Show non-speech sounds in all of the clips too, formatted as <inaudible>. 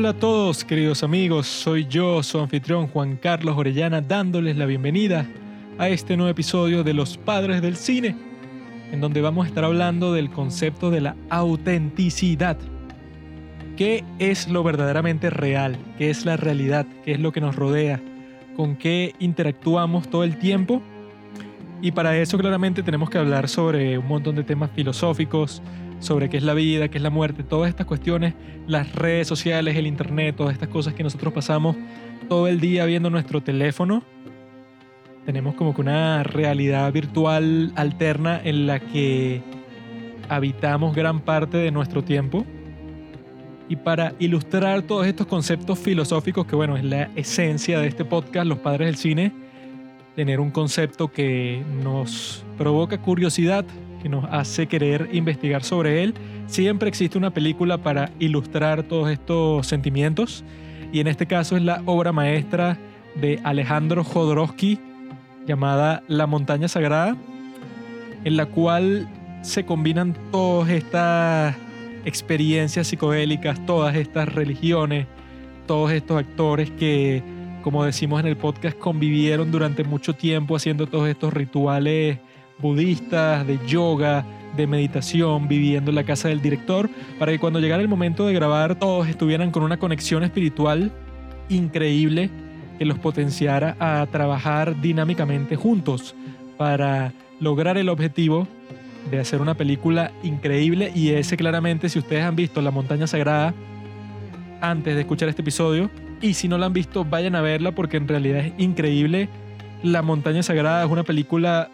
Hola a todos, queridos amigos, soy yo, su anfitrión Juan Carlos Orellana, dándoles la bienvenida a este nuevo episodio de Los Padres del Cine, en donde vamos a estar hablando del concepto de la autenticidad. ¿Qué es lo verdaderamente real? ¿Qué es la realidad? ¿Qué es lo que nos rodea? ¿Con qué interactuamos todo el tiempo? Y para eso claramente tenemos que hablar sobre un montón de temas filosóficos, sobre qué es la vida, qué es la muerte, todas estas cuestiones, las redes sociales, el internet, todas estas cosas que nosotros pasamos todo el día viendo nuestro teléfono. Tenemos como que una realidad virtual alterna en la que habitamos gran parte de nuestro tiempo. Y para ilustrar todos estos conceptos filosóficos, que bueno, es la esencia de este podcast, Los Padres del Cine, tener un concepto que nos provoca curiosidad, que nos hace querer investigar sobre él. Siempre existe una película para ilustrar todos estos sentimientos y en este caso es la obra maestra de Alejandro Jodorowsky llamada La montaña sagrada, en la cual se combinan todas estas experiencias psicodélicas, todas estas religiones, todos estos actores que, como decimos en el podcast, convivieron durante mucho tiempo haciendo todos estos rituales budistas, de yoga, de meditación, viviendo en la casa del director, para que cuando llegara el momento de grabar todos estuvieran con una conexión espiritual increíble que los potenciara a trabajar dinámicamente juntos para lograr el objetivo de hacer una película increíble y ese claramente si ustedes han visto La montaña sagrada antes de escuchar este episodio y si no la han visto vayan a verla porque en realidad es increíble. La montaña sagrada es una película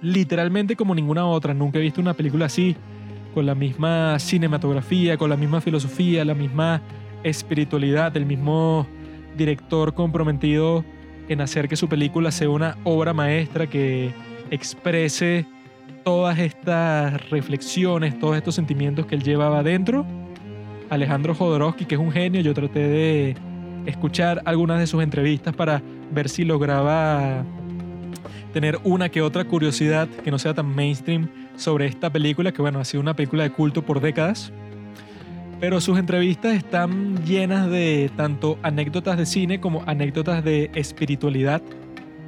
literalmente como ninguna otra. Nunca he visto una película así, con la misma cinematografía, con la misma filosofía, la misma espiritualidad, el mismo director comprometido en hacer que su película sea una obra maestra que exprese todas estas reflexiones, todos estos sentimientos que él llevaba adentro. Alejandro Jodorowsky, que es un genio, yo traté de escuchar algunas de sus entrevistas para ver si lograba tener una que otra curiosidad que no sea tan mainstream sobre esta película, que bueno, ha sido una película de culto por décadas. Pero sus entrevistas están llenas de tanto anécdotas de cine como anécdotas de espiritualidad.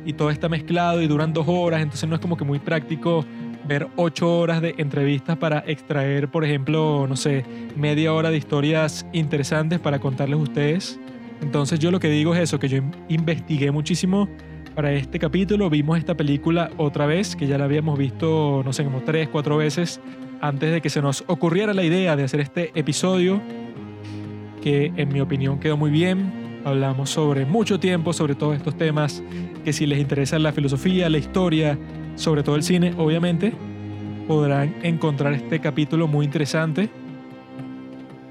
Y todo está mezclado y duran dos horas, entonces no es como que muy práctico ver ocho horas de entrevistas para extraer, por ejemplo, no sé, media hora de historias interesantes para contarles a ustedes. Entonces yo lo que digo es eso, que yo investigué muchísimo para este capítulo. Vimos esta película otra vez, que ya la habíamos visto, no sé, como tres, cuatro veces antes de que se nos ocurriera la idea de hacer este episodio, que en mi opinión quedó muy bien. Hablamos sobre mucho tiempo, sobre todos estos temas, que si les interesa la filosofía, la historia, sobre todo el cine, obviamente, podrán encontrar este capítulo muy interesante.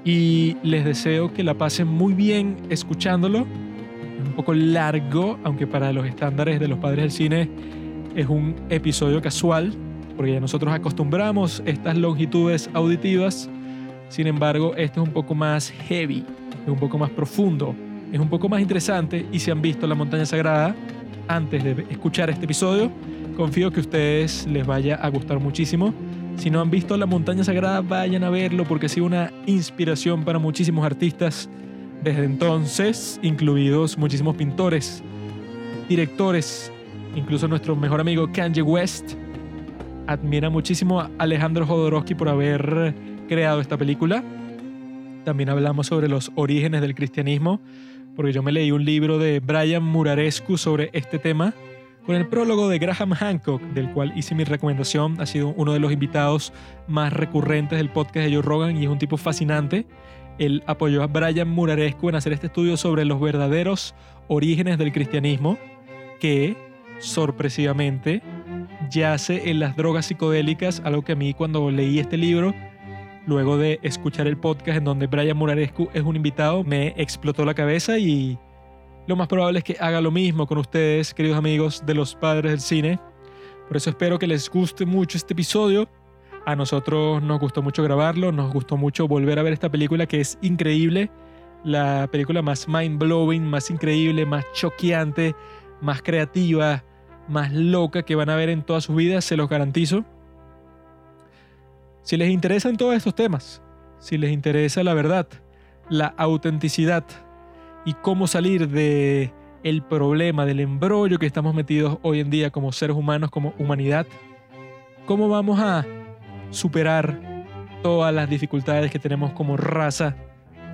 Y les deseo que la pasen muy bien escuchándolo un poco largo, aunque para los estándares de los padres del cine es un episodio casual, porque ya nosotros acostumbramos estas longitudes auditivas. Sin embargo, este es un poco más heavy, es un poco más profundo, es un poco más interesante y si han visto La Montaña Sagrada antes de escuchar este episodio, confío que a ustedes les vaya a gustar muchísimo. Si no han visto La Montaña Sagrada, vayan a verlo porque ha sido una inspiración para muchísimos artistas desde entonces, incluidos muchísimos pintores, directores, incluso nuestro mejor amigo Kanye West, admira muchísimo a Alejandro Jodorowsky por haber creado esta película. También hablamos sobre los orígenes del cristianismo, porque yo me leí un libro de Brian Murarescu sobre este tema, con el prólogo de Graham Hancock, del cual hice mi recomendación. Ha sido uno de los invitados más recurrentes del podcast de Joe Rogan y es un tipo fascinante él apoyó a Brian Murarescu en hacer este estudio sobre los verdaderos orígenes del cristianismo, que sorpresivamente yace en las drogas psicodélicas, algo que a mí cuando leí este libro, luego de escuchar el podcast en donde Brian Murarescu es un invitado, me explotó la cabeza y lo más probable es que haga lo mismo con ustedes, queridos amigos de los padres del cine. Por eso espero que les guste mucho este episodio. A nosotros nos gustó mucho grabarlo, nos gustó mucho volver a ver esta película que es increíble, la película más mind blowing, más increíble, más choqueante, más creativa, más loca que van a ver en toda su vida, se los garantizo. Si les interesan todos estos temas, si les interesa la verdad, la autenticidad y cómo salir de el problema del embrollo que estamos metidos hoy en día como seres humanos, como humanidad. ¿Cómo vamos a superar todas las dificultades que tenemos como raza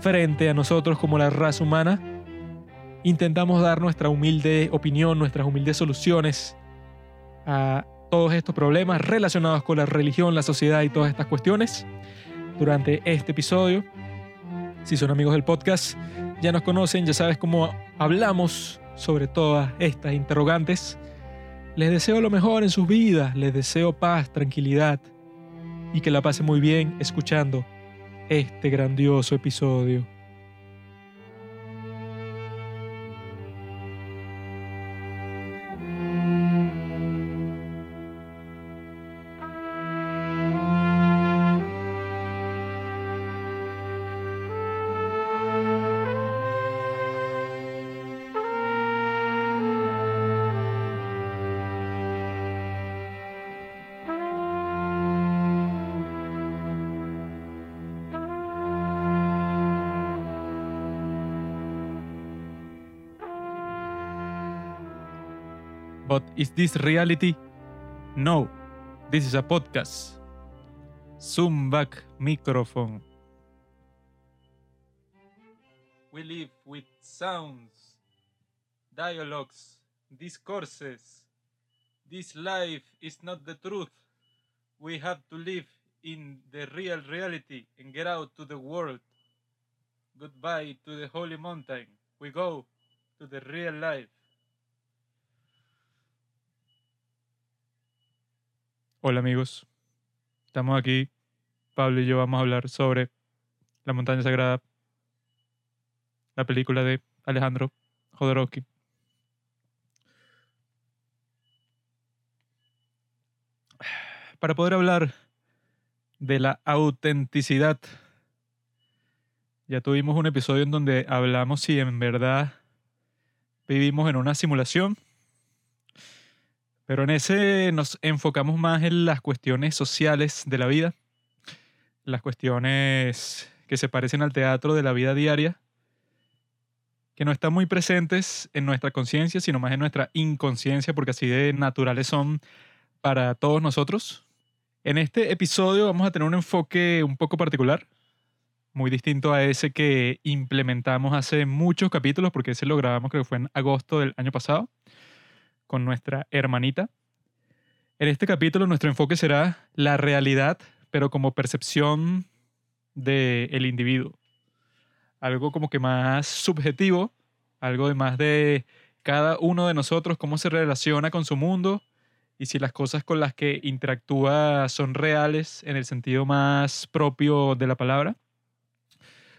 frente a nosotros como la raza humana? Intentamos dar nuestra humilde opinión, nuestras humildes soluciones a todos estos problemas relacionados con la religión, la sociedad y todas estas cuestiones durante este episodio. Si son amigos del podcast, ya nos conocen, ya sabes cómo hablamos sobre todas estas interrogantes. Les deseo lo mejor en sus vidas, les deseo paz, tranquilidad y que la pasen muy bien escuchando este grandioso episodio. But is this reality? No, this is a podcast. Zoom back microphone. We live with sounds, dialogues, discourses. This life is not the truth. We have to live in the real reality and get out to the world. Goodbye to the holy mountain. We go to the real life. Hola amigos, estamos aquí, Pablo y yo vamos a hablar sobre La montaña sagrada, la película de Alejandro Jodorowsky. Para poder hablar de la autenticidad, ya tuvimos un episodio en donde hablamos si en verdad vivimos en una simulación pero en ese nos enfocamos más en las cuestiones sociales de la vida, las cuestiones que se parecen al teatro de la vida diaria, que no están muy presentes en nuestra conciencia, sino más en nuestra inconsciencia, porque así de naturales son para todos nosotros. En este episodio vamos a tener un enfoque un poco particular, muy distinto a ese que implementamos hace muchos capítulos, porque ese lo grabamos creo que fue en agosto del año pasado con nuestra hermanita. En este capítulo nuestro enfoque será la realidad, pero como percepción del individuo. Algo como que más subjetivo, algo de más de cada uno de nosotros, cómo se relaciona con su mundo y si las cosas con las que interactúa son reales en el sentido más propio de la palabra.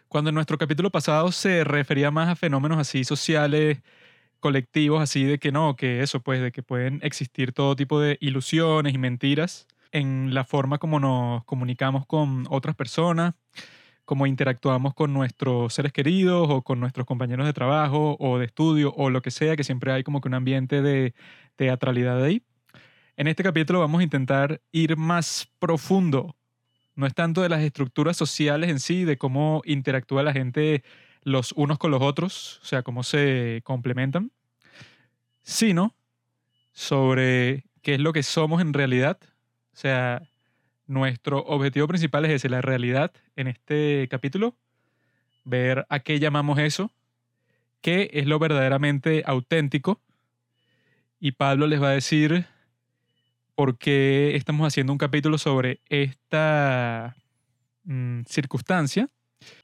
Cuando en nuestro capítulo pasado se refería más a fenómenos así sociales, colectivos así de que no, que eso, pues, de que pueden existir todo tipo de ilusiones y mentiras en la forma como nos comunicamos con otras personas, cómo interactuamos con nuestros seres queridos o con nuestros compañeros de trabajo o de estudio o lo que sea, que siempre hay como que un ambiente de teatralidad ahí. En este capítulo vamos a intentar ir más profundo. No es tanto de las estructuras sociales en sí, de cómo interactúa la gente los unos con los otros, o sea, cómo se complementan, sino sobre qué es lo que somos en realidad. O sea, nuestro objetivo principal es ese, la realidad en este capítulo, ver a qué llamamos eso, qué es lo verdaderamente auténtico, y Pablo les va a decir por qué estamos haciendo un capítulo sobre esta mm, circunstancia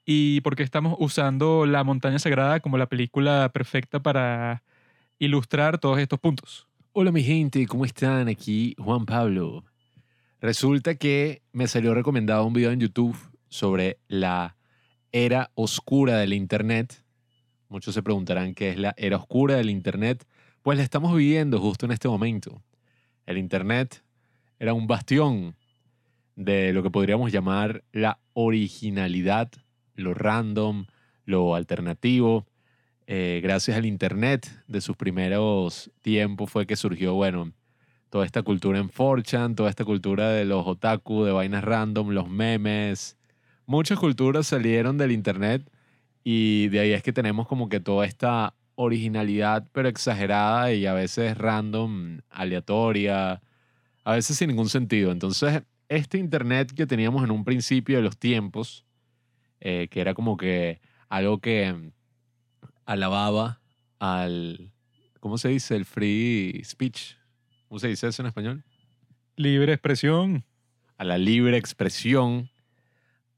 y porque estamos usando La montaña sagrada como la película perfecta para ilustrar todos estos puntos. Hola mi gente, ¿cómo están? Aquí Juan Pablo. Resulta que me salió recomendado un video en YouTube sobre la era oscura del Internet. Muchos se preguntarán qué es la era oscura del Internet. Pues la estamos viviendo justo en este momento. El Internet era un bastión de lo que podríamos llamar la originalidad lo random, lo alternativo. Eh, gracias al Internet de sus primeros tiempos fue que surgió, bueno, toda esta cultura en 4chan, toda esta cultura de los otaku, de vainas random, los memes. Muchas culturas salieron del Internet Y de ahí es que tenemos como que toda esta originalidad, pero exagerada y a veces random, aleatoria, a veces sin ningún sentido. Entonces, este Internet que teníamos en un principio de los tiempos, eh, que era como que algo que alababa al, ¿cómo se dice? El free speech. ¿Cómo se dice eso en español? Libre expresión. A la libre expresión.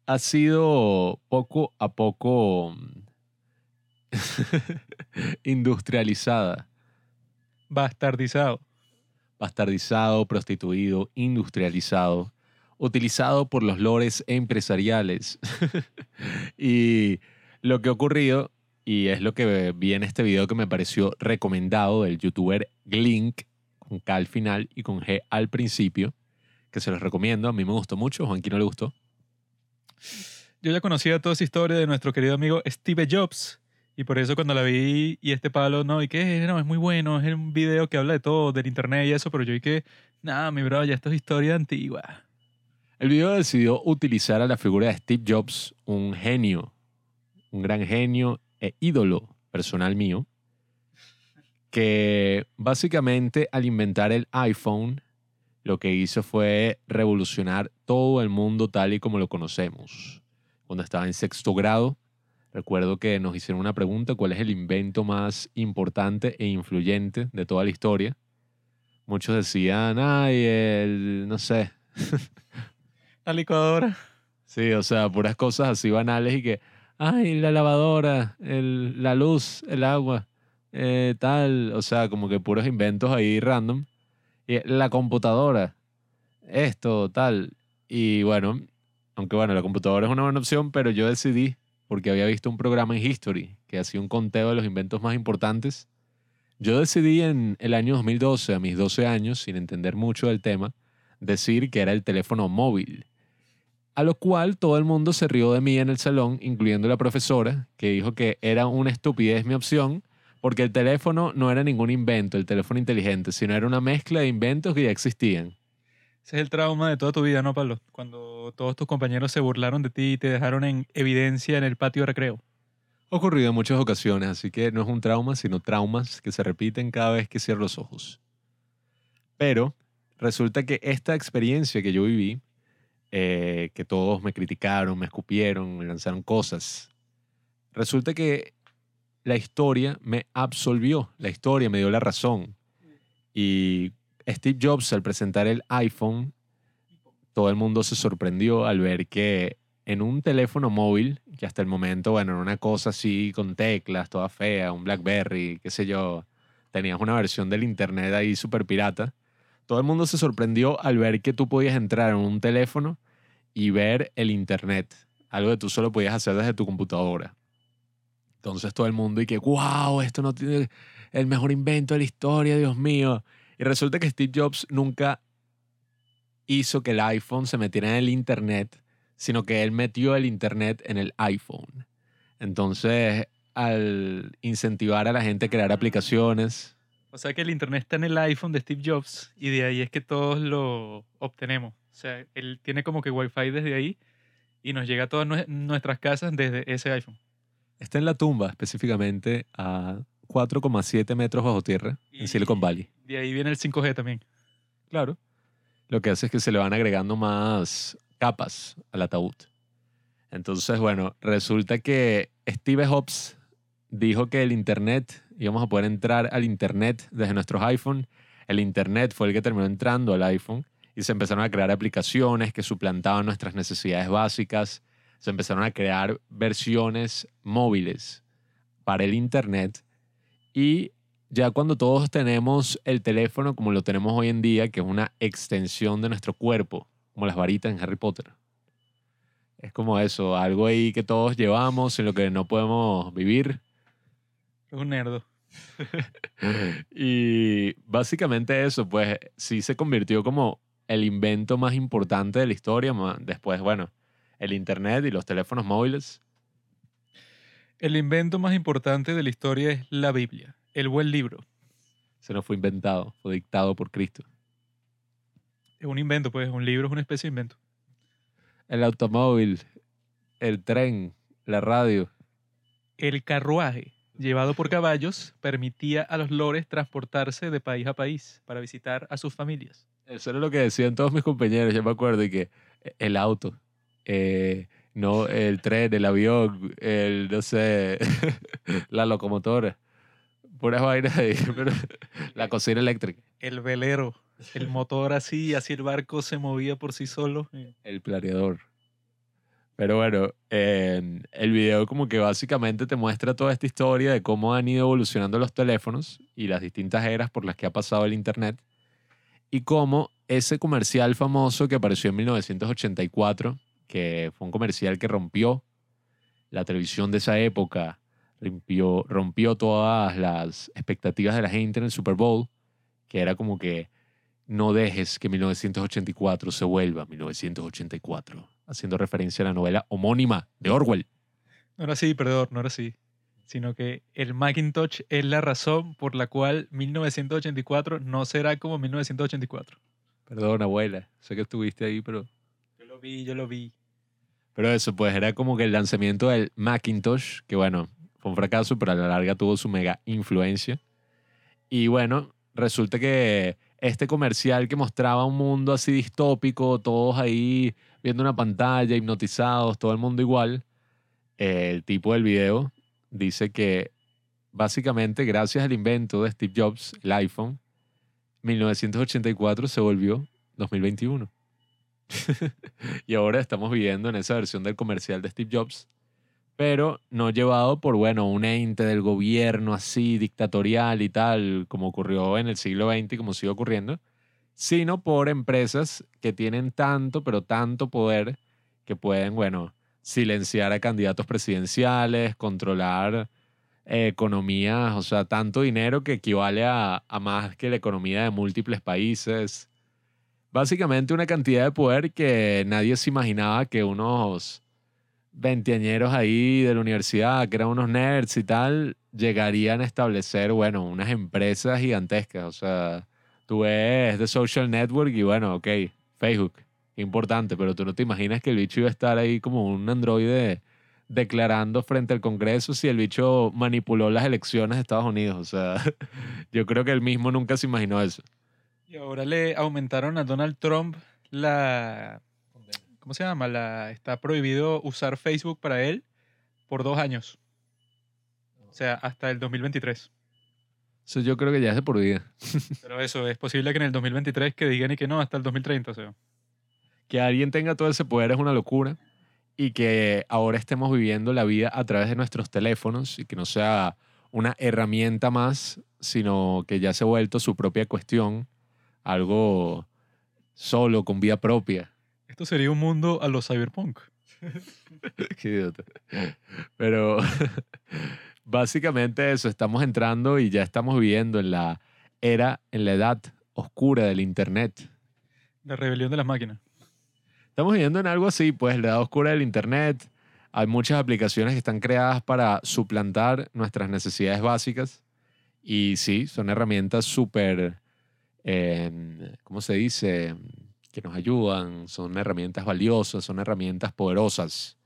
Ha sido poco a poco <laughs> industrializada. Bastardizado. Bastardizado, prostituido, industrializado, utilizado por los lores empresariales. <laughs> y lo que ha ocurrido, y es lo que vi en este video que me pareció recomendado del youtuber Glink, con K al final y con G al principio, que se los recomiendo. A mí me gustó mucho, Juanquín no le gustó. Yo ya conocía toda esa historia de nuestro querido amigo Steve Jobs, y por eso cuando la vi y este palo, no, y que no, es muy bueno, es un video que habla de todo, del internet y eso, pero yo y que, nada, mi bro, ya esto es historia antigua. El video decidió utilizar a la figura de Steve Jobs, un genio, un gran genio e ídolo personal mío, que básicamente al inventar el iPhone, lo que hizo fue revolucionar todo el mundo tal y como lo conocemos. Cuando estaba en sexto grado, Recuerdo que nos hicieron una pregunta, ¿cuál es el invento más importante e influyente de toda la historia? Muchos decían, ay, el, no sé. la licuadora. Sí, o sea, puras cosas así banales y que, ay, la lavadora, el, la luz, el agua, eh, tal, o sea, como que puros inventos ahí random. Y la computadora, esto, tal. Y bueno, aunque bueno, la computadora es una buena opción, pero yo decidí porque había visto un programa en History que hacía un conteo de los inventos más importantes. Yo decidí en el año 2012, a mis 12 años, sin entender mucho del tema, decir que era el teléfono móvil. A lo cual todo el mundo se rió de mí en el salón, incluyendo la profesora, que dijo que era una estupidez mi opción, porque el teléfono no era ningún invento, el teléfono inteligente, sino era una mezcla de inventos que ya existían. Ese es el trauma de toda tu vida, ¿no, Pablo? Cuando todos tus compañeros se burlaron de ti y te dejaron en evidencia en el patio de recreo. Ha ocurrido en muchas ocasiones, así que no es un trauma, sino traumas que se repiten cada vez que cierro los ojos. Pero resulta que esta experiencia que yo viví, eh, que todos me criticaron, me escupieron, me lanzaron cosas, resulta que la historia me absolvió, la historia me dio la razón. Y Steve Jobs al presentar el iPhone, todo el mundo se sorprendió al ver que en un teléfono móvil, que hasta el momento, bueno, era una cosa así con teclas, toda fea, un BlackBerry, qué sé yo, tenías una versión del Internet ahí súper pirata, todo el mundo se sorprendió al ver que tú podías entrar en un teléfono y ver el Internet, algo que tú solo podías hacer desde tu computadora. Entonces todo el mundo y que, wow, esto no tiene el mejor invento de la historia, Dios mío. Y resulta que Steve Jobs nunca hizo que el iPhone se metiera en el Internet, sino que él metió el Internet en el iPhone. Entonces, al incentivar a la gente a crear aplicaciones. O sea que el Internet está en el iPhone de Steve Jobs y de ahí es que todos lo obtenemos. O sea, él tiene como que Wi-Fi desde ahí y nos llega a todas nuestras casas desde ese iPhone. Está en la tumba específicamente a 4,7 metros bajo tierra en Silicon Valley. De ahí viene el 5G también. Claro. Lo que hace es que se le van agregando más capas al ataúd. Entonces, bueno, resulta que Steve Jobs dijo que el Internet, íbamos a poder entrar al Internet desde nuestros iPhone. El Internet fue el que terminó entrando al iPhone y se empezaron a crear aplicaciones que suplantaban nuestras necesidades básicas. Se empezaron a crear versiones móviles para el Internet y ya cuando todos tenemos el teléfono como lo tenemos hoy en día, que es una extensión de nuestro cuerpo, como las varitas en Harry Potter. Es como eso, algo ahí que todos llevamos en lo que no podemos vivir. Es un nerdo. <laughs> y básicamente eso, pues sí se convirtió como el invento más importante de la historia. Después, bueno, el Internet y los teléfonos móviles. El invento más importante de la historia es la Biblia. El buen libro. Se no fue inventado, fue dictado por Cristo. Es un invento, pues, un libro es una especie de invento. El automóvil, el tren, la radio. El carruaje, llevado por caballos, permitía a los lores transportarse de país a país para visitar a sus familias. Eso era lo que decían todos mis compañeros, yo me acuerdo, y que eh, el auto, eh, no el tren, el avión, el, no sé, <laughs> la locomotora, puras vainas ahí, <laughs> pero la cocina eléctrica, El velero, el motor así, así el barco se movía por sí solo. el planeador. Pero bueno, en el video como que básicamente te muestra toda esta historia de cómo han ido evolucionando los teléfonos y las distintas eras por las que ha pasado el Internet y cómo ese comercial famoso que apareció en 1984, que fue un comercial que rompió la televisión de esa época, rompió, todas las expectativas de la gente en el Super Bowl, que era como que no dejes que 1984 se vuelva 1984, haciendo referencia a la novela homónima de Orwell. No era así, perdón, no era así. Sino que el Macintosh es la razón por la cual 1984 no será como 1984. Perdón, abuela, sé que estuviste ahí, pero... Yo lo vi, yo lo vi. Pero eso, pues era como que el lanzamiento del Macintosh, que bueno, fue un fracaso, pero a la larga tuvo su mega influencia. Y bueno, resulta que este comercial que mostraba un mundo así distópico, todos ahí viendo una pantalla, hipnotizados, todo el mundo igual, eh, el tipo del video dice que básicamente gracias al invento de Steve Jobs, el iPhone, 1984 se volvió 2021. <laughs> y ahora estamos viviendo en esa versión del comercial de Steve Jobs, pero no llevado por, bueno, un ente del gobierno así, dictatorial y tal, como ocurrió en el siglo XX y como sigue ocurriendo, sino por empresas que tienen tanto, pero tanto poder que pueden, bueno, silenciar a candidatos presidenciales, controlar eh, economías, o sea, tanto dinero que equivale a, más que la economía de múltiples países. Básicamente una cantidad de poder que nadie se imaginaba que unos veinteañeros ahí de la universidad, que eran unos nerds y tal, llegarían a establecer, bueno, unas empresas gigantescas. O sea, tú ves The Social Network y bueno, ok, Facebook, importante, pero tú no te imaginas que el bicho iba a estar ahí como un androide declarando frente al Congreso si el bicho manipuló las elecciones de Estados Unidos. O sea, <laughs> yo creo que él mismo nunca se imaginó eso. Y ahora le aumentaron a Donald Trump la... ¿Cómo se llama? La, está prohibido usar Facebook para él por dos años. O sea, hasta el 2023. Eso yo creo que ya es de por vida. <laughs> Pero eso, es posible que en el 2023 que digan y que no, hasta el 2030, o sea. Que alguien tenga todo ese poder es una locura y que ahora estemos viviendo la vida a través de nuestros teléfonos y que no sea una herramienta más, sino que ya se ha vuelto su propia cuestión, algo solo, con vida propia. Esto sería un mundo a los cyberpunk. <laughs> Qué idiota. Pero <laughs> básicamente eso, estamos entrando y ya estamos viviendo en la era, en la edad oscura del Internet. La rebelión de las máquinas. Estamos viviendo en algo así, pues la edad oscura del Internet. Hay muchas aplicaciones que están creadas para suplantar nuestras necesidades básicas. Y sí, son herramientas súper, eh, ¿cómo se dice? Que nos ayudan, son herramientas valiosas, son herramientas poderosas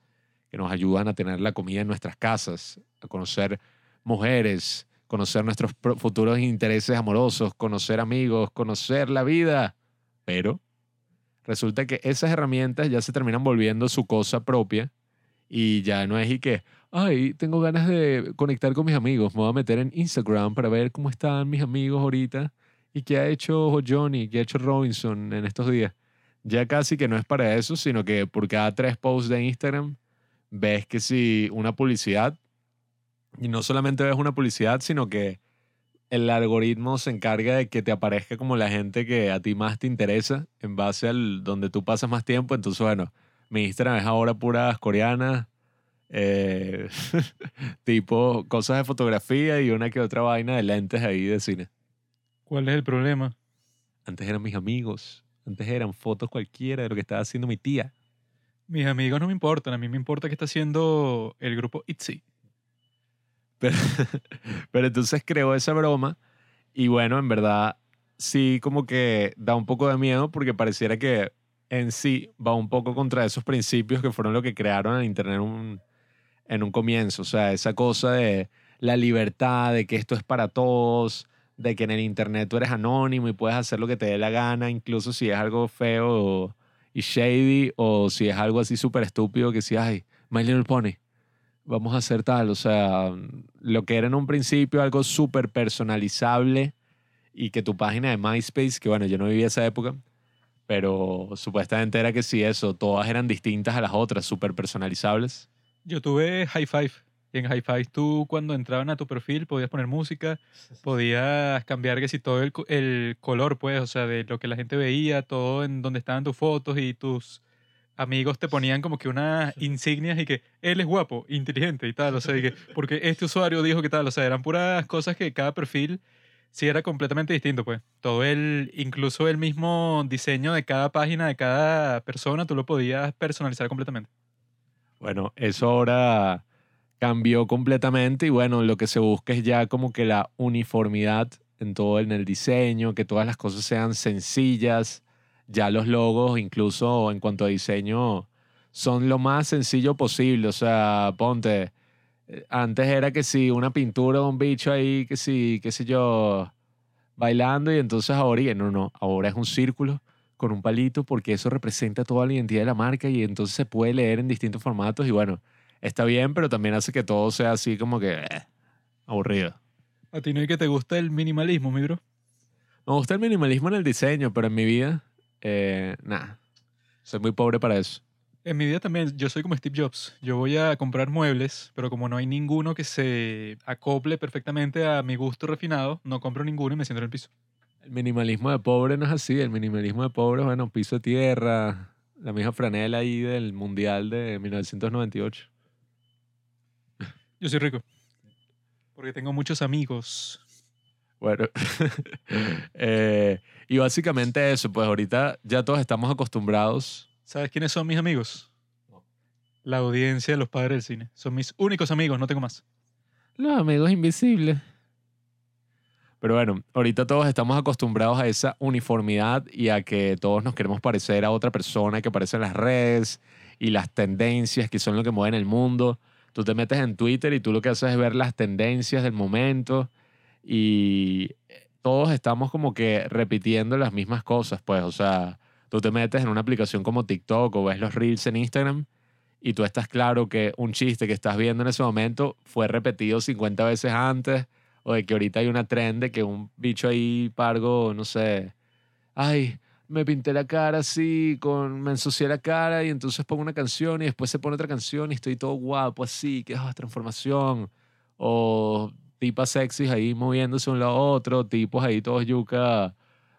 que nos ayudan a tener la comida en nuestras casas, a conocer mujeres, conocer nuestros futuros intereses amorosos, conocer amigos, conocer la vida. Pero resulta que esas herramientas ya se terminan volviendo su cosa propia y ya no es y que, ay, tengo ganas de conectar con mis amigos, me voy a meter en Instagram para ver cómo están mis amigos ahorita y qué ha hecho Johnny, qué ha hecho Robinson en estos días. Ya casi que no es para eso, sino que por cada tres posts de Instagram ves que si una publicidad, y no solamente ves una publicidad, sino que el algoritmo se encarga de que te aparezca como la gente que a ti más te interesa en base al donde tú pasas más tiempo. Entonces, bueno, mi Instagram es ahora puras coreanas, eh, <laughs> tipo cosas de fotografía y una que otra vaina de lentes ahí de cine. ¿Cuál es el problema? Antes eran mis amigos, antes eran fotos cualquiera de lo que estaba haciendo mi tía. Mis amigos no me importan, a mí me importa qué está haciendo el grupo ITZY. Pero, <laughs> pero entonces creó esa broma y bueno, en verdad sí como que da un poco de miedo porque pareciera que en sí va un poco contra esos principios que fueron lo que crearon el Internet en un comienzo. O sea, esa cosa de la libertad, de que esto es para todos, de que en el internet tú eres anónimo y puedes hacer lo que te dé la gana, incluso si es algo feo y shady o si es algo así súper estúpido que si, ay, My Little Pony, vamos a hacer tal. O sea, lo que era en un principio algo súper personalizable y que tu página de MySpace, que bueno, yo no vivía esa época, pero supuestamente era que sí, eso, todas eran distintas a las otras, súper personalizables. Yo tuve High Five. Y en High Five tú cuando entraban a tu perfil podías poner música, podías cambiar que si todo el, el, color, pues, o sea, de lo que la gente veía, todo en donde estaban tus fotos y tus amigos te ponían como que unas insignias y que él es guapo, inteligente y tal, o sea, y que, <laughs> porque este usuario dijo que tal, o sea, eran puras cosas que cada perfil sí era completamente distinto, pues. Todo el, incluso el mismo diseño de cada página, de cada persona, tú lo podías personalizar completamente. Bueno, eso ahora cambió completamente y bueno, lo que se busca es ya como que la uniformidad en todo en el diseño, que todas las cosas sean sencillas, ya los logos incluso en cuanto a diseño son lo más sencillo posible, o sea, ponte, eh, antes era que si una pintura de un bicho ahí, que si, qué sé yo, bailando y entonces ahora, no, no, ahora es un círculo con un palito porque eso representa toda la identidad de la marca y entonces se puede leer en distintos formatos y bueno, está bien, pero también hace que todo sea así como que eh, aburrido. ¿A ti no hay que te gusta el minimalismo, mi bro? Me gusta el minimalismo en el diseño, pero en mi vida, eh, nada. Soy muy pobre para eso. En mi vida también, yo soy como Steve Jobs. Yo voy a comprar muebles, pero como no hay ninguno que se acople perfectamente a mi gusto refinado, no compro ninguno y me siento en el piso. El minimalismo de pobre no es así. El minimalismo de pobre, bueno, piso de tierra, la misma franela ahí del Mundial de 1998. Yo soy rico. Porque tengo muchos amigos. Bueno, <laughs> eh, y básicamente eso, pues ahorita ya todos estamos acostumbrados ¿Sabes quiénes son mis amigos? La audiencia de los padres del cine. Son mis únicos amigos, no tengo más. Los amigos invisibles. Pero bueno, ahorita todos estamos acostumbrados a esa uniformidad y a que todos nos queremos parecer a otra persona que aparece en las redes y las tendencias que son lo que mueven el mundo. Tú te metes en Twitter y tú lo que haces es ver las tendencias del momento y todos estamos como que repitiendo las mismas cosas, pues, o sea, Tú te metes en una aplicación como TikTok o ves los reels en Instagram y tú estás claro que un chiste que estás viendo en ese momento fue repetido 50 veces antes o de que ahorita hay una trend de que un bicho ahí pargo, no sé, ay, me pinté la cara así, con, me ensucié la cara y entonces pongo una canción y después se pone otra canción y estoy todo guapo así, que es oh, transformación. O tipas sexys ahí moviéndose un lado a otro, tipos ahí todos yuca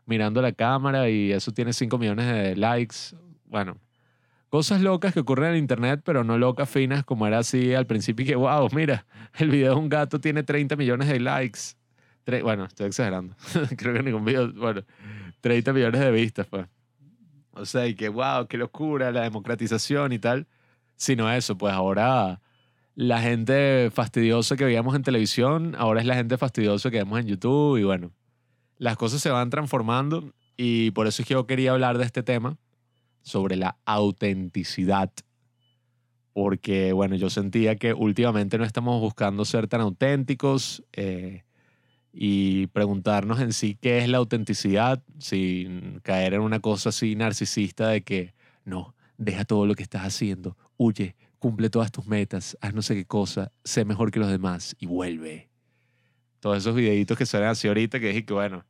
mirando la cámara y eso tiene 5 millones de likes. Bueno, cosas locas que ocurren en internet, pero no locas finas como era así al principio y que, wow, mira, el video de un gato tiene 30 millones de likes. bueno, estoy exagerando. <laughs> Creo que ningún video, bueno, 30 millones de vistas, pues. O sea, y que, wow, qué locura, la democratización y tal. Sino eso, pues ahora la gente fastidiosa que veíamos en televisión, ahora es la gente fastidiosa que vemos en YouTube y bueno, las cosas se van transformando y por eso yo quería hablar de este tema, sobre la autenticidad. Porque, bueno, yo sentía que últimamente no estamos buscando ser tan auténticos eh, y preguntarnos en sí qué es la autenticidad sin caer en una cosa así narcisista de que, no, deja todo lo que estás haciendo, huye, cumple todas tus metas, haz no sé qué cosa, sé mejor que los demás y vuelve todos esos videitos que salen así ahorita que dije que bueno,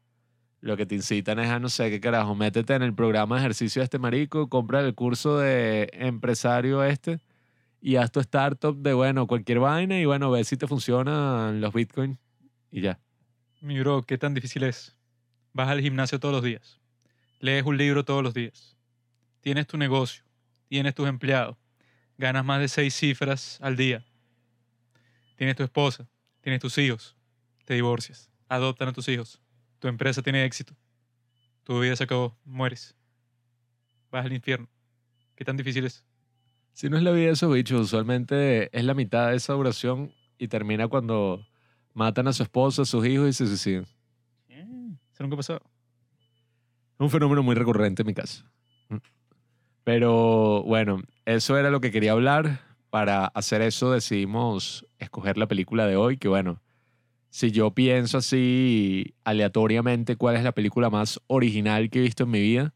lo que te incitan es a no sé qué carajo, métete en el programa de ejercicio de este marico, compra el curso de empresario este y haz tu startup de bueno, cualquier vaina y bueno, ve si te funcionan los bitcoins y ya. Mi bro, ¿qué tan difícil es? Vas al gimnasio todos los días, lees un libro todos los días, tienes tu negocio, tienes tus empleados, ganas más de seis cifras al día, tienes tu esposa, tienes tus hijos, te divorcias, adoptan a tus hijos, tu empresa tiene éxito, tu vida se acabó, mueres, vas al infierno. ¿Qué tan difícil es? Si no es la vida de esos bichos, usualmente es la mitad de esa duración y termina cuando matan a su esposa, a sus hijos y se suicidan. ¿Eso nunca pasó? Es un fenómeno muy recurrente en mi casa. Pero bueno, eso era lo que quería hablar. para hacer eso decidimos escoger la película de hoy, que bueno, si yo pienso así aleatoriamente cuál es la película más original que he visto en mi vida,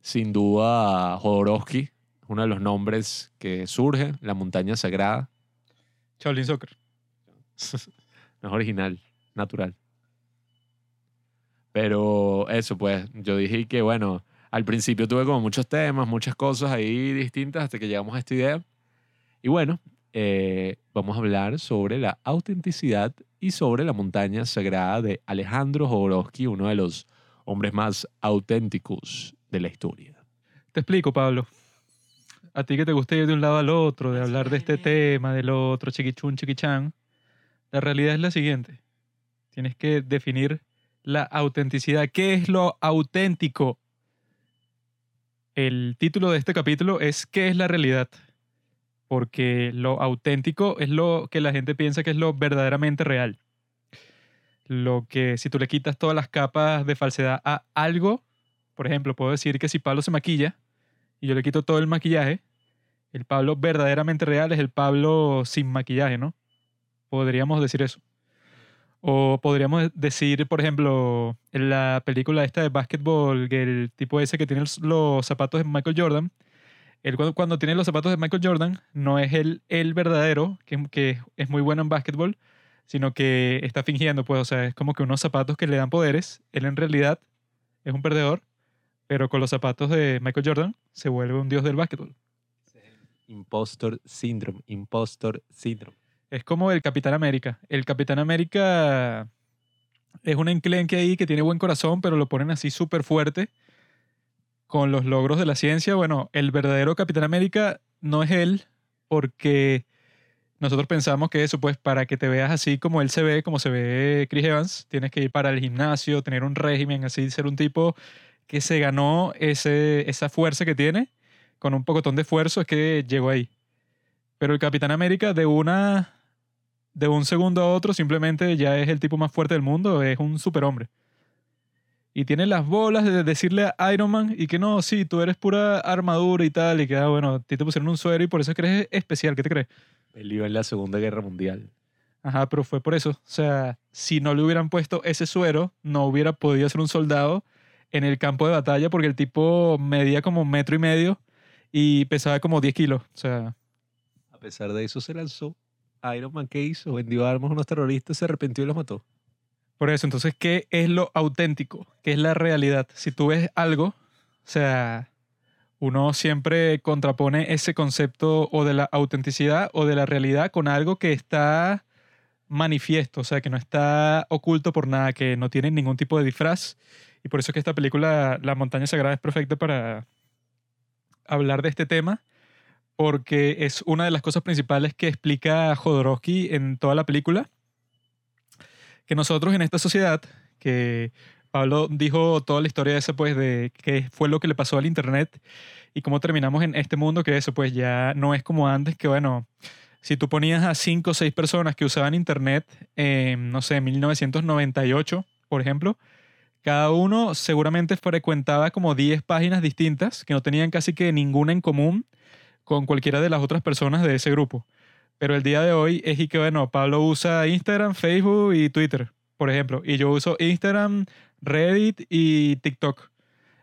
sin duda Jodorowsky, uno de los nombres que surge, La montaña sagrada. Shaolin Soccer. <laughs> no es original, natural. Pero eso, pues, yo dije que, bueno, al principio tuve como muchos temas, muchas cosas ahí distintas hasta que llegamos a esta idea. Y bueno, eh, vamos a hablar sobre la autenticidad y sobre la montaña sagrada de Alejandro Jodorowsky, uno de los hombres más auténticos de la historia. Te explico, Pablo. A ti que te gusta ir de un lado al otro, de hablar de este tema, del otro, chiquichun, chiquichán, la realidad es la siguiente. Tienes que definir la autenticidad. ¿Qué es lo auténtico? El título de este capítulo es ¿Qué es la realidad? Porque lo auténtico es lo que la gente piensa que es lo verdaderamente real. Lo que si tú le quitas todas las capas de falsedad a algo, por ejemplo, puedo decir que si Pablo se maquilla y yo le quito todo el maquillaje, el Pablo verdaderamente real es el Pablo sin maquillaje, ¿no? Podríamos decir eso. O podríamos decir, por ejemplo, en la película esta de básquetbol, que el tipo ese que tiene los zapatos de Michael Jordan, él cuando, tiene los zapatos de Michael Jordan, no es el, el verdadero, que, que es muy bueno en básquetbol, sino que está fingiendo, pues, o sea, es como que unos zapatos que le dan poderes, él en realidad es un perdedor, pero con los zapatos de Michael Jordan se vuelve un dios del básquetbol. Impostor syndrome, impostor syndrome. Es como el Capitán América. El Capitán América es un enclenque ahí que tiene buen corazón, pero lo ponen así súper fuerte con los logros de la ciencia. Bueno, el verdadero Capitán América no es él, porque nosotros pensamos que eso, pues para que te veas así como él se ve, como se ve Chris Evans, tienes que ir para el gimnasio, tener un régimen, así, ser un tipo que se ganó ese, esa fuerza que tiene, con un pocotón de esfuerzo, es que llegó ahí. Pero el Capitán América de una de un segundo a otro simplemente ya es el tipo más fuerte del mundo, es un superhombre. Y tiene las bolas de decirle a Iron Man y que no, sí, tú eres pura armadura y tal, y que, ah, bueno, a ti te pusieron un suero y por eso crees especial, ¿qué te crees? Él iba en la Segunda Guerra Mundial. Ajá, pero fue por eso. O sea, si no le hubieran puesto ese suero, no hubiera podido ser un soldado en el campo de batalla porque el tipo medía como un metro y medio y pesaba como 10 kilos. O sea... A pesar de eso se lanzó Iron Man, ¿qué hizo? Vendió armas a unos terroristas, se arrepintió y los mató. Por eso, entonces, ¿qué es lo auténtico? ¿Qué es la realidad? Si tú ves algo, o sea, uno siempre contrapone ese concepto o de la autenticidad o de la realidad con algo que está manifiesto, o sea, que no está oculto por nada, que no tiene ningún tipo de disfraz. Y por eso es que esta película, La montaña sagrada, es perfecta para hablar de este tema porque es una de las cosas principales que explica Jodorowsky en toda la película, que nosotros en esta sociedad, que Pablo dijo toda la historia de eso, pues, de qué fue lo que le pasó al Internet y cómo terminamos en este mundo, que eso, pues, ya no es como antes, que bueno, si tú ponías a cinco o seis personas que usaban Internet, en, no sé, 1998, por ejemplo, cada uno seguramente frecuentaba como 10 páginas distintas que no tenían casi que ninguna en común con cualquiera de las otras personas de ese grupo. Pero el día de hoy es y que, bueno, Pablo usa Instagram, Facebook y Twitter, por ejemplo. Y yo uso Instagram, Reddit y TikTok.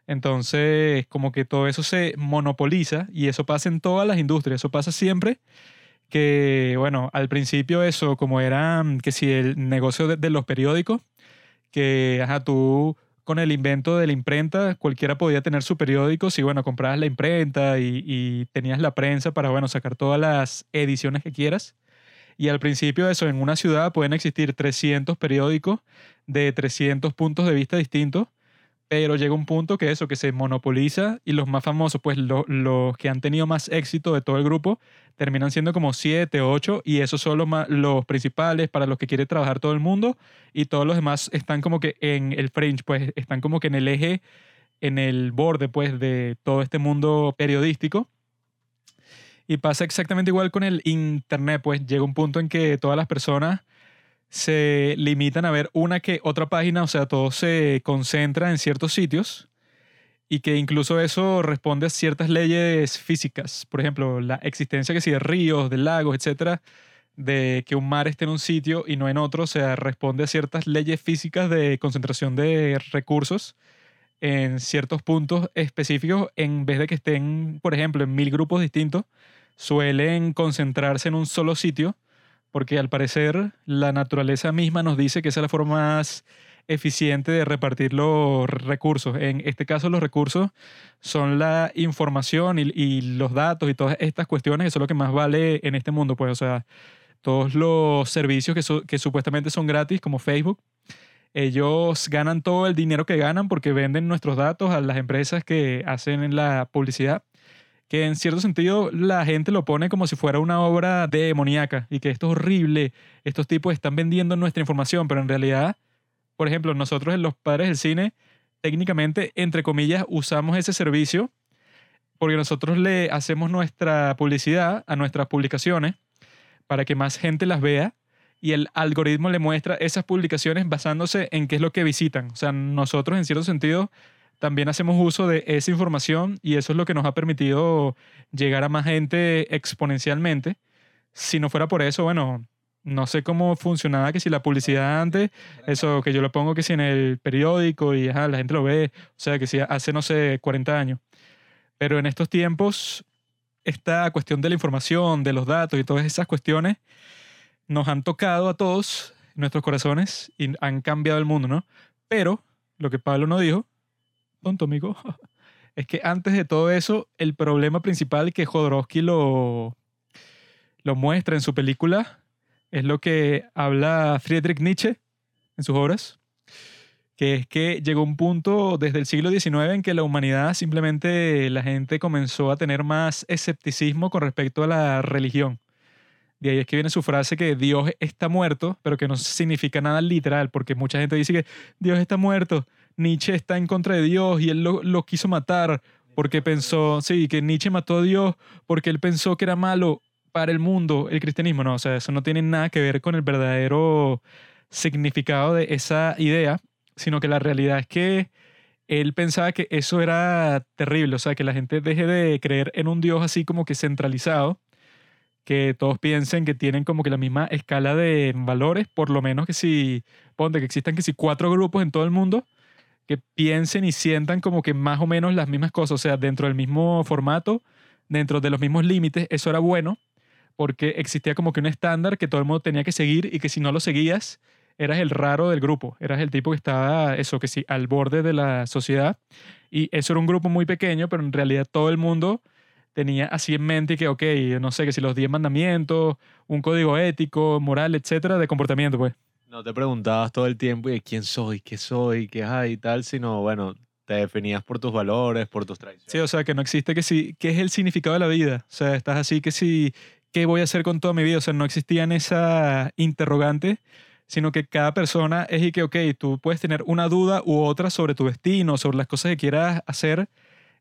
Entonces, como que todo eso se monopoliza y eso pasa en todas las industrias. Eso pasa siempre que, bueno, al principio eso, como era que si el negocio de, de los periódicos, que, ajá, tú con el invento de la imprenta, cualquiera podía tener su periódico si, bueno, comprabas la imprenta y, tenías la prensa para, bueno, sacar todas las ediciones que quieras. Y al principio eso, en una ciudad pueden existir 300 periódicos de 300 puntos de vista distintos pero llega un punto que eso, que se monopoliza y los más famosos, pues los que han tenido más éxito de todo el grupo, terminan siendo como siete, ocho, y esos son los, los principales para los que quiere trabajar todo el mundo, y todos los demás están como que en el fringe, pues están como que en el eje, en el borde, pues, de todo este mundo periodístico. Y pasa exactamente igual con el Internet, pues llega un punto en que todas las personas se limitan a ver una que otra página, o sea, todo se concentra en ciertos sitios y que incluso eso responde a ciertas leyes físicas. Por ejemplo, la existencia que sí de ríos, de lagos, etcétera, de que un mar esté en un sitio y no en otro, o sea, responde a ciertas leyes físicas de concentración de recursos en ciertos puntos específicos en vez de que estén, por ejemplo, en mil grupos distintos, suelen concentrarse en un solo sitio, porque al parecer la naturaleza misma nos dice que esa es la forma más eficiente de repartir los recursos. En este caso, los recursos son la información y, los datos y todas estas cuestiones, eso es lo que más vale en este mundo, pues, o sea, todos los servicios que, que supuestamente son gratis, como Facebook, ellos ganan todo el dinero que ganan porque venden nuestros datos a las empresas que hacen la publicidad que en cierto sentido la gente lo pone como si fuera una obra demoníaca y que esto es horrible, estos tipos están vendiendo nuestra información, pero en realidad, por ejemplo, nosotros en los padres del cine, técnicamente, entre comillas, usamos ese servicio porque nosotros le hacemos nuestra publicidad a nuestras publicaciones para que más gente las vea y el algoritmo le muestra esas publicaciones basándose en qué es lo que visitan. O sea, nosotros en cierto sentido también hacemos uso de esa información y eso es lo que nos ha permitido llegar a más gente exponencialmente. Si no fuera por eso, bueno, no sé cómo funcionaba que si la publicidad antes, eso que yo lo pongo que si en el periódico y la gente lo ve, o sea, que si hace, no sé, 40 años. Pero en estos tiempos, esta cuestión de la información, de los datos y todas esas cuestiones nos han tocado a todos nuestros corazones y han cambiado el mundo, ¿no? Pero lo que Pablo no dijo tonto, amigo, <laughs> es que antes de todo eso, el problema principal que Jodorowsky lo, lo muestra en su película es lo que habla Friedrich Nietzsche en sus obras, que es que llegó un punto desde el siglo XIX en que la humanidad simplemente la gente comenzó a tener más escepticismo con respecto a la religión. De ahí es que viene su frase que Dios está muerto, pero que no significa nada literal, porque mucha gente dice que Dios está muerto. Nietzsche está en contra de Dios y él lo, quiso matar porque pensó, sí, que Nietzsche mató a Dios porque él pensó que era malo para el mundo el cristianismo. No, o sea, eso no tiene nada que ver con el verdadero significado de esa idea, sino que la realidad es que él pensaba que eso era terrible, o sea, que la gente deje de creer en un Dios así como que centralizado, que todos piensen que tienen como que la misma escala de valores, por lo menos que si, ponte que existan que si cuatro grupos en todo el mundo, que piensen y sientan como que más o menos las mismas cosas, o sea, dentro del mismo formato, dentro de los mismos límites, eso era bueno, porque existía como que un estándar que todo el mundo tenía que seguir y que si no lo seguías, eras el raro del grupo, eras el tipo que estaba, eso que sí, al borde de la sociedad. Y eso era un grupo muy pequeño, pero en realidad todo el mundo tenía así en mente que, ok, no sé, que si los 10 mandamientos, un código ético, moral, etcétera, de comportamiento, pues. No te preguntabas todo el tiempo y quién soy, qué soy, qué hay y tal, sino, bueno, te definías por tus valores, por tus tradiciones. Sí, o sea, que no existe que sí, qué es el significado de la vida. O sea, estás así que sí, ¿qué voy a hacer con toda mi vida? O sea, no existían esa interrogante, sino que cada persona es y que, ok, tú puedes tener una duda u otra sobre tu destino, sobre las cosas que quieras hacer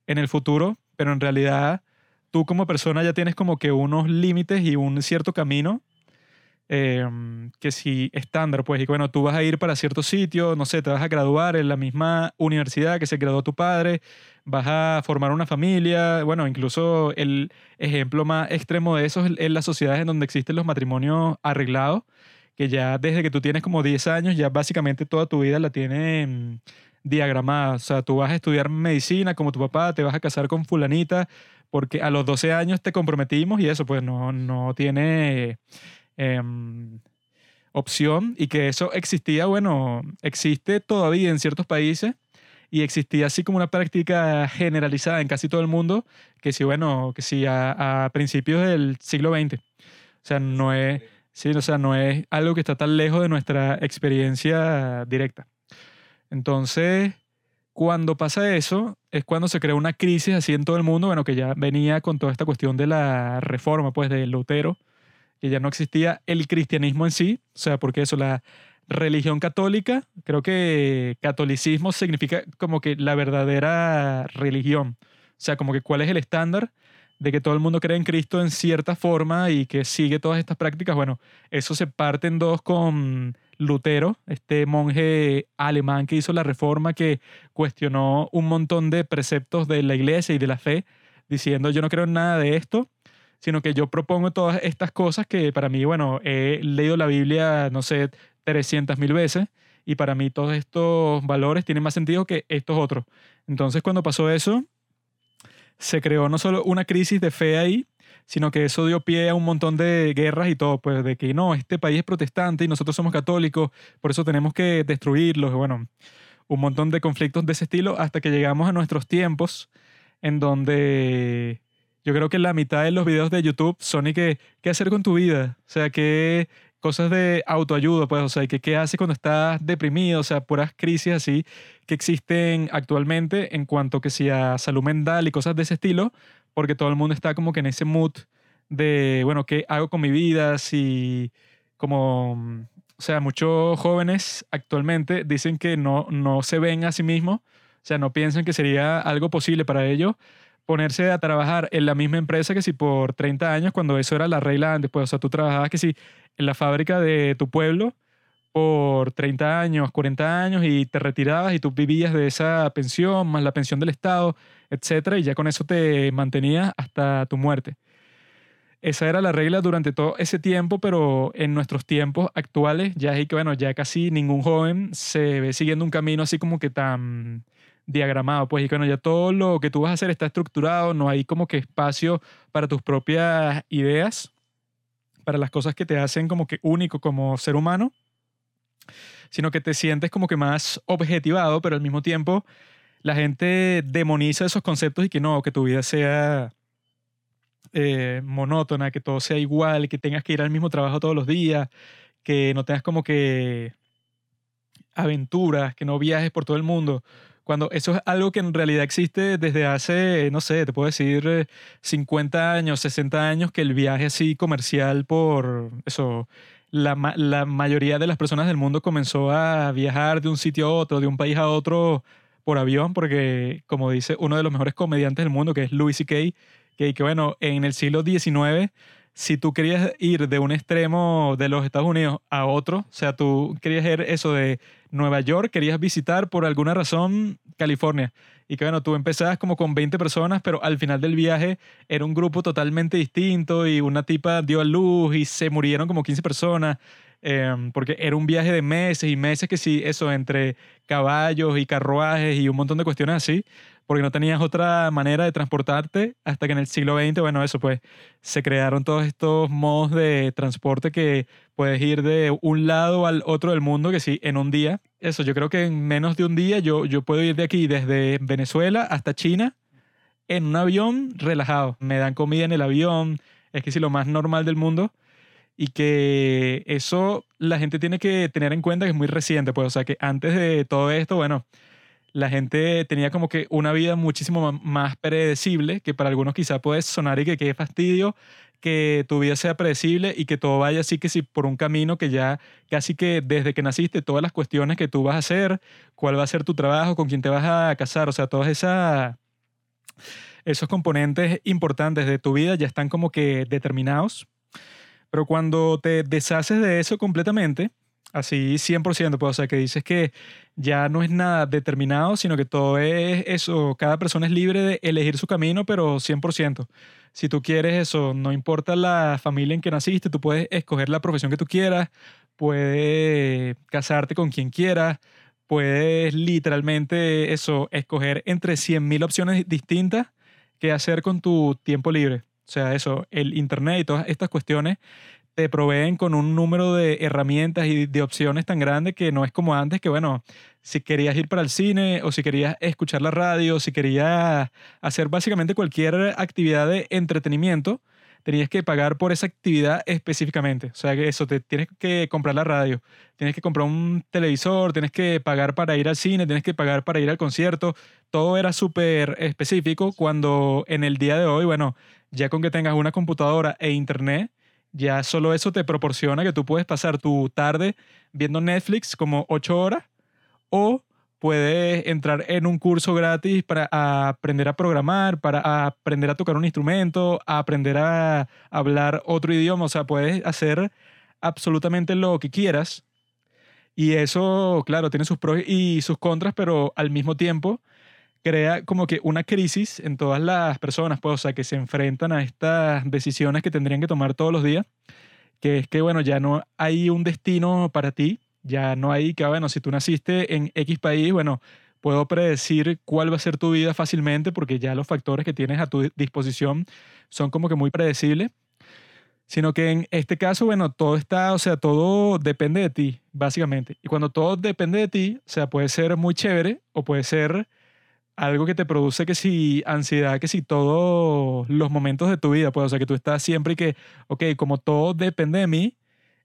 en el futuro, pero en realidad tú como persona ya tienes como que unos límites y un cierto camino Em, que si estándar, pues, y bueno, tú vas a ir para cierto sitio, no sé, te vas a graduar en la misma universidad que se graduó tu padre, vas a formar una familia, bueno, incluso el ejemplo más extremo de eso es las sociedades en donde existen los matrimonios arreglados, que ya desde que tú tienes como 10 años, ya básicamente toda tu vida la tienen diagramada, o sea, tú vas a estudiar medicina como tu papá, te vas a casar con fulanita, porque a los 12 años te comprometimos y eso pues no, no tiene Em, opción y que eso existía, bueno, existe todavía en ciertos países y existía así como una práctica generalizada en casi todo el mundo, que sí, bueno, que sí a, principios del siglo XX. O sea, no es, sí, o sea, no es algo que está tan lejos de nuestra experiencia directa. Entonces, cuando pasa eso, es cuando se crea una crisis así en todo el mundo, bueno, que ya venía con toda esta cuestión de la reforma, pues, de Lutero, que ya no existía el cristianismo en sí, o sea, porque eso, la religión católica, creo que catolicismo significa como que la verdadera religión, o sea, como que cuál es el estándar de que todo el mundo cree en Cristo en cierta forma y que sigue todas estas prácticas, bueno, eso se parte en dos con Lutero, este monje alemán que hizo la reforma, que cuestionó un montón de preceptos de la iglesia y de la fe, diciendo yo no creo en nada de esto, sino que yo propongo todas estas cosas que para mí, bueno, he leído la Biblia, no sé, 300 mil veces, y para mí todos estos valores tienen más sentido que estos otros. Entonces cuando pasó eso, se creó no solo una crisis de fe ahí, sino que eso dio pie a un montón de guerras y todo, pues de que no, este país es protestante y nosotros somos católicos, por eso tenemos que destruirlos, bueno, un montón de conflictos de ese estilo hasta que llegamos a nuestros tiempos en donde yo creo que la mitad de los videos de YouTube son y que, ¿qué hacer con tu vida? O sea, que cosas de autoayuda, pues, o sea, que qué haces cuando estás deprimido, o sea, puras crisis así que existen actualmente en cuanto que sea salud mental y cosas de ese estilo, porque todo el mundo está como que en ese mood de, bueno, ¿qué hago con mi vida? Si como, o sea, muchos jóvenes actualmente dicen que no, no se ven a sí mismos, o sea, no piensan que sería algo posible para ellos ponerse a trabajar en la misma empresa que si por 30 años, cuando eso era la regla antes, pues, o sea, tú trabajabas que si en la fábrica de tu pueblo por 30 años, 40 años y te retirabas y tú vivías de esa pensión, más la pensión del Estado, etcétera, y ya con eso te mantenías hasta tu muerte. Esa era la regla durante todo ese tiempo, pero en nuestros tiempos actuales ya es que, bueno, ya casi ningún joven se ve siguiendo un camino así como que tan diagramado, pues, y bueno, ya todo lo que tú vas a hacer está estructurado, no hay como que espacio para tus propias ideas, para las cosas que te hacen como que único como ser humano, sino que te sientes como que más objetivado, pero al mismo tiempo la gente demoniza esos conceptos y que no, que tu vida sea eh, monótona, que todo sea igual, que tengas que ir al mismo trabajo todos los días, que no tengas como que aventuras, que no viajes por todo el mundo. Cuando eso es algo que en realidad existe desde hace, no sé, te puedo decir 50 eh, años, 60 años, que el viaje así comercial por eso, la, la mayoría de las personas del mundo comenzó a viajar de un sitio a otro, de un país a otro por avión, porque como dice uno de los mejores comediantes del mundo, que es Louis C.K., que, que bueno, en el siglo XIX si tú querías ir de un extremo de los Estados Unidos a otro, o sea, tú querías ir eso de Nueva York, querías visitar por alguna razón California. Y que bueno, tú empezabas como con 20 personas, pero al final del viaje era un grupo totalmente distinto y una tipa dio a luz y se murieron como 15 personas. Em, porque era un viaje de meses y meses que sí, eso, entre caballos y carruajes y un montón de cuestiones así porque no tenías otra manera de transportarte hasta que en el siglo XX, bueno, eso pues, se crearon todos estos modos de transporte que puedes ir de un lado al otro del mundo, que sí, en un día. Eso, yo creo que en menos de un día yo, yo puedo ir de aquí, desde Venezuela hasta China, en un avión relajado. Me dan comida en el avión, es que sí, lo más normal del mundo. Y que eso la gente tiene que tener en cuenta que es muy reciente, pues, o sea, que antes de todo esto, bueno, la gente tenía como que una vida muchísimo más predecible, que para algunos quizá puede sonar y que qué fastidio que tu vida sea predecible y que todo vaya así que si por un camino que ya casi que desde que naciste todas las cuestiones que tú vas a hacer, cuál va a ser tu trabajo, con quién te vas a casar, o sea, todas esas esos componentes importantes de tu vida ya están como que determinados. Pero cuando te deshaces de eso completamente, Así 100%, pues, o sea, que dices que ya no es nada determinado, sino que todo es eso, cada persona es libre de elegir su camino, pero 100%. Si tú quieres eso, no importa la familia en que naciste, tú puedes escoger la profesión que tú quieras, puedes casarte con quien quieras, puedes literalmente eso, escoger entre 100.000 opciones distintas que hacer con tu tiempo libre. O sea, eso, el Internet y todas estas cuestiones proveen con un número de herramientas y de opciones tan grande que no es como antes, que bueno, si querías ir para el cine o si querías escuchar la radio, si querías hacer básicamente cualquier actividad de entretenimiento, tenías que pagar por esa actividad específicamente. O sea, que eso, te tienes que comprar la radio, tienes que comprar un televisor, tienes que pagar para ir al cine, tienes que pagar para ir al concierto. Todo era súper específico cuando en el día de hoy, bueno, ya con que tengas una computadora e internet, ya solo eso te proporciona que tú puedes pasar tu tarde viendo Netflix como ocho horas o puedes entrar en un curso gratis para aprender a programar, para aprender a tocar un instrumento, a aprender a hablar otro idioma. O sea, puedes hacer absolutamente lo que quieras Y eso, claro, tiene sus pros y sus contras, pero al mismo tiempo crea como que una crisis en todas las personas, pues, o sea, que se enfrentan a estas decisiones que tendrían que tomar todos los días, que es que, bueno, ya no hay un destino para ti, ya no hay que, bueno, si tú naciste en X país, bueno, puedo predecir cuál va a ser tu vida fácilmente porque ya los factores que tienes a tu disposición son como que muy predecibles sino que en este caso, bueno, todo está, o sea, todo depende de ti, básicamente. Y cuando todo depende de ti, o sea, puede ser muy chévere o puede ser algo que te produce que si ansiedad, que si todos los momentos de tu vida, pues, o sea, que tú estás siempre y que, ok, como todo depende de mí,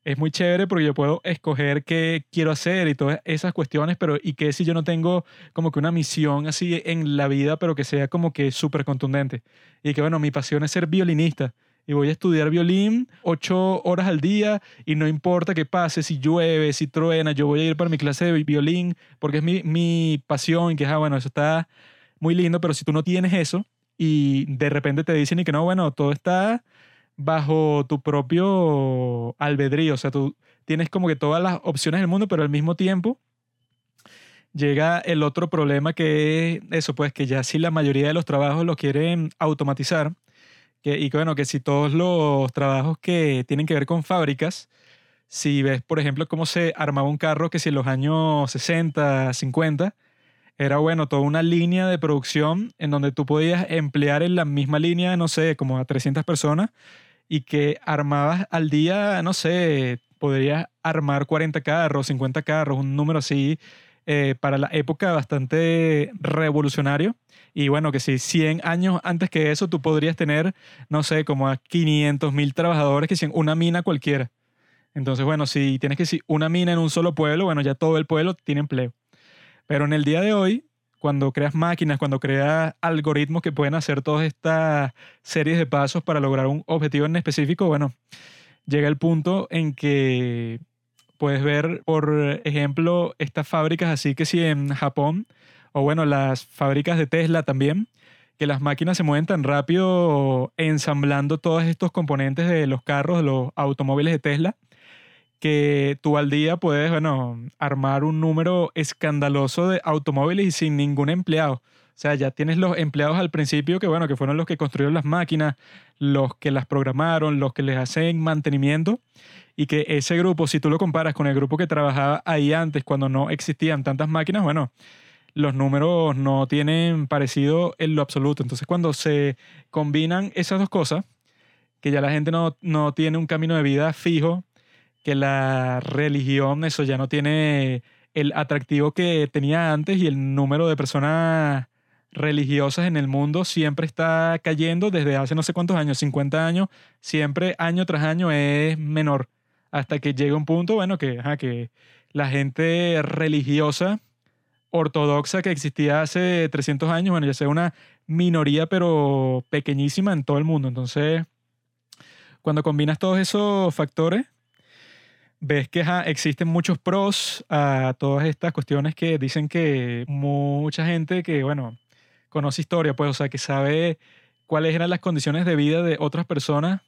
es muy chévere porque yo puedo escoger qué quiero hacer y todas esas cuestiones, pero ¿y qué si yo no tengo como que una misión así en la vida, pero que sea como que súper contundente? Y que, bueno, mi pasión es ser violinista y voy a estudiar violín ocho horas al día y no importa qué pase, si llueve, si truena, yo voy a ir para mi clase de violín porque es mi, mi pasión y que, ah, bueno, eso está muy lindo, pero si tú no tienes eso y de repente te dicen y que no, bueno, todo está bajo tu propio albedrío, o sea, tú tienes como que todas las opciones del mundo, pero al mismo tiempo llega el otro problema que es eso, pues que ya si la mayoría de los trabajos lo quieren automatizar, y que bueno, que si todos los trabajos que tienen que ver con fábricas, si ves, por ejemplo, cómo se armaba un carro que si en los años 60, 50, era bueno, toda una línea de producción en donde tú podías emplear en la misma línea, no sé, como a 300 personas y que armabas al día, no sé, podrías armar 40 carros, 50 carros, un número así eh, para la época bastante revolucionario. Y bueno, que si 100 años antes que eso tú podrías tener, no sé, como a 500 mil trabajadores que si una mina cualquiera. Entonces, bueno, si tienes que si una mina en un solo pueblo, bueno, ya todo el pueblo tiene empleo. Pero en el día de hoy, cuando creas máquinas, cuando creas algoritmos que pueden hacer todas estas series de pasos para lograr un objetivo en específico, bueno, llega el punto en que Puedes ver, por ejemplo, estas fábricas así que sí en Japón, o bueno, las fábricas de Tesla también, que las máquinas se mueven tan rápido ensamblando todos estos componentes de los carros, los automóviles de Tesla, que tú al día puedes, bueno, armar un número escandaloso de automóviles y sin ningún empleado. Sea, ya tienes los empleados al principio que, bueno, que fueron los que construyeron las máquinas, los que las programaron, los que les hacen mantenimiento y que ese grupo, si tú lo comparas con el grupo que trabajaba ahí antes, cuando no existían tantas máquinas, bueno, los números no tienen parecido en lo absoluto. Entonces, cuando se combinan esas dos cosas, que ya la gente no, no tiene un camino de vida fijo, que la religión, eso ya no tiene el atractivo que tenía antes y el número de personas religiosas en el mundo siempre está cayendo desde hace no sé cuántos años, 50 años, siempre año tras año es menor hasta que llega un punto, bueno, que, que la gente religiosa ortodoxa que existía hace 300 años, bueno, ya sea una minoría, pero pequeñísima en todo el mundo. Entonces, cuando combinas todos esos factores, ves que existen muchos pros a todas estas cuestiones que dicen que mucha gente que, bueno, conoce historia, pues, o sea, que sabe cuáles eran las condiciones de vida de otras personas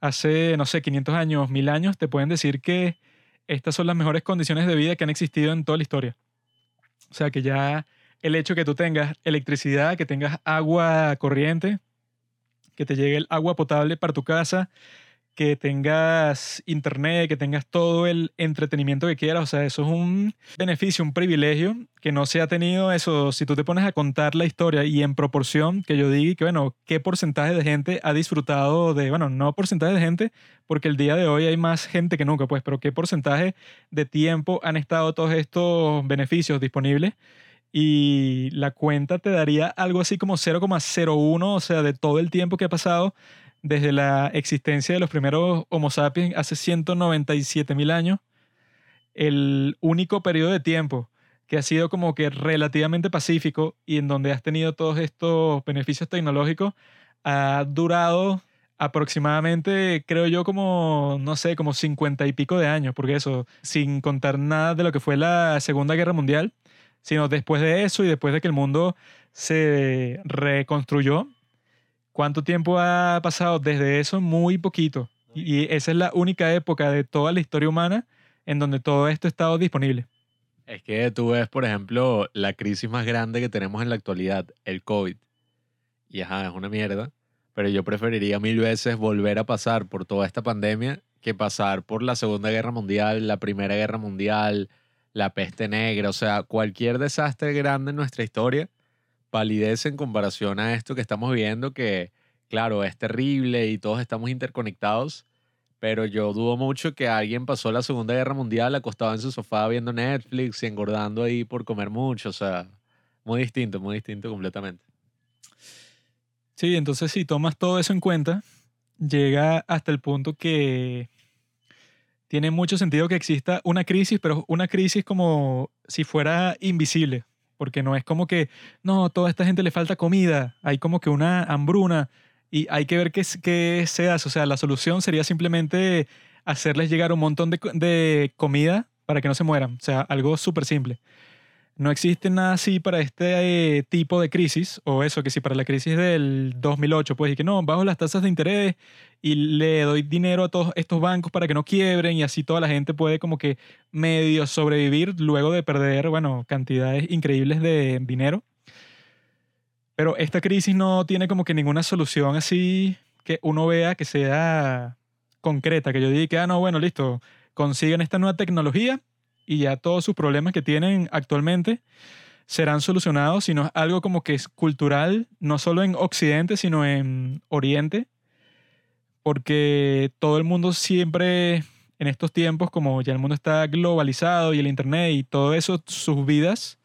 hace, no sé, 500 años, 1000 años, te pueden decir que estas son las mejores condiciones de vida que han existido en toda la historia. O sea, que ya el hecho que tú tengas electricidad, que tengas agua corriente, que te llegue el agua potable para tu casa, que tengas internet, que tengas todo el entretenimiento que quieras. O sea, eso es un beneficio, un privilegio que no se ha tenido eso. Si tú te pones a contar la historia y en proporción, que yo diga que, bueno, ¿qué porcentaje de gente ha disfrutado de, bueno, no porcentaje de gente, porque el día de hoy hay más gente que nunca, pues, pero qué porcentaje de tiempo han estado todos estos beneficios disponibles? Y la cuenta te daría algo así como 0,01, o sea, de todo el tiempo que ha pasado desde la existencia de los primeros Homo sapiens hace 197 mil años, el único periodo de tiempo que ha sido como que relativamente pacífico y en donde has tenido todos estos beneficios tecnológicos, ha durado aproximadamente, creo yo, como, no sé, como 50 y pico de años, porque eso, sin contar nada de lo que fue la Segunda Guerra Mundial, sino después de eso y después de que el mundo se reconstruyó, ¿Cuánto tiempo ha pasado desde eso? Muy poquito. Y esa es la única época de toda la historia humana en donde todo esto ha estado disponible. Es que tú ves, por ejemplo, la crisis más grande que tenemos en la actualidad, el COVID. Y ajá, es una mierda. Pero yo preferiría mil veces volver a pasar por toda esta pandemia que pasar por la Segunda Guerra Mundial, la Primera Guerra Mundial, la peste negra. O sea, cualquier desastre grande en nuestra historia palidece en comparación a esto que estamos viendo, que claro, es terrible y todos estamos interconectados pero yo dudo mucho que alguien pasó la Segunda Guerra Mundial acostado en su sofá viendo Netflix y engordando ahí por comer mucho. O sea, muy distinto, muy distinto completamente. Sí, entonces si tomas todo eso en cuenta, llega hasta el punto que tiene mucho sentido que exista una crisis, pero una crisis como si fuera invisible, porque no es como que, no, toda esta gente le falta comida, hay como que una hambruna y hay que ver qué, qué se hace. O sea, la solución sería simplemente hacerles llegar un montón de, de comida para que no se mueran. O sea, algo súper simple. No existe nada así para este eh, tipo de crisis, o eso, que si para la crisis del 2008, pues, y que no, bajo las tasas de interés y le doy dinero a todos estos bancos para que no quiebren y así toda la gente puede como que medio sobrevivir luego de perder, bueno, cantidades increíbles de dinero. Pero esta crisis no tiene como que ninguna solución así que uno vea que sea concreta, que yo diga que, ah, no, bueno, listo, consiguen esta nueva tecnología y ya todos sus problemas que tienen actualmente serán solucionados, sino algo como que es cultural, no solo en Occidente, sino en Oriente, porque todo el mundo siempre, en estos tiempos, como ya el mundo está globalizado y el Internet y todo eso, sus vidas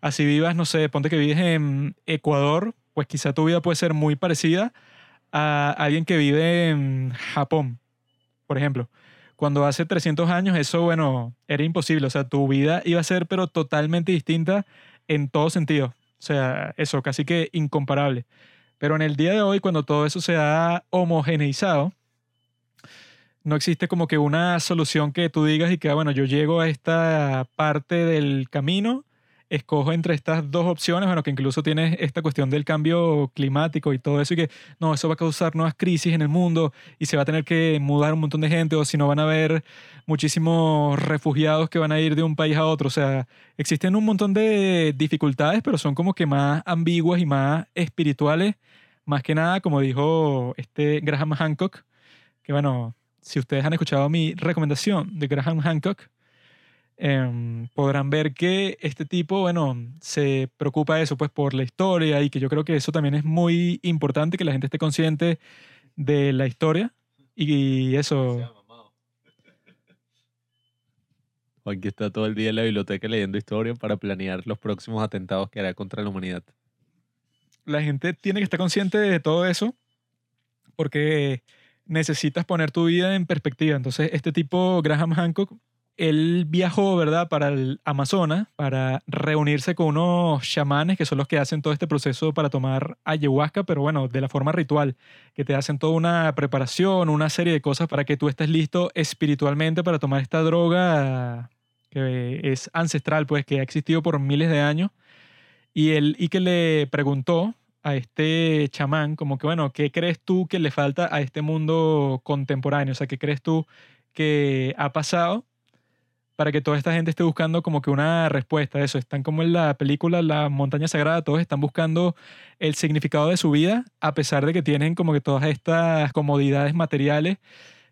así vivas, no sé, ponte que vives en Ecuador, pues quizá tu vida puede ser muy parecida a alguien que vive en Japón, por ejemplo. Cuando hace 300 años eso, bueno, era imposible. O sea, tu vida iba a ser pero totalmente distinta en todo sentido. O sea, eso, casi que incomparable. Pero en el día de hoy, cuando todo eso se ha homogeneizado, no existe como que una solución que tú digas y que, ah, bueno, yo llego a esta parte del camino escojo entre estas dos opciones, bueno, que incluso tienes esta cuestión del cambio climático y todo eso, y que no, eso va a causar nuevas crisis en el mundo y se va a tener que mudar un montón de gente, o si no van a haber muchísimos refugiados que van a ir de un país a otro. O sea, existen un montón de dificultades, pero son como que más ambiguas y más espirituales, más que nada, como dijo este Graham Hancock, que bueno, si ustedes han escuchado mi recomendación de Graham Hancock, Em, podrán ver que este tipo, bueno, se preocupa eso, pues, por la historia y que yo creo que eso también es muy importante, que la gente esté consciente de la historia y eso... Aquí está todo el día en la biblioteca leyendo historia para planear los próximos atentados que hará contra la humanidad. La gente tiene que estar consciente de todo eso porque necesitas poner tu vida en perspectiva. Entonces, este tipo, Graham Hancock, él viajó, ¿verdad?, para el Amazonas para reunirse con unos chamanes que son los que hacen todo este proceso para tomar ayahuasca, pero bueno, de la forma ritual, que te hacen toda una preparación, una serie de cosas para que tú estés listo espiritualmente para tomar esta droga que es ancestral, pues que ha existido por miles de años. Y él, y que le preguntó a este chamán, como que, bueno, ¿qué crees tú que le falta a este mundo contemporáneo? O sea, ¿qué crees tú que ha pasado para que toda esta gente esté buscando como que una respuesta a eso. Están como en la película La montaña sagrada, todos están buscando el significado de su vida, a pesar de que tienen como que todas estas comodidades materiales,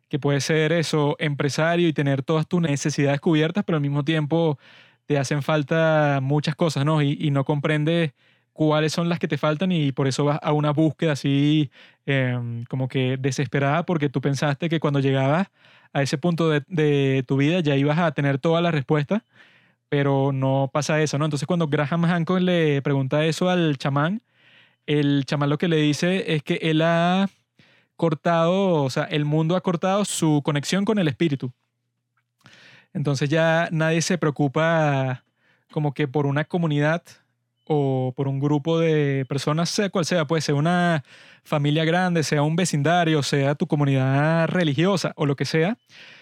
que puede ser eso, empresario y tener todas tus necesidades cubiertas, pero al mismo tiempo te hacen falta muchas cosas, ¿no? Y, no comprendes cuáles son las que te faltan y por eso vas a una búsqueda así em, como que desesperada porque tú pensaste que cuando llegabas a ese punto de, tu vida ya ibas a tener todas las respuestas, pero no pasa eso, ¿no? Entonces cuando Graham Hancock le pregunta eso al chamán, el chamán lo que le dice es que él ha cortado, o sea, el mundo ha cortado su conexión con el espíritu. Entonces ya nadie se preocupa como que por una comunidad o por un grupo de personas, sea cual sea, puede ser una familia grande, sea un vecindario, sea tu comunidad religiosa o lo que sea,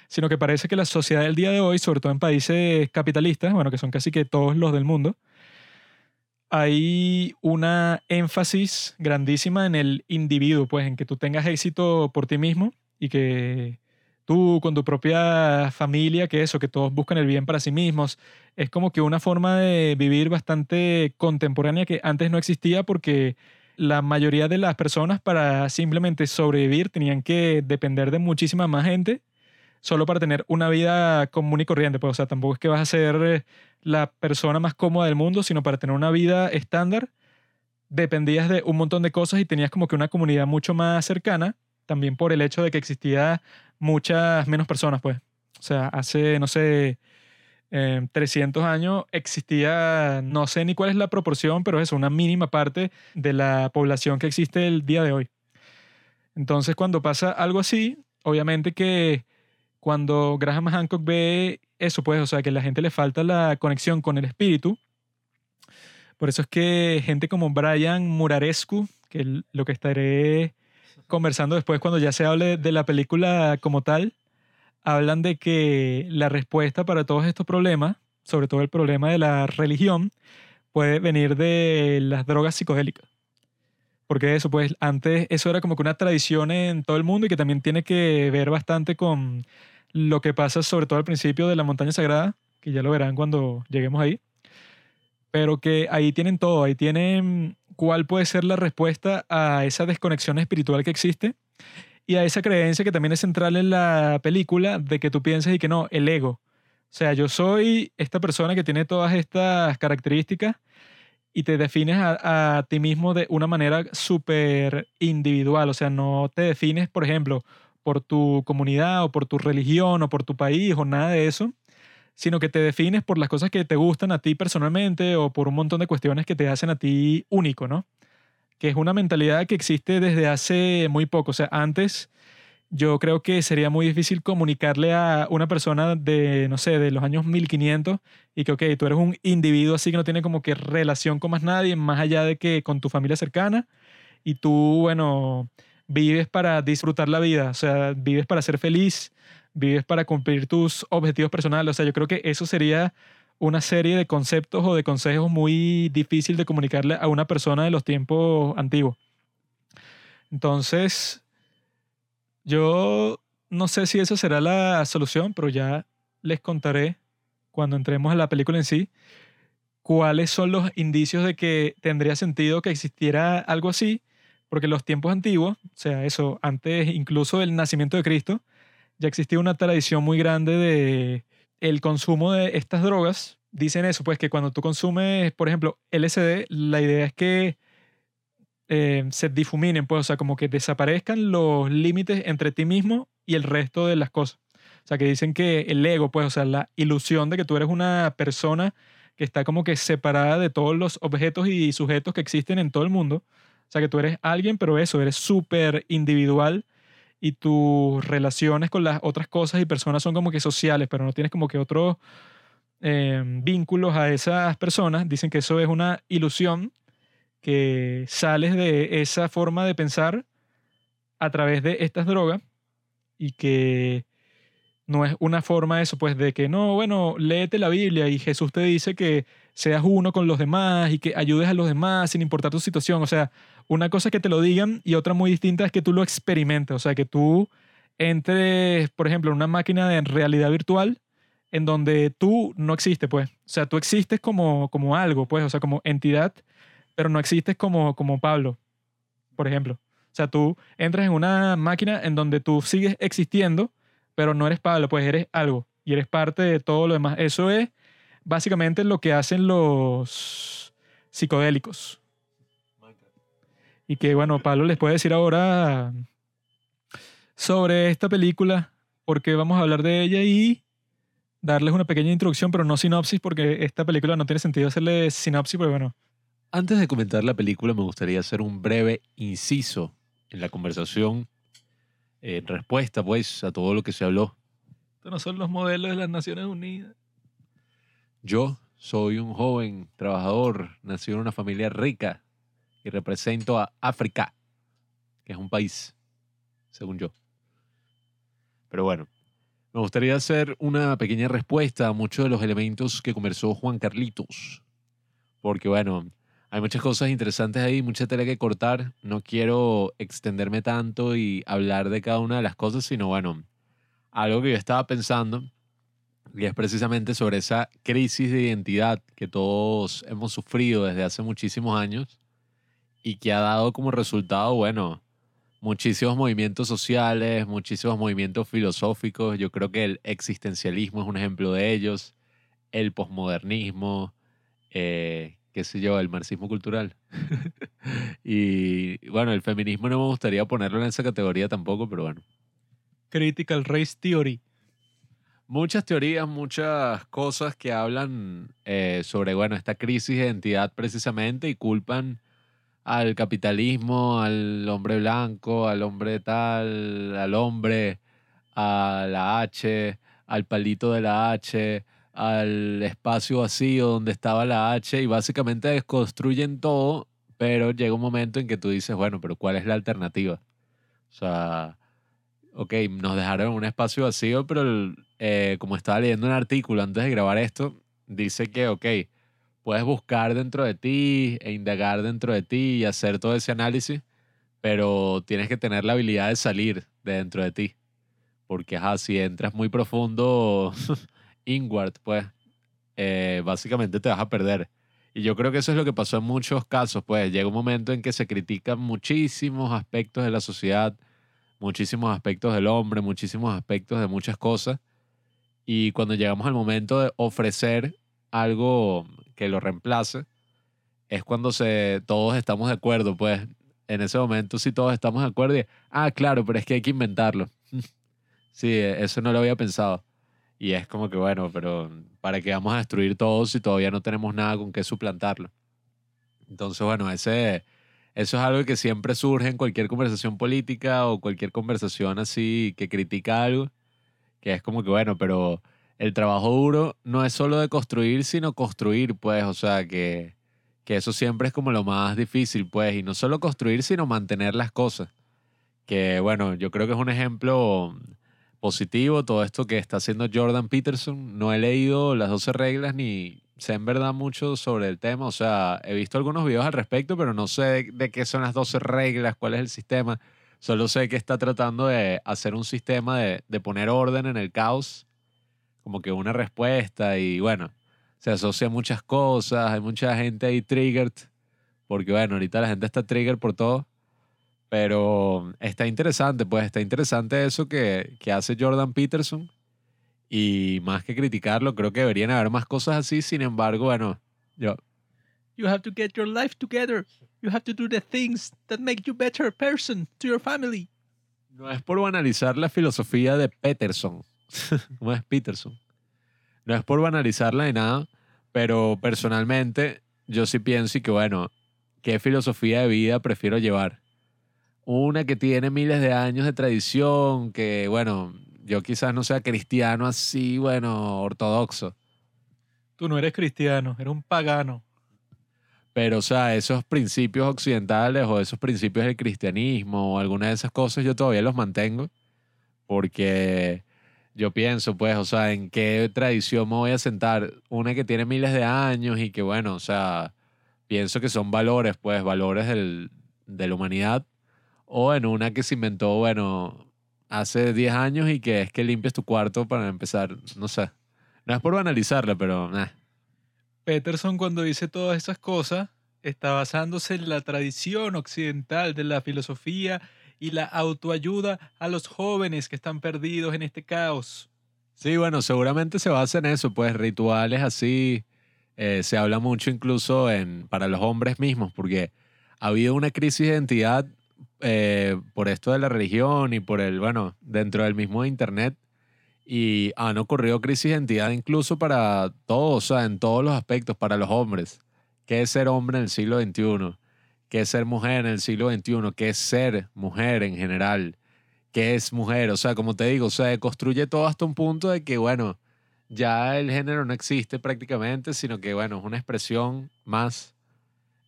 sino que parece que la sociedad del día de hoy, sobre todo en países capitalistas, bueno, que son casi que todos los del mundo, hay una énfasis grandísima en el individuo, pues en que tú tengas éxito por ti mismo y que tú, con tu propia familia, que eso, que todos buscan el bien para sí mismos. Es como que una forma de vivir bastante contemporánea que antes no existía porque la mayoría de las personas para simplemente sobrevivir tenían que depender de muchísima más gente solo para tener una vida común y corriente. Pues, o sea, tampoco es que vas a ser eh, la persona más cómoda del mundo, sino para tener una vida estándar dependías de un montón de cosas y tenías como que una comunidad mucho más cercana, también por el hecho de que existía muchas menos personas, pues. O sea, hace, no sé, 300 años existía, no sé ni cuál es la proporción, pero es una mínima parte de la población que existe el día de hoy. Entonces, cuando pasa algo así, obviamente que cuando Graham Hancock ve eso, pues, o sea, que a la gente le falta la conexión con el espíritu, por eso es que gente como Brian Murarescu, que lo que estaré conversando después cuando ya se hable de la película como tal, hablan de que la respuesta para todos estos problemas, sobre todo el problema de la religión, puede venir de las drogas psicodélicas. Porque eso, pues antes eso era como que una tradición en todo el mundo y que también tiene que ver bastante con lo que pasa sobre todo al principio de la montaña sagrada, que ya lo verán cuando lleguemos ahí pero que ahí tienen todo, ahí tienen cuál puede ser la respuesta a esa desconexión espiritual que existe y a esa creencia que también es central en la película de que tú pienses y que no, el ego. O sea, yo soy esta persona que tiene todas estas características y te defines a, a ti mismo de una manera súper individual. O sea, no te defines, por ejemplo, por tu comunidad o por tu religión o por tu país o nada de eso, sino que te defines por las cosas que te gustan a ti personalmente o por un montón de cuestiones que te hacen a ti único, ¿no? Que es una mentalidad que existe desde hace muy poco. O sea, antes yo creo que sería muy difícil comunicarle a una persona de, no sé, de los años 1500 y que, ok, tú eres un individuo así que no tiene como que relación con más nadie, más allá de que con tu familia cercana y tú, bueno, vives para disfrutar la vida, o sea, vives para ser feliz vives para cumplir tus objetivos personales. O sea, yo creo que eso sería una serie de conceptos o de consejos muy difícil de comunicarle a una persona de los tiempos antiguos. Entonces, yo no sé si esa será la solución, pero ya les contaré cuando entremos a la película en sí cuáles son los indicios de que tendría sentido que existiera algo así, porque los tiempos antiguos, o sea, eso, antes incluso del nacimiento de Cristo, ya existía una tradición muy grande de el consumo de estas drogas. Dicen eso, pues que cuando tú consumes, por ejemplo, LSD, la idea es que eh, se difuminen, pues, o sea, como que desaparezcan los límites entre ti mismo y el resto de las cosas. O sea, que dicen que el ego, pues, o sea, la ilusión de que tú eres una persona que está como que separada de todos los objetos y sujetos que existen en todo el mundo. O sea, que tú eres alguien, pero eso, eres súper individual y tus relaciones con las otras cosas y personas son como que sociales, pero no tienes como que otros em, vínculos a esas personas, dicen que eso es una ilusión, que sales de esa forma de pensar a través de estas drogas y que no es una forma eso, pues de que no, bueno, léete la Biblia y Jesús te dice que seas uno con los demás y que ayudes a los demás sin importar tu situación. O sea, una cosa es que te lo digan y otra muy distinta es que tú lo experimentes, o sea, que tú entres, por ejemplo, en una máquina de realidad virtual en donde tú no existes, pues. O sea, tú existes como, como algo, pues, o sea, como entidad, pero no existes como, como Pablo, por ejemplo. O sea, tú entras en una máquina en donde tú sigues existiendo, pero no eres Pablo, pues eres algo y eres parte de todo lo demás. Eso es básicamente lo que hacen los psicodélicos. Y que, bueno, Pablo les puede decir ahora sobre esta película, porque vamos a hablar de ella y darles una pequeña introducción, pero no sinopsis, porque esta película no tiene sentido hacerle sinopsis, pero bueno. Antes de comentar la película, me gustaría hacer un breve inciso en la conversación, en respuesta, pues, a todo lo que se habló. Estos no son los modelos de las Naciones Unidas. Yo soy un joven trabajador, nacido en una familia rica, y represento a África, que es un país, según yo. Pero bueno, me gustaría hacer una pequeña respuesta a muchos de los elementos que conversó Juan Carlitos. Porque bueno, hay muchas cosas interesantes ahí, mucha tela que cortar. No quiero extenderme tanto y hablar de cada una de las cosas, sino bueno, algo que yo estaba pensando, y es precisamente sobre esa crisis de identidad que todos hemos sufrido desde hace muchísimos años y que ha dado como resultado, bueno, muchísimos movimientos sociales, muchísimos movimientos filosóficos. Yo creo que el existencialismo es un ejemplo de ellos, el posmodernismo, eh, qué sé yo, el marxismo cultural. <laughs> y bueno, el feminismo no me gustaría ponerlo en esa categoría tampoco, pero bueno. Critical Race Theory. Muchas teorías, muchas cosas que hablan eh, sobre, bueno, esta crisis de identidad precisamente y culpan al capitalismo, al hombre blanco, al hombre tal, al hombre, a la H, al palito de la H, al espacio vacío donde estaba la H y básicamente desconstruyen todo, pero llega un momento en que tú dices, bueno, pero ¿cuál es la alternativa? O sea, ok, nos dejaron un espacio vacío, pero eh, como estaba leyendo un artículo antes de grabar esto, dice que, ok, puedes buscar dentro de ti e indagar dentro de ti y hacer todo ese análisis, pero tienes que tener la habilidad de salir de dentro de ti. Porque, ajá, si entras muy profundo, <laughs> inward, pues, eh, básicamente te vas a perder. Y yo creo que eso es lo que pasó en muchos casos, pues llega un momento en que se critican muchísimos aspectos de la sociedad, muchísimos aspectos del hombre, muchísimos aspectos de muchas cosas. Y cuando llegamos al momento de ofrecer algo que lo reemplace, es cuando se, todos estamos de acuerdo, pues en ese momento si todos estamos de acuerdo, y, ah, claro, pero es que hay que inventarlo. <laughs> sí, eso no lo había pensado. Y es como que, bueno, pero ¿para qué vamos a destruir todo si todavía no tenemos nada con qué suplantarlo? Entonces, bueno, ese, eso es algo que siempre surge en cualquier conversación política o cualquier conversación así que critica algo, que es como que, bueno, pero el trabajo duro no es solo de construir, sino construir, pues, o sea, que, que eso siempre es como lo más difícil, pues, y no solo construir, sino mantener las cosas. Que, bueno, yo creo que es un ejemplo positivo todo esto que está haciendo Jordan Peterson. No he leído las 12 reglas ni sé en verdad mucho sobre el tema, o sea, he visto algunos videos al respecto, pero no sé de, qué son las 12 reglas, cuál es el sistema. Solo sé que está tratando de hacer un sistema de, de poner orden en el caos como que una respuesta y bueno, se asocia muchas cosas, hay mucha gente ahí triggered, porque bueno, ahorita la gente está triggered por todo, pero está interesante, pues está interesante eso que, que hace Jordan Peterson y más que criticarlo, creo que deberían haber más cosas así, sin embargo, bueno, yo... You have to get your life together. You have to do the things that make you better person to your family. No es por banalizar la filosofía de Peterson, <laughs> ¿Cómo es Peterson? No es por banalizarla ni nada, pero personalmente yo sí pienso y que, bueno, ¿qué filosofía de vida prefiero llevar? Una que tiene miles de años de tradición, que, bueno, yo quizás no sea cristiano así, bueno, ortodoxo. Tú no eres cristiano, eres un pagano. Pero, o sea, esos principios occidentales o esos principios del cristianismo o alguna de esas cosas yo todavía los mantengo porque yo pienso, pues, o sea, en qué tradición me voy a sentar. Una que tiene miles de años y que, bueno, o sea, pienso que son valores, pues, valores del, de la humanidad. O en una que se inventó, bueno, hace 10 años y que es que limpies tu cuarto para empezar, no sé. No es por banalizarla, pero... Peterson cuando dice todas esas cosas está basándose en la tradición occidental de la filosofía y la autoayuda a los jóvenes que están perdidos en este caos. Sí, bueno, seguramente se basa en eso, pues rituales así. Eh, se habla mucho incluso en, para los hombres mismos, porque ha habido una crisis de identidad eh, por esto de la religión y por el, bueno, dentro del mismo Internet. Y han ocurrido crisis de identidad incluso para todos, o sea, en todos los aspectos, para los hombres. ¿Qué es ser hombre en el siglo XXI? Qué es ser mujer en el siglo XXI, qué es ser mujer en general, qué es mujer. O sea, como te digo, o sea, construye todo hasta un punto de que, bueno, ya el género no existe prácticamente, sino que, bueno, es una expresión más.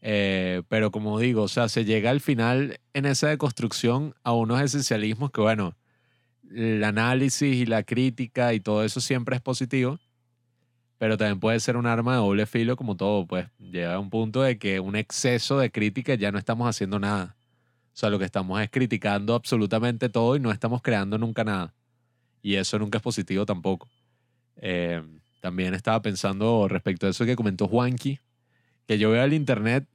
Eh, pero como digo, o sea, se llega al final en esa deconstrucción a unos esencialismos que, bueno, el análisis y la crítica y todo eso siempre es positivo, pero también puede ser un arma de doble filo como todo, pues llega a un punto de que un exceso de crítica ya no estamos haciendo nada. O sea, lo que estamos es criticando absolutamente todo y no estamos creando nunca nada. y eso nunca es positivo tampoco. Eh, también estaba pensando respecto a eso que comentó Juanqui, que yo veo el internet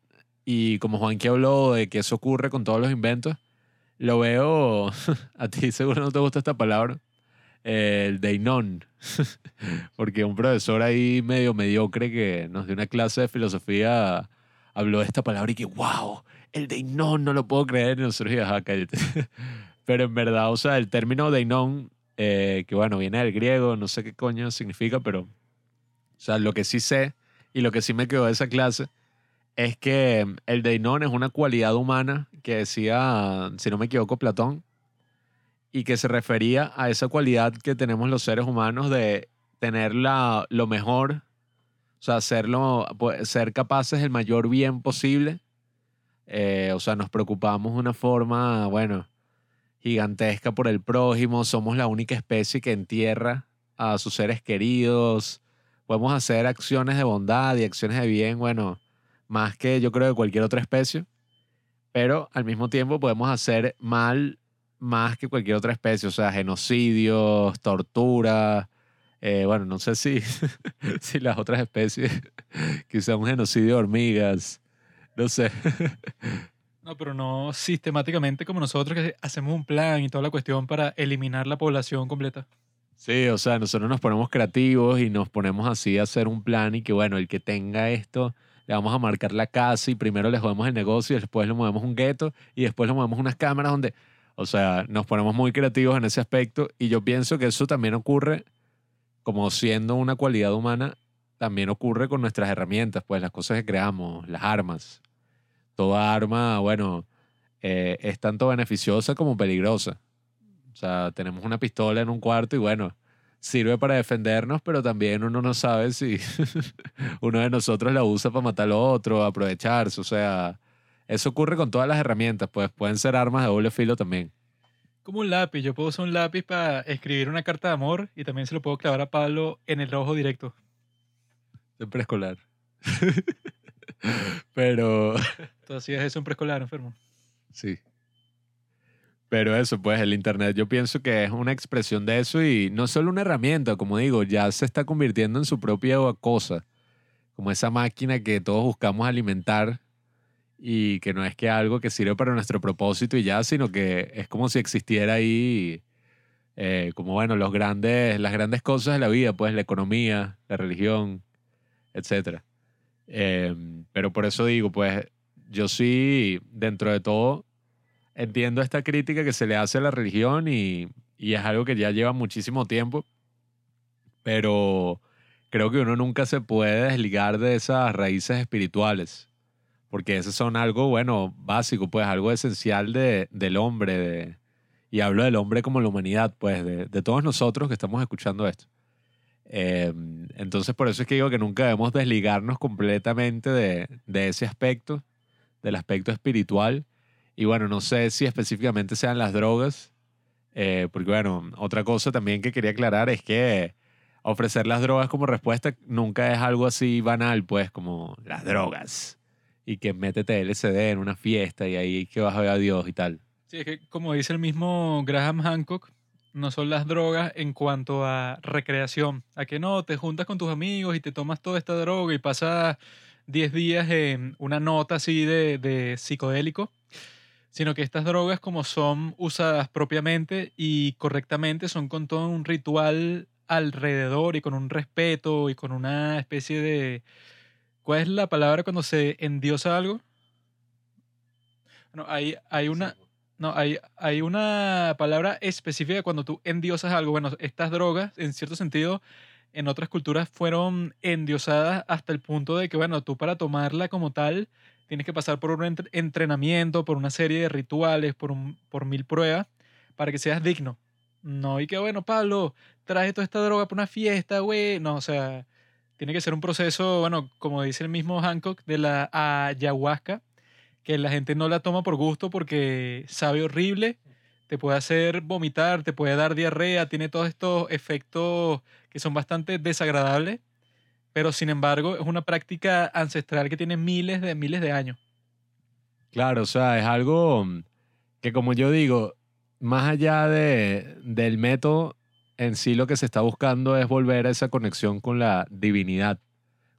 y como Juanqui habló de que eso ocurre con todos los inventos, lo veo, <laughs> a ti seguro no te gusta esta palabra, el deinon, <laughs> porque un profesor ahí medio mediocre que nos dio una clase de filosofía habló de esta palabra y que, wow, el deinon, no lo puedo creer, y nosotros dijimos, ah, cállate. <laughs> Pero en verdad, o sea, el término deinon, eh, que bueno, viene del griego, no sé qué coño significa, pero, o sea, lo que sí sé y lo que sí me quedó de esa clase es que el deinon es una cualidad humana que decía, si no me equivoco, Platón, y que se refería a esa cualidad que tenemos los seres humanos de tener la, lo mejor, o sea, hacerlo, ser capaces del mayor bien posible. Eh, o sea, nos preocupamos de una forma, bueno, gigantesca por el prójimo, somos la única especie que entierra a sus seres queridos, podemos hacer acciones de bondad y acciones de bien, bueno, más que yo creo que cualquier otra especie, pero al mismo tiempo podemos hacer mal más que cualquier otra especie, o sea, genocidios, tortura. Eh, bueno, no sé si, <laughs> si las otras especies, <laughs> quizá un genocidio de hormigas, no sé. <laughs> No, pero no sistemáticamente como nosotros que hacemos un plan y toda la cuestión para eliminar la población completa. Sí, o sea, nosotros nos ponemos creativos y nos ponemos así a hacer un plan y que bueno, el que tenga esto, le vamos a marcar la casa y primero le jodemos el negocio y después le movemos un gueto y después le movemos unas cámaras donde o sea, nos ponemos muy creativos en ese aspecto y yo pienso que eso también ocurre, como siendo una cualidad humana, también ocurre con nuestras herramientas, pues las cosas que creamos, las armas. Toda arma, bueno, eh, es tanto beneficiosa como peligrosa. O sea, tenemos una pistola en un cuarto y bueno, sirve para defendernos, pero también uno no sabe si <laughs> uno de nosotros la usa para matar al otro, aprovecharse. O sea, eso ocurre con todas las herramientas, pues pueden ser armas de doble filo también. Como un lápiz, yo puedo usar un lápiz para escribir una carta de amor y también se lo puedo clavar a Pablo en el ojo directo. De preescolar. <laughs> Pero. <laughs> Tú hacías eso en preescolar, enfermo. Sí. Pero eso, pues el Internet yo pienso que es una expresión de eso y no solo una herramienta, como digo, ya se está convirtiendo en su propia cosa, como esa máquina que todos buscamos alimentar y que no es que algo que sirve para nuestro propósito y ya, sino que es como si existiera ahí, eh, como bueno, los grandes, las grandes cosas de la vida, pues la economía, la religión, etc. Em, pero por eso digo, pues yo sí, dentro de todo, entiendo esta crítica que se le hace a la religión y, y es algo que ya lleva muchísimo tiempo, pero creo que uno nunca se puede desligar de esas raíces espirituales porque esos son algo, bueno, básico, pues algo esencial de, del hombre, de, y hablo del hombre como la humanidad, pues de, de todos nosotros que estamos escuchando esto. Em, entonces, por eso es que digo que nunca debemos desligarnos completamente de, de ese aspecto, del aspecto espiritual. Y bueno, no sé si específicamente sean las drogas, eh, porque bueno, otra cosa también que quería aclarar es que ofrecer las drogas como respuesta nunca es algo así banal, pues como las drogas y que métete LCD en una fiesta y ahí que vas a ver a Dios y tal. Sí, es que como dice el mismo Graham Hancock, no son las drogas en cuanto a recreación. A que no, te juntas con tus amigos y te tomas toda esta droga y pasas 10 días en una nota así de, de psicodélico, sino que estas drogas como son usadas propiamente y correctamente, son con todo un ritual alrededor y con un respeto y con una especie de ¿Cuál es la palabra cuando se endiosa algo? Bueno, hay, hay una... No, hay, hay una palabra específica cuando tú endiosas algo. Bueno, estas drogas, en cierto sentido, en otras culturas fueron endiosadas hasta el punto de que, bueno, tú para tomarla como tal, tienes que pasar por un entrenamiento, por una serie de rituales, por, un, por mil pruebas, para que seas digno. No, y que, bueno, Pablo, traje toda esta droga para una fiesta, güey. No, o sea, tiene que ser un proceso, bueno, como dice el mismo Hancock, de la ayahuasca, que la gente no la toma por gusto porque sabe horrible, te puede hacer vomitar, te puede dar diarrea, tiene todos estos efectos que son bastante desagradables, pero sin embargo es una práctica ancestral que tiene miles de miles de años. Claro, o sea, es algo que como yo digo, más allá de, del método, en sí lo que se está buscando es volver a esa conexión con la divinidad,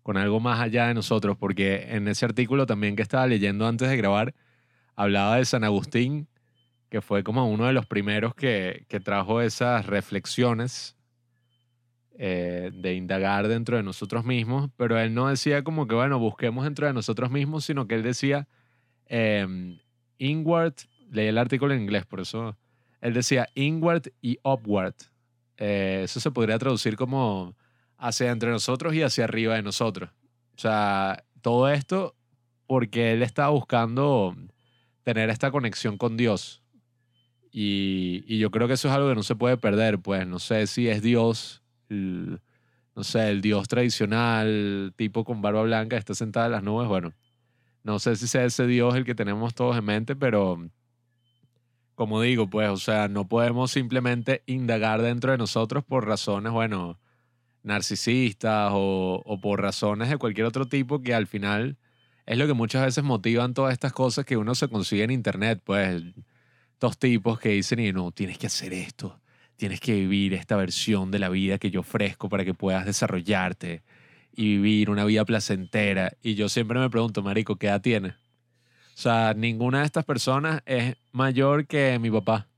con algo más allá de nosotros, porque en ese artículo también que estaba leyendo antes de grabar, hablaba de San Agustín, que fue como uno de los primeros que, que trajo esas reflexiones eh, de indagar dentro de nosotros mismos, pero él no decía como que, bueno, busquemos dentro de nosotros mismos, sino que él decía em, inward, leí el artículo en inglés, por eso él decía inward y upward. Eh, eso se podría traducir como hacia entre nosotros y hacia arriba de nosotros. O sea, todo esto porque él estaba buscando tener esta conexión con Dios. Y, yo creo que eso es algo que no se puede perder, pues no sé si es Dios, no sé, el Dios tradicional, tipo con barba blanca, está sentado en las nubes, bueno, no sé si sea ese Dios el que tenemos todos en mente, pero como digo, pues, o sea, no podemos simplemente indagar dentro de nosotros por razones, bueno, narcisistas o, por razones de cualquier otro tipo que al final es lo que muchas veces motivan todas estas cosas que uno se consigue en internet, pues, estos tipos que dicen, y no, tienes que hacer esto, tienes que vivir esta versión de la vida que yo ofrezco para que puedas desarrollarte y vivir una vida placentera. Y yo siempre me pregunto, Marico, ¿qué edad tienes? O sea, ninguna de estas personas es mayor que mi papá.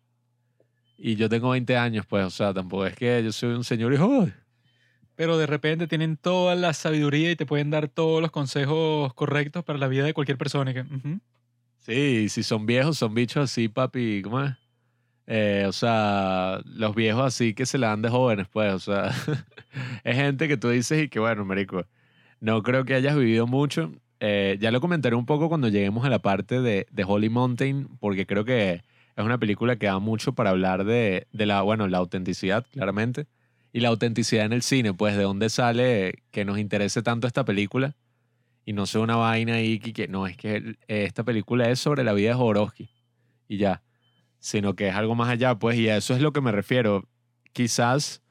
Y yo tengo 20 años, pues, o sea, tampoco es que yo soy un señor hijo. Pero de repente tienen toda la sabiduría y te pueden dar todos los consejos correctos para la vida de cualquier persona. Sí, si son viejos, son bichos así, papi, ¿cómo es? Eh, o sea, los viejos así que se la dan de jóvenes, pues, o sea, <laughs> es gente que tú dices y que, bueno, marico, no creo que hayas vivido mucho eh, ya lo comentaré un poco cuando lleguemos a la parte de, de, Holy Mountain, porque creo que es una película que da mucho para hablar de, de, la, bueno, la autenticidad, claramente, y la autenticidad en el cine, pues de dónde sale que nos interese tanto esta película y no sea una vaina ahí que, no, es que esta película es sobre la vida de Jodorowsky y ya, sino que es algo más allá, pues, y a eso es lo que me refiero. Quizás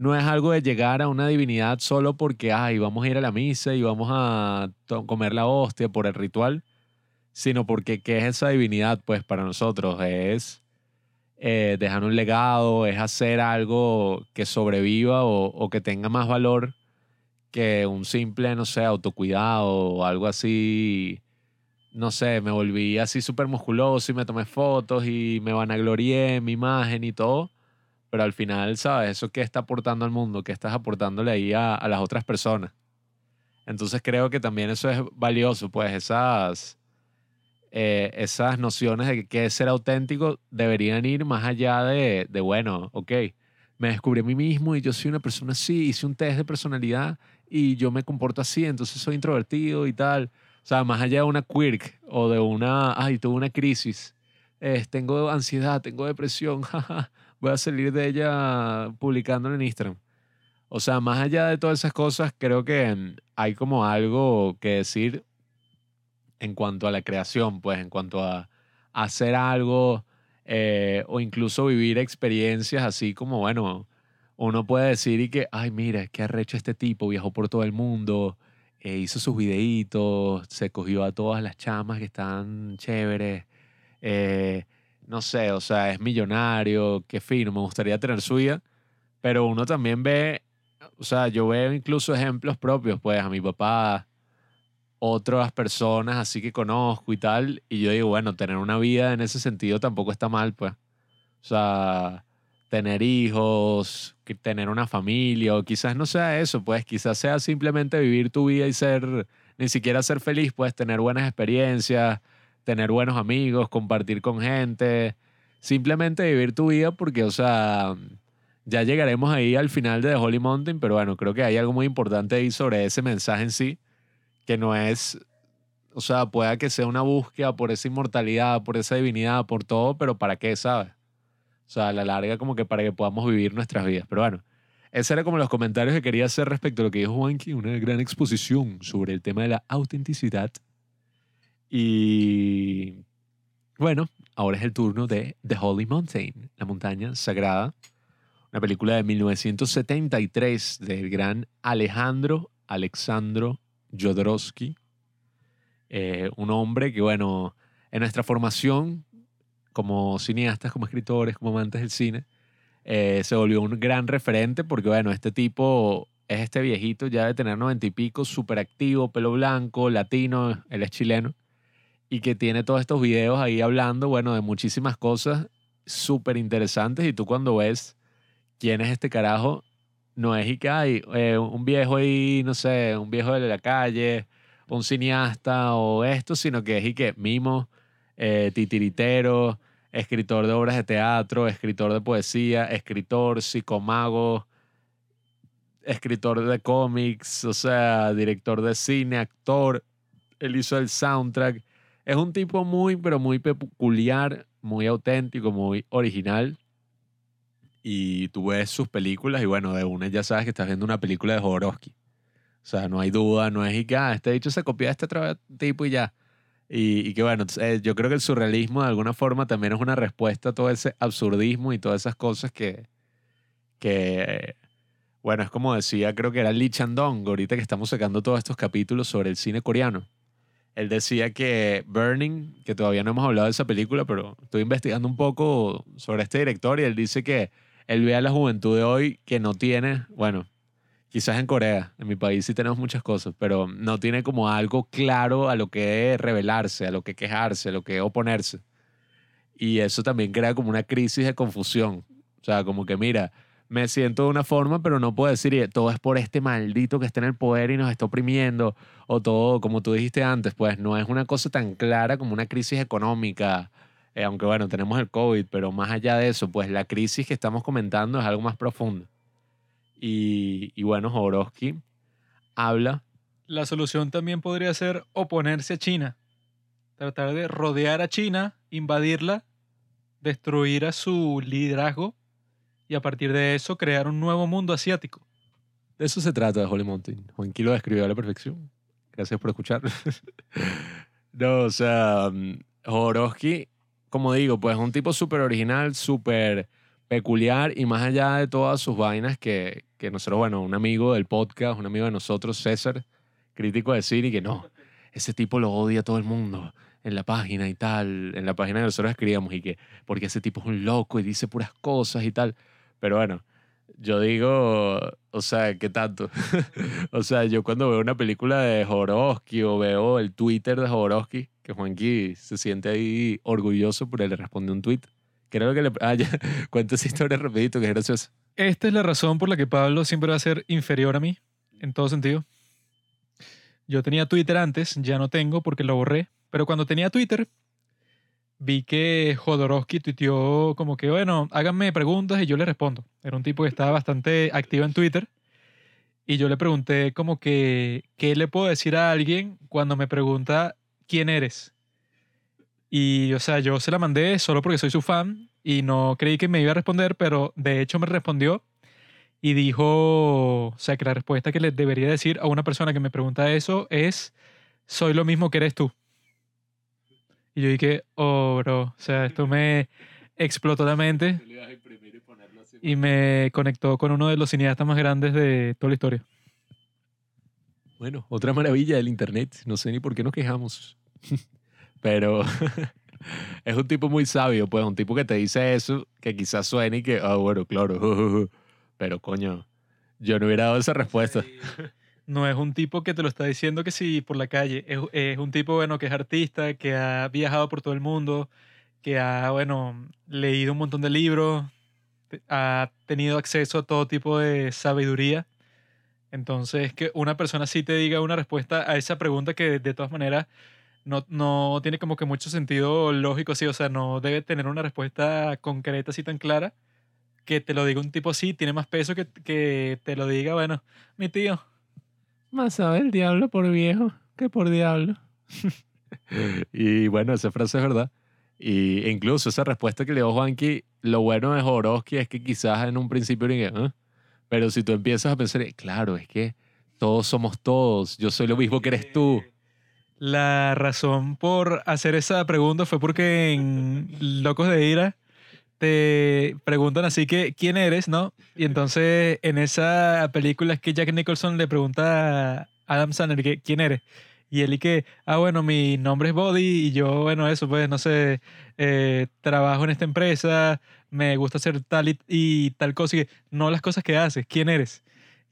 no es algo de llegar a una divinidad solo porque, ay, vamos a ir a la misa y vamos a comer la hostia por el ritual, sino porque, ¿qué es esa divinidad? Pues para nosotros es eh, dejar un legado, es hacer algo que sobreviva o, que tenga más valor que un simple, no sé, autocuidado o algo así. No sé, me volví así súper musculoso y me tomé fotos y me vanaglorié mi imagen y todo pero al final, ¿sabes? Eso qué está aportando al mundo, qué estás aportándole ahí a, a, las otras personas. Entonces creo que también eso es valioso, pues esas, eh, esas nociones de qué es ser auténtico deberían ir más allá de, bueno, ok, me descubrí a mí mismo y yo soy una persona así, hice un test de personalidad y yo me comporto así, entonces soy introvertido y tal. O sea, más allá de una quirk o de una, ay, tuve una crisis, tengo ansiedad, tengo depresión, <laughs> jaja voy a salir de ella publicándolo en Instagram. O sea, más allá de todas esas cosas, creo que hay como algo que decir en cuanto a la creación, pues en cuanto a, hacer algo eh, o incluso vivir experiencias así como, bueno, uno puede decir y que, ay, mira, qué arrecho este tipo, viajó por todo el mundo, eh, hizo sus videitos, se cogió a todas las chamas que están chéveres, eh, no sé, o sea, es millonario, qué fino, me gustaría tener su vida, pero uno también ve, o sea, yo veo incluso ejemplos propios, pues a mi papá, otras personas así que conozco y tal, y yo digo, bueno, tener una vida en ese sentido tampoco está mal, pues. O sea, tener hijos, tener una familia, o quizás no sea eso, pues quizás sea simplemente vivir tu vida y ser, ni siquiera ser feliz, pues tener buenas experiencias, tener buenos amigos, compartir con gente, simplemente vivir tu vida porque, o sea, ya llegaremos ahí al final de The Holy Mountain, pero bueno, creo que hay algo muy importante ahí sobre ese mensaje en sí, que no es, o sea, pueda que sea una búsqueda por esa inmortalidad, por esa divinidad, por todo, pero ¿para qué, sabes? O sea, a la larga como que para que podamos vivir nuestras vidas. Pero bueno, esos eran como los comentarios que quería hacer respecto a lo que dijo Juanqui, una gran exposición sobre el tema de la autenticidad y bueno, ahora es el turno de The Holy Mountain, la montaña sagrada, una película de 1973 del gran Alejandro Alexandro Jodorowsky, eh, un hombre que, bueno, en nuestra formación como cineastas, como escritores, como amantes del cine, eh, se volvió un gran referente porque, bueno, este tipo es este viejito ya de tener noventa y pico, súper activo, pelo blanco, latino, él es chileno, y que tiene todos estos videos ahí hablando, bueno, de muchísimas cosas súper interesantes y tú cuando ves quién es este carajo, no es y que hay eh, un viejo ahí, no sé, un viejo de la calle, un cineasta o esto, sino que es y mimo, eh, titiritero, escritor de obras de teatro, escritor de poesía, escritor, psicomago, escritor de cómics, o sea, director de cine, actor, él hizo el soundtrack. Es un tipo muy, pero muy peculiar, muy auténtico, muy original. Y tú ves sus películas y bueno, de una ya sabes que estás viendo una película de Jodorowsky. O sea, no hay duda, no es y que, este dicho se copia de este otro tipo y ya. Y, y que bueno, eh, yo creo que el surrealismo de alguna forma también es una respuesta a todo ese absurdismo y todas esas cosas que, que bueno, es como decía, creo que era Lee Chandong, ahorita que estamos sacando todos estos capítulos sobre el cine coreano. Él decía que Burning, que todavía no hemos hablado de esa película, pero estoy investigando un poco sobre este director y él dice que él ve a la juventud de hoy que no tiene, bueno, quizás en Corea, en mi país sí tenemos muchas cosas, pero no tiene como algo claro a lo que revelarse, a lo que quejarse, a lo que oponerse. Y eso también crea como una crisis de confusión. O sea, como que mira, me siento de una forma, pero no puedo decir todo es por este maldito que está en el poder y nos está oprimiendo, o todo, como tú dijiste antes, pues no es una cosa tan clara como una crisis económica, eh, aunque bueno, tenemos el COVID, pero más allá de eso, pues la crisis que estamos comentando es algo más profundo. Y, y bueno, Jodorowsky habla. La solución también podría ser oponerse a China, tratar de rodear a China, invadirla, destruir a su liderazgo y a partir de eso crear un nuevo mundo asiático. De eso se trata Holy Mountain. Juanqui lo describió a la perfección. Gracias por escuchar. <laughs> no, o sea, mm, Jodorowsky, como digo, pues es un tipo súper original, súper peculiar y más allá de todas sus vainas que, que nosotros, bueno, un amigo del podcast, un amigo de nosotros, César, crítico de cine, que no, ese tipo lo odia a todo el mundo en la página y tal, en la página que nosotros escribíamos y que, porque ese tipo es un loco y dice puras cosas y tal. Pero bueno, yo digo, o sea, ¿qué tanto? <laughs> o sea, yo cuando veo una película de Jodorowsky o veo el Twitter de Jodorowsky, que Juanqui se siente ahí orgulloso por él le responde un tweet Creo que le... <laughs> Ah, ya. Cuenta esa historia rapidito, que es gracioso. Esta es la razón por la que Pablo siempre va a ser inferior a mí, en todo sentido. Yo tenía Twitter antes, ya no tengo porque lo borré, pero cuando tenía Twitter, vi que Jodorowsky tuiteó como que, bueno, háganme preguntas y yo le respondo. Era un tipo que estaba bastante activo en Twitter. Y yo le pregunté como que, ¿qué le puedo decir a alguien cuando me pregunta quién eres? Y, o sea, yo se la mandé solo porque soy su fan y no creí que me iba a responder, pero de hecho me respondió y dijo, o sea, que la respuesta que le debería decir a una persona que me pregunta eso es, soy lo mismo que eres tú. Y yo dije, oh, bro, o sea, esto me explotó la mente y me conectó con uno de los cineastas más grandes de toda la historia. Bueno, otra maravilla del Internet. No sé ni por qué nos quejamos. <laughs> Pero <laughs> es un tipo muy sabio, pues, un tipo que te dice eso, que quizás suene y que, ah, bueno, claro, <laughs> pero coño, yo no hubiera dado esa respuesta. No es un tipo que te lo está diciendo que sí por la calle, es, es un tipo, bueno, que es artista, que ha viajado por todo el mundo, que ha, bueno, leído un montón de libros, ha tenido acceso a todo tipo de sabiduría. Entonces, que una persona sí te diga una respuesta a esa pregunta que de todas maneras no, no tiene como que mucho sentido lógico, sí, o sea, no debe tener una respuesta concreta así tan clara. Que te lo diga un tipo así, tiene más peso que, que te lo diga, bueno, mi tío. Más sabe el diablo por viejo que por diablo. <laughs> y bueno, esa frase es verdad. Y incluso esa respuesta que le dio Juanqui, lo bueno de Joroski es que quizás en un principio dije, ¿eh? pero si tú empiezas a pensar, claro, es que todos somos todos, yo soy lo mismo que eres tú. La razón por hacer esa pregunta fue porque en Locos de Ira te preguntan así que quién eres, ¿no? Y entonces en esa película es que Jack Nicholson le pregunta a Adam Sandler que quién eres. Y él y que, ah, bueno, mi nombre es Body y yo, bueno, eso, pues, no sé, eh, trabajo en esta empresa, me gusta hacer tal y, tal cosa, y no las cosas que haces, ¿quién eres?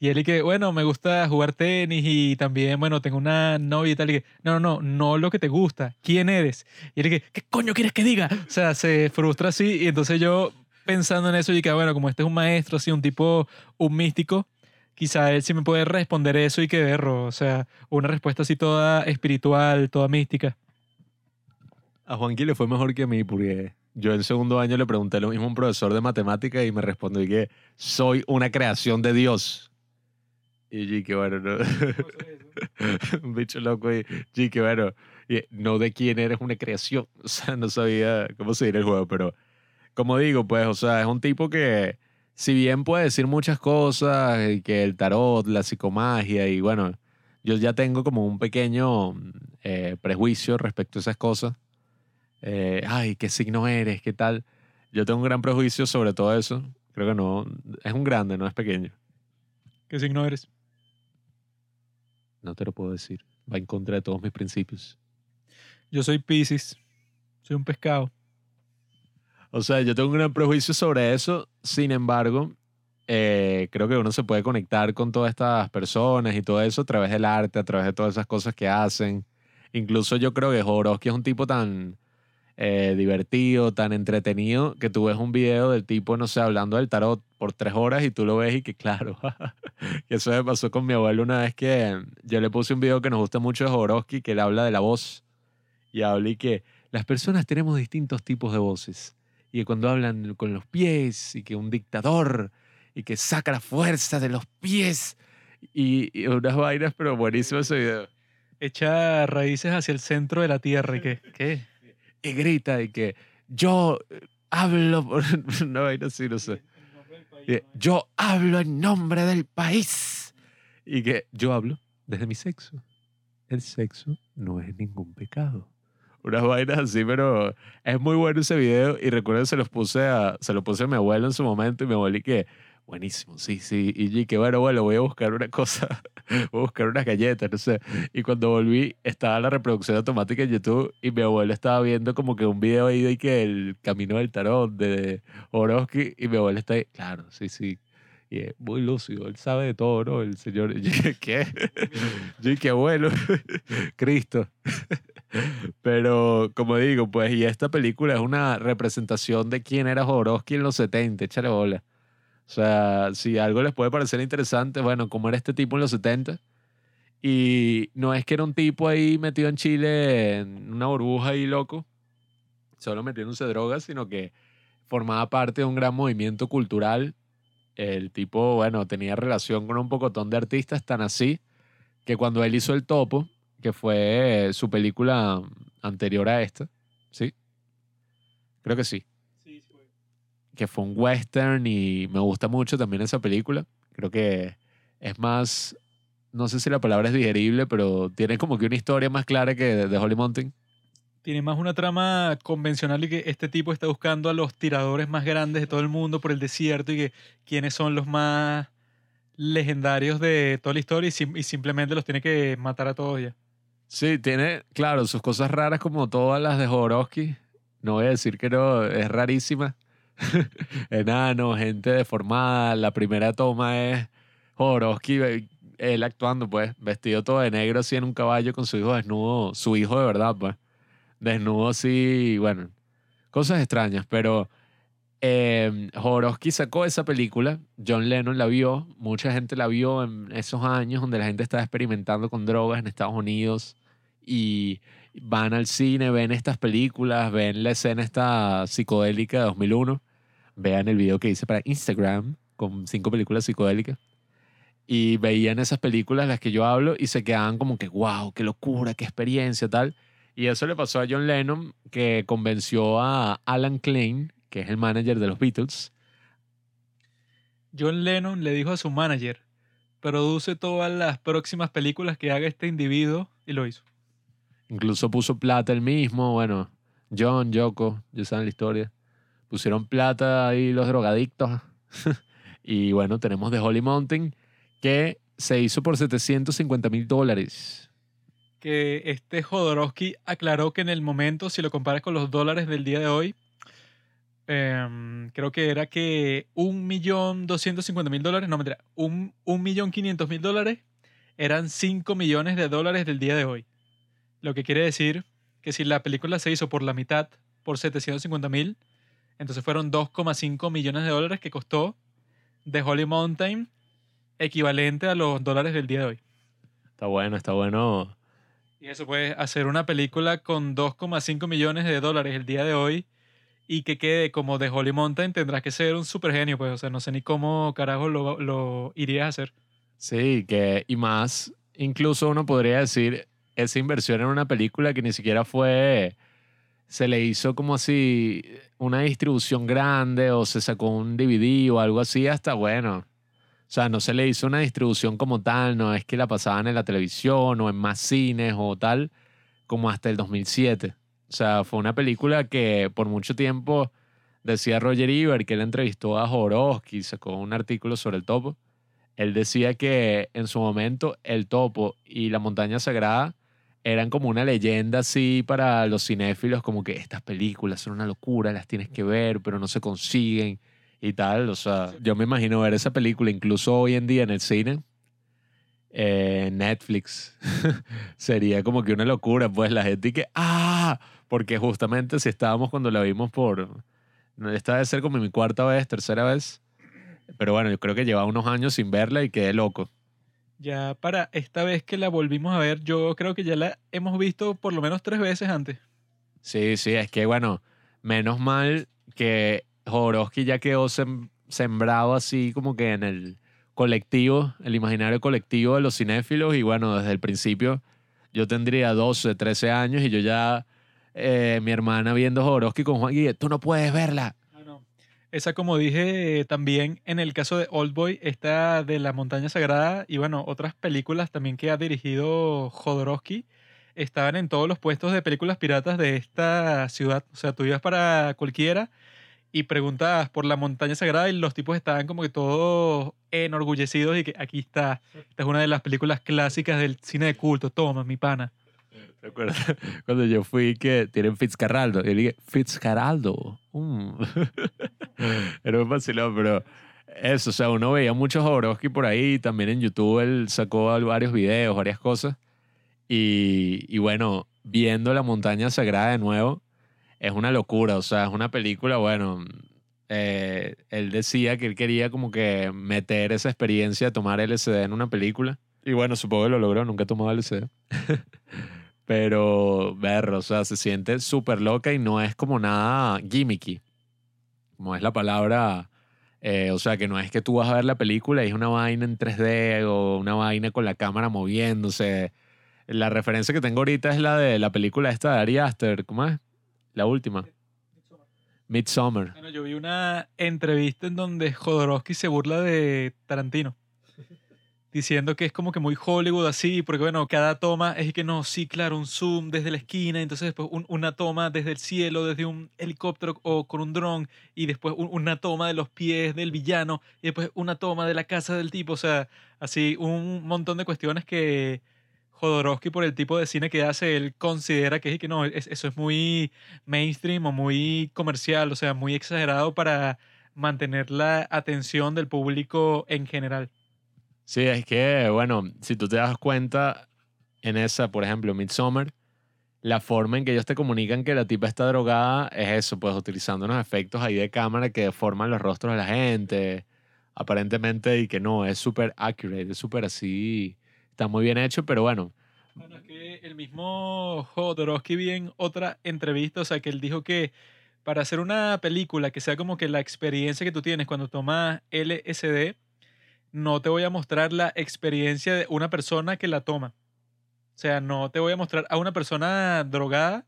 Y él y que, bueno, me gusta jugar tenis y también, bueno, tengo una novia y tal. Y que, no, no, no, no lo que te gusta. ¿Quién eres? Y él y que, ¿qué coño quieres que diga? O sea, se frustra así. Y entonces yo pensando en eso y que, bueno, como este es un maestro, así, un tipo, un místico, quizá él sí me puede responder eso y que berro. O sea, una respuesta así toda espiritual, toda mística. A Juanqui le fue mejor que a mí porque yo en segundo año le pregunté lo mismo a un profesor de matemática y me respondió que soy una creación de Dios. Y yo que bueno, no. <laughs> un bicho loco y yo que bueno, y no de quién eres una creación. <laughs> O sea, no sabía cómo seguir el juego, pero como digo, pues, o sea, es un tipo que si bien puede decir muchas cosas, y que el tarot, la psicomagia y bueno, yo ya tengo como un pequeño eh, prejuicio respecto a esas cosas. Eh, ay, qué signo eres, qué tal. Yo tengo un gran prejuicio sobre todo eso. Creo que no, es un grande, no es pequeño. ¿Qué signo eres? No te lo puedo decir. Va en contra de todos mis principios. Yo soy Pisces. Soy un pescado. O sea, yo tengo un gran prejuicio sobre eso. Sin embargo, eh, creo que uno se puede conectar con todas estas personas y todo eso a través del arte, a través de todas esas cosas que hacen. Incluso yo creo que Jodorowsky es un tipo tan eh, divertido, tan entretenido, que tú ves un video del tipo, no sé, hablando del tarot por tres horas y tú lo ves y que <laughs> claro, que eso me pasó con mi abuelo una vez que yo le puse un video que nos gusta mucho de Jodorowsky, que él habla de la voz y habla y que las personas tenemos distintos tipos de voces y que cuando hablan con los pies y que un dictador y que saca la fuerza de los pies y, unas vainas, pero buenísimo ese video. Echa raíces hacia el centro de la tierra y que, ¿qué? Y grita y que yo eh, hablo por <laughs> no, así, no sé. Yo hablo en nombre del país. Y que yo hablo desde mi sexo. El sexo no es ningún pecado. Unas vainas así, pero es muy bueno ese video. Y recuerdo que se los puse a, se lo puse a mi abuelo en su momento y mi abuelo y que Buenísimo, sí, sí. Y que bueno, bueno, voy a buscar una cosa, <laughs> voy a buscar unas galletas, no sé. Y cuando volví, estaba la reproducción automática en YouTube y mi abuelo estaba viendo como que un video ahí de que el camino del tarot de Oroski y mi abuelo está ahí, claro, sí, sí. Y es muy lúcido, él sabe de todo, ¿no? El señor, <laughs> ¿qué? Yo dije, abuelo, <laughs> Cristo. Pero, como digo, pues, y esta película es una representación de quién era Jodorowsky en los 70, échale bola. O sea, si algo les puede parecer interesante, bueno, como era este tipo en los 70. Y no es que era un tipo ahí metido en Chile en una burbuja ahí loco, solo metiéndose drogas, sino que formaba parte de un gran movimiento cultural. El tipo, bueno, tenía relación con un pocotón de artistas tan así que cuando él hizo El Topo, que fue su película anterior a esta, ¿sí? Creo que sí que fue un western y me gusta mucho también esa película. Creo que es más, no sé si la palabra es digerible, pero tiene como que una historia más clara que de, Holy Mountain. Tiene más una trama convencional y que este tipo está buscando a los tiradores más grandes de todo el mundo por el desierto y que quiénes son los más legendarios de toda la historia y, y simplemente los tiene que matar a todos ya. Sí, tiene, claro, sus cosas raras como todas las de Jodorowsky. No voy a decir que no, es rarísima <laughs> enano, gente deformada. La primera toma es Jodorowsky, él actuando, pues, vestido todo de negro así en un caballo con su hijo desnudo, su hijo de verdad, pues. Desnudo así, bueno, cosas extrañas, pero eh, sacó esa película, John Lennon la vio, mucha gente la vio en esos años donde la gente estaba experimentando con drogas en Estados Unidos y van al cine, ven estas películas, ven la escena esta psicodélica de 2001 vean el video que hice para Instagram con cinco películas psicodélicas. Y veían esas películas las que yo hablo y se quedaban como que, wow, qué locura, qué experiencia, tal. Y eso le pasó a John Lennon, que convenció a Alan Klein, que es el manager de los Beatles. John Lennon le dijo a su manager, produce todas las próximas películas que haga este individuo, y lo hizo. Incluso puso plata él mismo, bueno, John, Yoko, ya saben la historia pusieron plata ahí los drogadictos. <laughs> y bueno, tenemos The Holy Mountain, que se hizo por 750 mil dólares. Que este Jodorowsky aclaró que en el momento, si lo comparas con los dólares del día de hoy, em, creo que era que un millón doscientos cincuenta mil dólares, no mentira, millón quinientos mil dólares eran 5 millones de dólares del día de hoy. Lo que quiere decir que si la película se hizo por la mitad, por 750 mil, entonces fueron 2,5 millones de dólares que costó The Holy Mountain, equivalente a los dólares del día de hoy. Está bueno, está bueno. Y eso puede hacer una película con 2,5 millones de dólares el día de hoy y que quede como The Holy Mountain, tendrás que ser un super genio, pues, o sea, no sé ni cómo carajo lo, lo irías a hacer. Sí, que y más, incluso uno podría decir, esa inversión en una película que ni siquiera fue, se le hizo como así una distribución grande o se sacó un DVD o algo así, hasta bueno. O sea, no se le hizo una distribución como tal, no es que la pasaban en la televisión o en más cines o tal, como hasta el 2007. O sea, fue una película que por mucho tiempo decía Roger Ebert que él entrevistó a Jodorowsky, sacó un artículo sobre el topo él decía que en su momento el topo y la montaña sagrada eran como una leyenda así para los cinéfilos, como que estas películas son una locura, las tienes que ver, pero no se consiguen y tal. O sea, yo me imagino ver esa película incluso hoy en día en el cine, eh, Netflix, <laughs> sería como que una locura, pues la gente que, ah, porque justamente si estábamos cuando la vimos por, esta debe ser como mi cuarta vez, tercera vez, pero bueno, yo creo que lleva unos años sin verla y quedé loco. Ya para esta vez que la volvimos a ver, yo creo que ya la hemos visto por lo menos tres veces antes. Sí, sí, es que bueno, menos mal que Jodorowsky ya quedó sembrado así como que en el colectivo, el imaginario colectivo de los cinéfilos y bueno, desde el principio yo tendría 12, 13 años y yo ya, eh, mi hermana viendo Jodorowsky con Juan Guille, tú no puedes verla, esa, como dije, también en el caso de Oldboy, está de la montaña sagrada y bueno, otras películas también que ha dirigido Jodorowsky estaban en todos los puestos de películas piratas de esta ciudad. O sea, tú ibas para cualquiera y preguntabas por la montaña sagrada y los tipos estaban como que todos enorgullecidos y que aquí está. Esta es una de las películas clásicas del cine de culto. Toma, mi pana. ¿Te acuerdas <laughs> cuando yo fui que tienen Fitzcarraldo? Y le dije, Fitzcarraldo. Mm. <laughs> Era muy vacilón, pero eso, o sea, uno veía muchos Jodorowsky por ahí. También en YouTube él sacó varios videos, varias cosas. Y, y bueno, viendo la montaña sagrada de nuevo, es una locura. O sea, es una película, bueno, eh, él decía que él quería como que meter esa experiencia de tomar LSD en una película. Y bueno, supongo que lo logró, nunca he tomado LSD. <laughs> Pero, ver, o sea, se siente súper loca y no es como nada gimmicky. Como es la palabra. Eh, o sea, que no es que tú vas a ver la película y es una vaina en 3D o una vaina con la cámara moviéndose. La referencia que tengo ahorita es la de la película esta de Ari Aster. ¿Cómo es? La última. Midsummer. Bueno, yo vi una entrevista en donde Jodorowsky se burla de Tarantino diciendo que es como que muy Hollywood así, porque bueno, cada toma es que no, sí, claro, un zoom desde la esquina, entonces después una toma desde el cielo, desde un helicóptero o con un dron, y después una toma de los pies del villano, y después una toma de la casa del tipo, o sea, así un montón de cuestiones que Jodorowsky por el tipo de cine que hace, él considera que, es, que no, eso es muy mainstream o muy comercial, o sea, muy exagerado para mantener la atención del público en general. Sí, es que, bueno, si tú te das cuenta en esa, por ejemplo, Midsommar, la forma en que ellos te comunican que la tipa está drogada es eso, pues utilizando unos efectos ahí de cámara que deforman los rostros de la gente, aparentemente, y que no, es súper accurate, es súper así, está muy bien hecho, pero bueno. Bueno, es que el mismo Jodorowsky vi en otra entrevista, o sea, que él dijo que para hacer una película que sea como que la experiencia que tú tienes cuando tomas LSD, no te voy a mostrar la experiencia de una persona que la toma. O sea, no te voy a mostrar a una persona drogada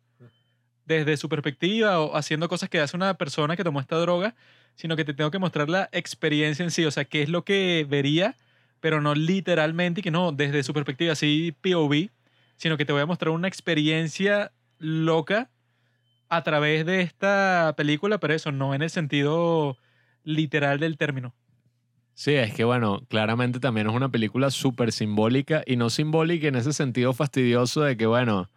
desde su perspectiva o haciendo cosas que hace una persona que tomó esta droga, sino que te tengo que mostrar la experiencia en sí, o sea, qué es lo que vería, pero no literalmente y que no desde su perspectiva, así POV, sino que te voy a mostrar una experiencia loca a través de esta película, pero eso no en el sentido literal del término. Sí, es que bueno, claramente también es una película súper simbólica y no simbólica en ese sentido fastidioso de que bueno,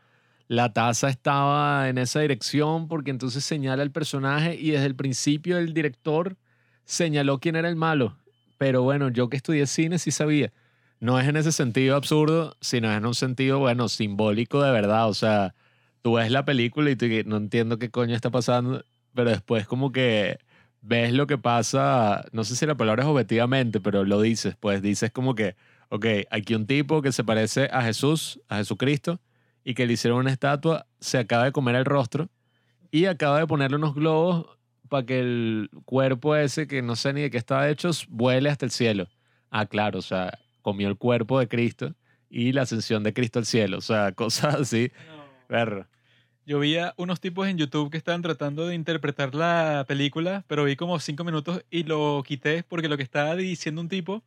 la taza estaba en esa dirección porque entonces señala el personaje y desde el principio el director señaló quién era el malo. Pero bueno, yo que estudié cine sí sabía. No es en ese sentido absurdo, sino es en un sentido, bueno, simbólico de verdad. O sea, tú ves la película y tú no entiendo qué coño está pasando, pero después como que ves lo que pasa, no sé si la palabra es objetivamente, pero lo dices, pues dices como que, ok, aquí un tipo que se parece a Jesús, a Jesucristo, y que le hicieron una estatua, se acaba de comer el rostro y acaba de ponerle unos globos para que el cuerpo ese, que no sé ni de qué estaba hecho, vuele hasta el cielo. Ah, claro, o sea, comió el cuerpo de Cristo y la ascensión de Cristo al cielo, o sea, <laughs> cosas así. Perro. Yo vi a unos tipos en YouTube que estaban tratando de interpretar la película, pero vi como cinco minutos y lo quité porque lo que estaba diciendo un tipo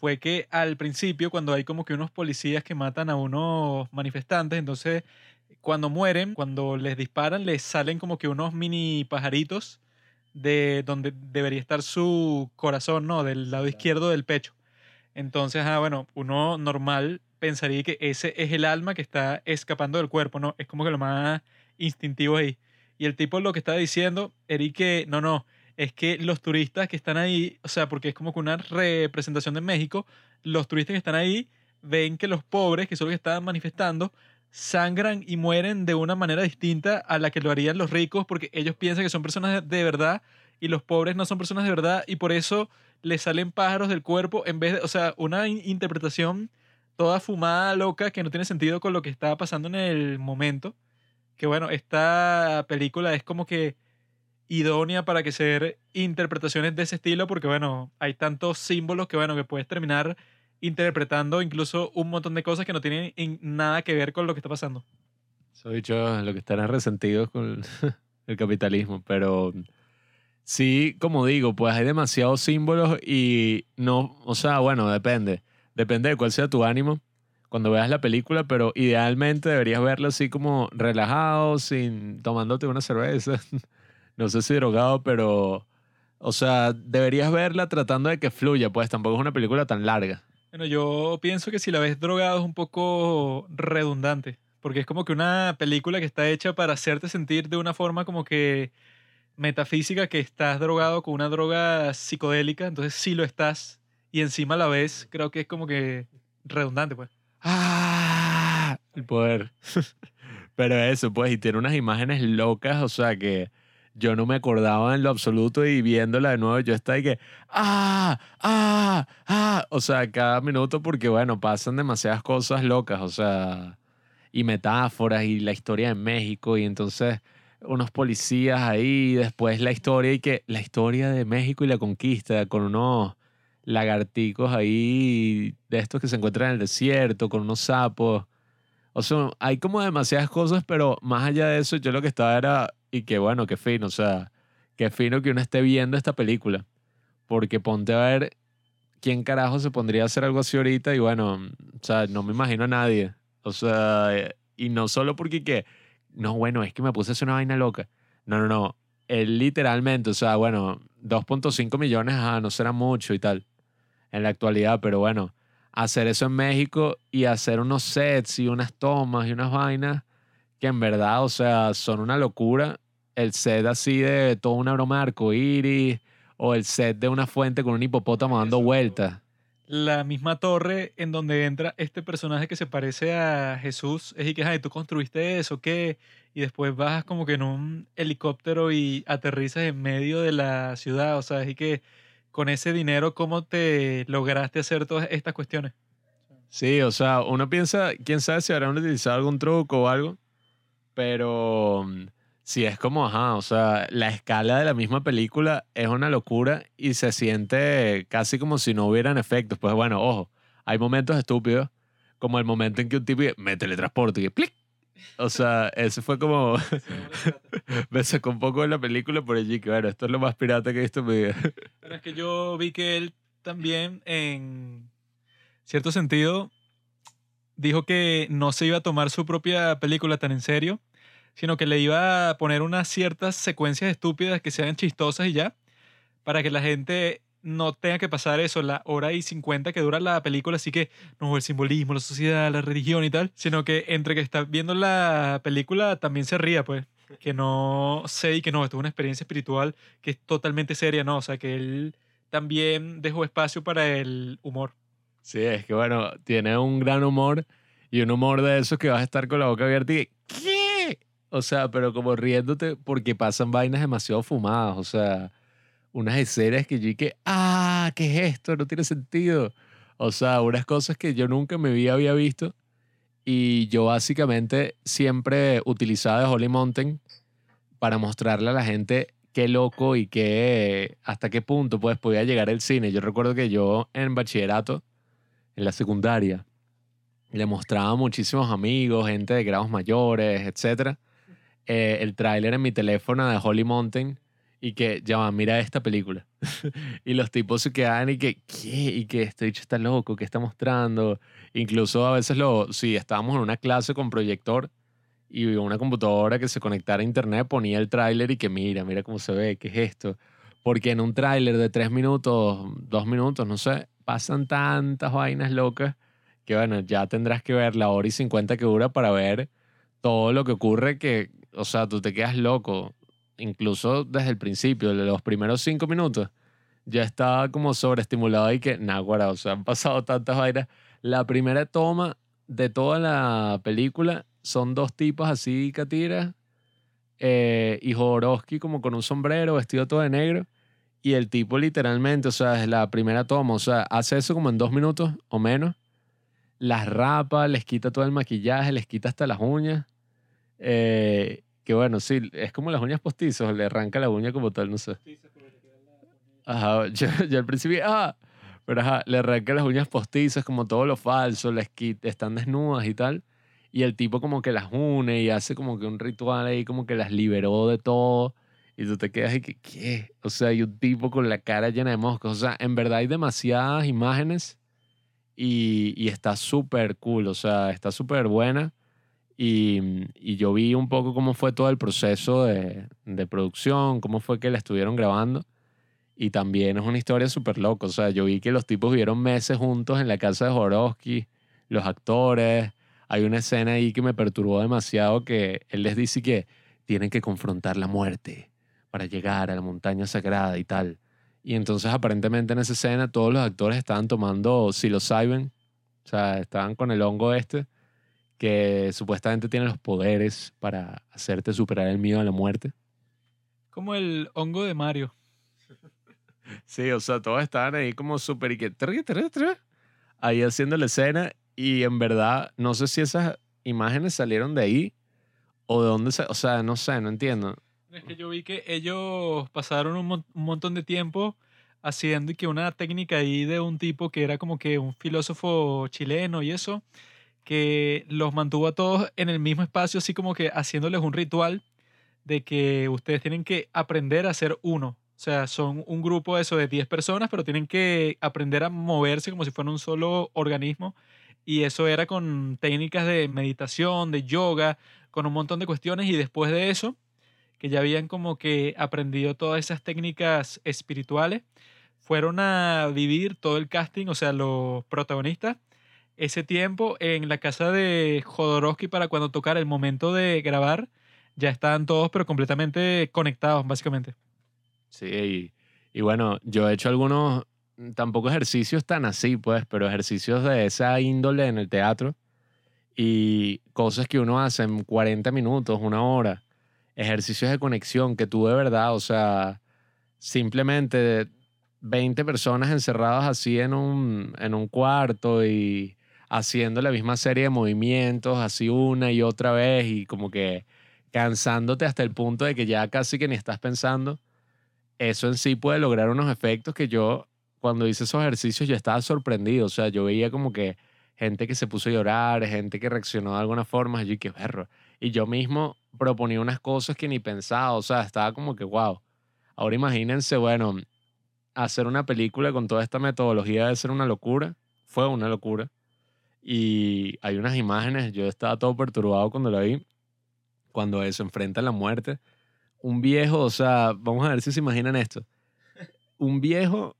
fue que al principio, cuando hay como que unos policías que matan a unos manifestantes, entonces cuando mueren, cuando les disparan, les salen como que unos mini pajaritos de donde debería estar su corazón, ¿no? Del lado izquierdo del pecho. Entonces, ah, bueno, uno normal pensaría que ese es el alma que está escapando del cuerpo, ¿no? Es como que lo más instintivo ahí. Y el tipo lo que estaba diciendo era que, no, no, es que los turistas que están ahí, o sea, porque es como que una representación de México, los turistas que están ahí ven que los pobres, que son los que están manifestando, sangran y mueren de una manera distinta a la que lo harían los ricos, porque ellos piensan que son personas de verdad y los pobres no son personas de verdad y por eso les salen pájaros del cuerpo en vez de, o sea, una interpretación toda fumada, loca, que no tiene sentido con lo que está pasando en el momento. Que bueno, esta película es como que idónea para que se den interpretaciones de ese estilo, porque bueno, hay tantos símbolos que bueno, que puedes terminar interpretando incluso un montón de cosas que no tienen nada que ver con lo que está pasando. Soy dicho lo que estarán resentidos con <laughs> el capitalismo, pero sí, como digo, pues hay demasiados símbolos y no, o sea, bueno, depende, depende de cuál sea tu ánimo cuando veas la película, pero idealmente deberías verla así como relajado, sin tomándote una cerveza <laughs> no sé si drogado, pero, o sea, deberías verla tratando de que fluya, pues tampoco es una película tan larga. Bueno, yo pienso que si la ves drogado es un poco redundante, porque es como que una película que está hecha para hacerte sentir de una forma como que metafísica que estás drogado con una droga psicodélica, entonces si lo estás y encima la ves, creo que es como que redundante, pues. ¡Ah! El poder. <laughs> Pero eso, pues, y tiene unas imágenes locas, o sea que yo no me acordaba en lo absoluto y viéndola de nuevo yo estaba y que, ah, ah, ah, o sea, cada minuto porque bueno, pasan demasiadas cosas locas, o sea, y metáforas y la historia de México y entonces unos policías ahí, después la historia y que la historia de México y la conquista con unos lagarticos ahí de estos que se encuentran en el desierto, con unos sapos. O sea, hay como demasiadas cosas, pero más allá de eso, yo lo que estaba era y qué bueno, qué fino, o sea, qué fino que uno esté viendo esta película. Porque ponte a ver quién carajo se pondría a hacer algo así ahorita y bueno, o sea, no me imagino a nadie. O sea, y no solo porque que, no, bueno, es que me puse a hacer una vaina loca. No, no, no. Él literalmente, o sea, bueno, 2.5 millones, ajá, no será mucho y tal en la actualidad, pero bueno, hacer eso en México y hacer unos sets y unas tomas y unas vainas que en verdad, o sea, son una locura. El set así de toda una broma de iris o el set de una fuente con un hipopótamo dando vueltas. La misma torre en donde entra este personaje que se parece a Jesús es y que, tú construiste eso, ¿qué? Y después bajas como que en un helicóptero y aterrizas en medio de la ciudad, o sea, es y que con ese dinero, ¿cómo te lograste hacer todas estas cuestiones? Sí, o sea, uno piensa, quién sabe si habrán utilizado algún truco o algo, pero mm, sí es como, ajá, o sea, la escala de la misma película es una locura y se siente casi como si no hubieran efectos. Pues bueno, ojo, hay momentos estúpidos, como el momento en que un tipo me teletransporta y ¡plic! O sea, ese fue como. <laughs> me sacó un poco de la película por allí, que bueno, esto es lo más pirata que he visto en mi vida. Pero es que yo vi que él también, en cierto sentido, dijo que no se iba a tomar su propia película tan en serio, sino que le iba a poner unas ciertas secuencias estúpidas que sean chistosas y ya, para que la gente no tenga que pasar eso, la hora y cincuenta que dura la película, así que no el simbolismo, la sociedad, la religión y tal, sino que entre que está viendo la película también se ría, pues. Que no sé y que no, esto es una experiencia espiritual que es totalmente seria, no, o sea, que él también dejó espacio para el humor. Sí, es que bueno, tiene un gran humor y un humor de esos que vas a estar con la boca abierta y ¿qué? O sea, pero como riéndote porque pasan vainas demasiado fumadas, o sea, unas escenas que yo dije, ah, ¿qué es esto? No tiene sentido. O sea, unas cosas que yo nunca me había, había visto y yo básicamente siempre utilizaba de Holy Mountain para mostrarle a la gente qué loco y qué, hasta qué punto pues podía llegar el cine. Yo recuerdo que yo en bachillerato, en la secundaria, le mostraba a muchísimos amigos, gente de grados mayores, etc. Eh, el tráiler en mi teléfono de Holy Mountain y que, ya va, mira esta película. <laughs> y los tipos se quedan y que, ¿qué? Y que este dicho está loco, ¿qué está mostrando? Incluso a veces lo, si estábamos en una clase con proyector y una computadora que se conectara a internet, ponía el tráiler y que mira, mira cómo se ve, ¿qué es esto? Porque en un tráiler de tres minutos, dos minutos, no sé, pasan tantas vainas locas que bueno, ya tendrás que ver la hora y cincuenta que dura para ver todo lo que ocurre que, o sea, tú te quedas loco incluso desde el principio, los primeros cinco minutos, ya estaba como sobreestimulado y que, naguara, o sea, han pasado tantas vainas. La primera toma de toda la película son dos tipos así, Katira, eh, y Jodorowsky como con un sombrero, vestido todo de negro, y el tipo literalmente, o sea, es la primera toma, o sea, hace eso como en dos minutos o menos, las rapa, les quita todo el maquillaje, les quita hasta las uñas, eh, que bueno, sí, es como las uñas postizas, le arranca la uña como tal, no sé. Ajá, yo, al principio, ah, pero ajá, le arranca las uñas postizas como todo lo falso, les quita, están desnudas y tal. Y el tipo como que las une y hace como que un ritual ahí, como que las liberó de todo. Y tú te quedas y que, ¿qué? O sea, hay un tipo con la cara llena de moscas. O sea, en verdad hay demasiadas imágenes y, y está súper cool. O sea, está súper buena. Y, y, yo vi un poco cómo fue todo el proceso de, de, producción, cómo fue que la estuvieron grabando. Y también es una historia súper loca. O sea, yo vi que los tipos vivieron meses juntos en la casa de Jorowski, los actores. Hay una escena ahí que me perturbó demasiado que él les dice que tienen que confrontar la muerte para llegar a la montaña sagrada y tal. Y entonces aparentemente en esa escena todos los actores estaban tomando psilocybin, o sea, estaban con el hongo este que supuestamente tiene los poderes para hacerte superar el miedo a la muerte. Como el hongo de Mario. <laughs> Sí, o sea, todos estaban ahí como súper y que ahí haciendo la escena y en verdad no sé si esas imágenes salieron de ahí o de dónde se, o sea, no sé, no entiendo. Es que yo vi que ellos pasaron un, un montón de tiempo haciendo y que una técnica ahí de un tipo que era como que un filósofo chileno y eso, que los mantuvo a todos en el mismo espacio, así como que haciéndoles un ritual de que ustedes tienen que aprender a ser uno. O sea, son un grupo eso de 10 personas, pero tienen que aprender a moverse como si fueran un solo organismo. Y eso era con técnicas de meditación, de yoga, con un montón de cuestiones. Y después de eso, que ya habían como que aprendido todas esas técnicas espirituales, fueron a vivir todo el casting, o sea, los protagonistas, ese tiempo en la casa de Jodorowsky para cuando tocara el momento de grabar, ya estaban todos pero completamente conectados, básicamente. Sí, y, bueno, yo he hecho algunos, tampoco ejercicios tan así, pues, pero ejercicios de esa índole en el teatro y cosas que uno hace en 40 minutos, una hora, ejercicios de conexión que tú de verdad, o sea, simplemente 20 personas encerradas así en un, en un cuarto y haciendo la misma serie de movimientos, así una y otra vez y como que cansándote hasta el punto de que ya casi que ni estás pensando, eso en sí puede lograr unos efectos que yo cuando hice esos ejercicios yo estaba sorprendido, o sea, yo veía como que gente que se puso a llorar, gente que reaccionó de alguna forma, yo qué perro. Y yo mismo proponía unas cosas que ni pensaba, o sea, estaba como que wow. Ahora imagínense, bueno, hacer una película con toda esta metodología debe ser una locura, fue una locura. Y hay unas imágenes, yo estaba todo perturbado cuando la vi, cuando se enfrenta a la muerte. Un viejo, o sea, vamos a ver si se imaginan esto. Un viejo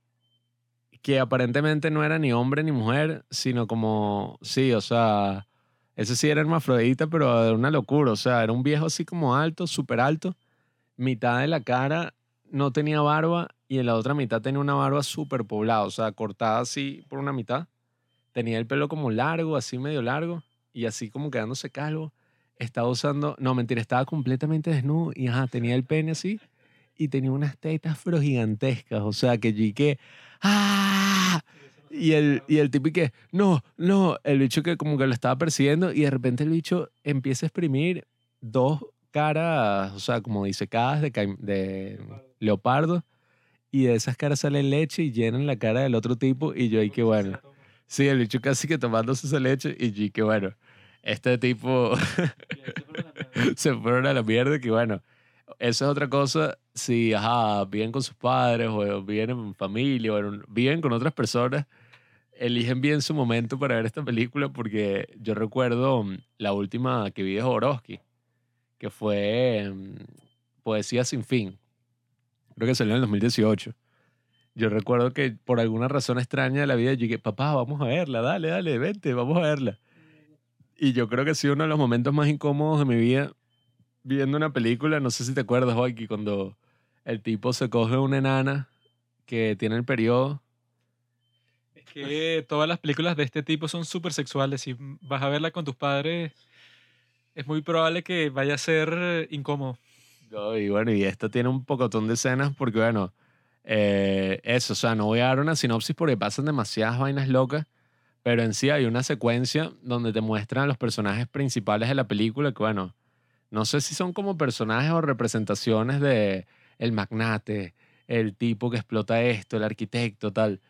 que aparentemente no era ni hombre ni mujer, sino como, sí, o sea, ese sí era hermafrodita, pero era una locura, o sea, era un viejo así como alto, súper alto, mitad de la cara no tenía barba y en la otra mitad tenía una barba súper poblada, o sea, cortada así por una mitad. Tenía el pelo como largo, así medio largo, y así como quedándose calvo. Estaba usando, no, mentira, estaba completamente desnudo y ajá, tenía el pene así y tenía unas tetas pero gigantescas, o sea, que yo que, ¡ah! Y el, y el tipo y que, no, no, el bicho que como que lo estaba persiguiendo y de repente el bicho empieza a exprimir dos caras, o sea, como disecadas de, de leopardo y de esas caras sale leche y llenan la cara del otro tipo y yo ahí que bueno. Sí, el bicho casi que tomándose esa leche y yo que bueno, este tipo <laughs> se fueron a la mierda que bueno, eso es otra cosa, si ajá, viven con sus padres o viven en familia o viven con otras personas, eligen bien su momento para ver esta película porque yo recuerdo mm, la última que vi de Jodorowsky, que fue mm, Poesía sin fin. Creo que salió en el 2018. Yo recuerdo que por alguna razón extraña de la vida, yo dije, papá, vamos a verla, dale, dale, vente, vamos a verla. Y yo creo que ha sido uno de los momentos más incómodos de mi vida viendo una película. No sé si te acuerdas, Joaquín, cuando el tipo se coge una enana que tiene el periodo que todas las películas de este tipo son súper sexuales. Si vas a verla con tus padres, es muy probable que vaya a ser incómodo. y bueno, y esto tiene un pocotón de escenas porque, bueno, eh, eso, o sea, no voy a dar una sinopsis porque pasan demasiadas vainas locas, pero en sí hay una secuencia donde te muestran los personajes principales de la película que, bueno, no sé si son como personajes o representaciones de el magnate, el tipo que explota esto, el arquitecto, tal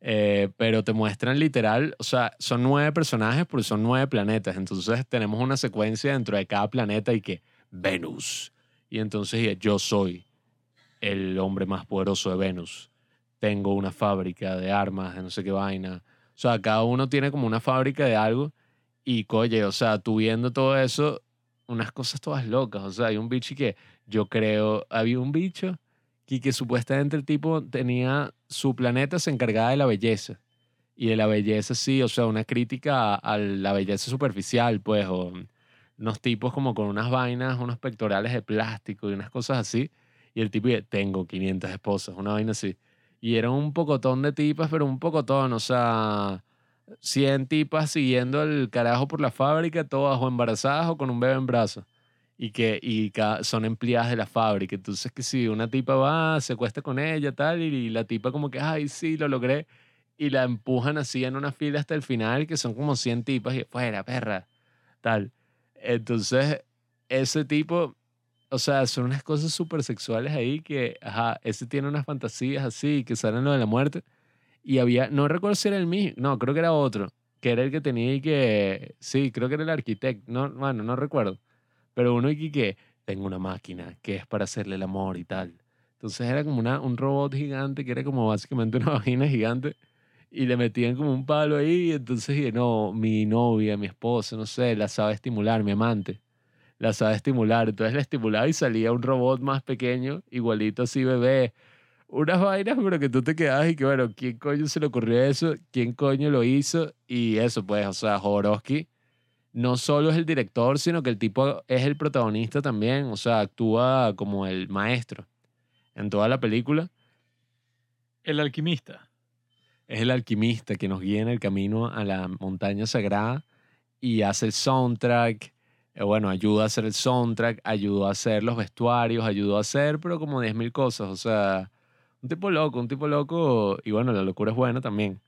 eh, pero te muestran literal, o sea, son nueve personajes porque son nueve planetas. Entonces tenemos una secuencia dentro de cada planeta y que Venus. Y entonces yo soy el hombre más poderoso de Venus. Tengo una fábrica de armas, de no sé qué vaina. O sea, cada uno tiene como una fábrica de algo. Y coye, o sea, tú viendo todo eso, unas cosas todas locas. O sea, hay un bicho que yo creo, había un bicho y que supuestamente el tipo tenía su planeta se encargaba de la belleza. Y de la belleza, sí, o sea, una crítica a, la belleza superficial, pues, o unos tipos como con unas vainas, unos pectorales de plástico y unas cosas así. Y el tipo tengo 500 esposas, una vaina así. Y eran un pocotón de tipas, pero un pocotón, o sea, 100 tipas siguiendo el carajo por la fábrica, todas o embarazadas o con un bebé en brazos y que y son empleadas de la fábrica. Entonces, que si una tipa va, se acuesta con ella, tal, y, la tipa como que, ay, sí, lo logré, y la empujan así en una fila hasta el final, que son como 100 tipas, y fuera, perra, tal. Entonces, ese tipo, o sea, son unas cosas súper sexuales ahí que, ajá, ese tiene unas fantasías así, que salen lo de la muerte. Y había, no recuerdo si era el mismo, no, creo que era otro, que era el que tenía y que, sí, creo que era el arquitecto, no, bueno, no recuerdo pero uno y que tengo una máquina que es para hacerle el amor y tal. Entonces era como una, un robot gigante que era como básicamente una <laughs> vagina gigante y le metían como un palo ahí y entonces dije, no, mi novia, mi esposa, no sé, la sabe estimular, mi amante, la sabe estimular. Entonces la estimulaba y salía un robot más pequeño, igualito así bebé. Unas vainas, pero que tú te quedas y que, bueno, ¿quién coño se le ocurrió eso? ¿Quién coño lo hizo? Y eso, pues, o sea, Jodorowsky no solo es el director, sino que el tipo es el protagonista también, o sea, actúa como el maestro en toda la película. El alquimista. Es el alquimista que nos guía en el camino a la montaña sagrada y hace el soundtrack, eh, bueno, ayuda a hacer el soundtrack, ayudó a hacer los vestuarios, ayudó a hacer, pero como 10.000 cosas, o sea, un tipo loco, un tipo loco, y bueno, la locura es buena también.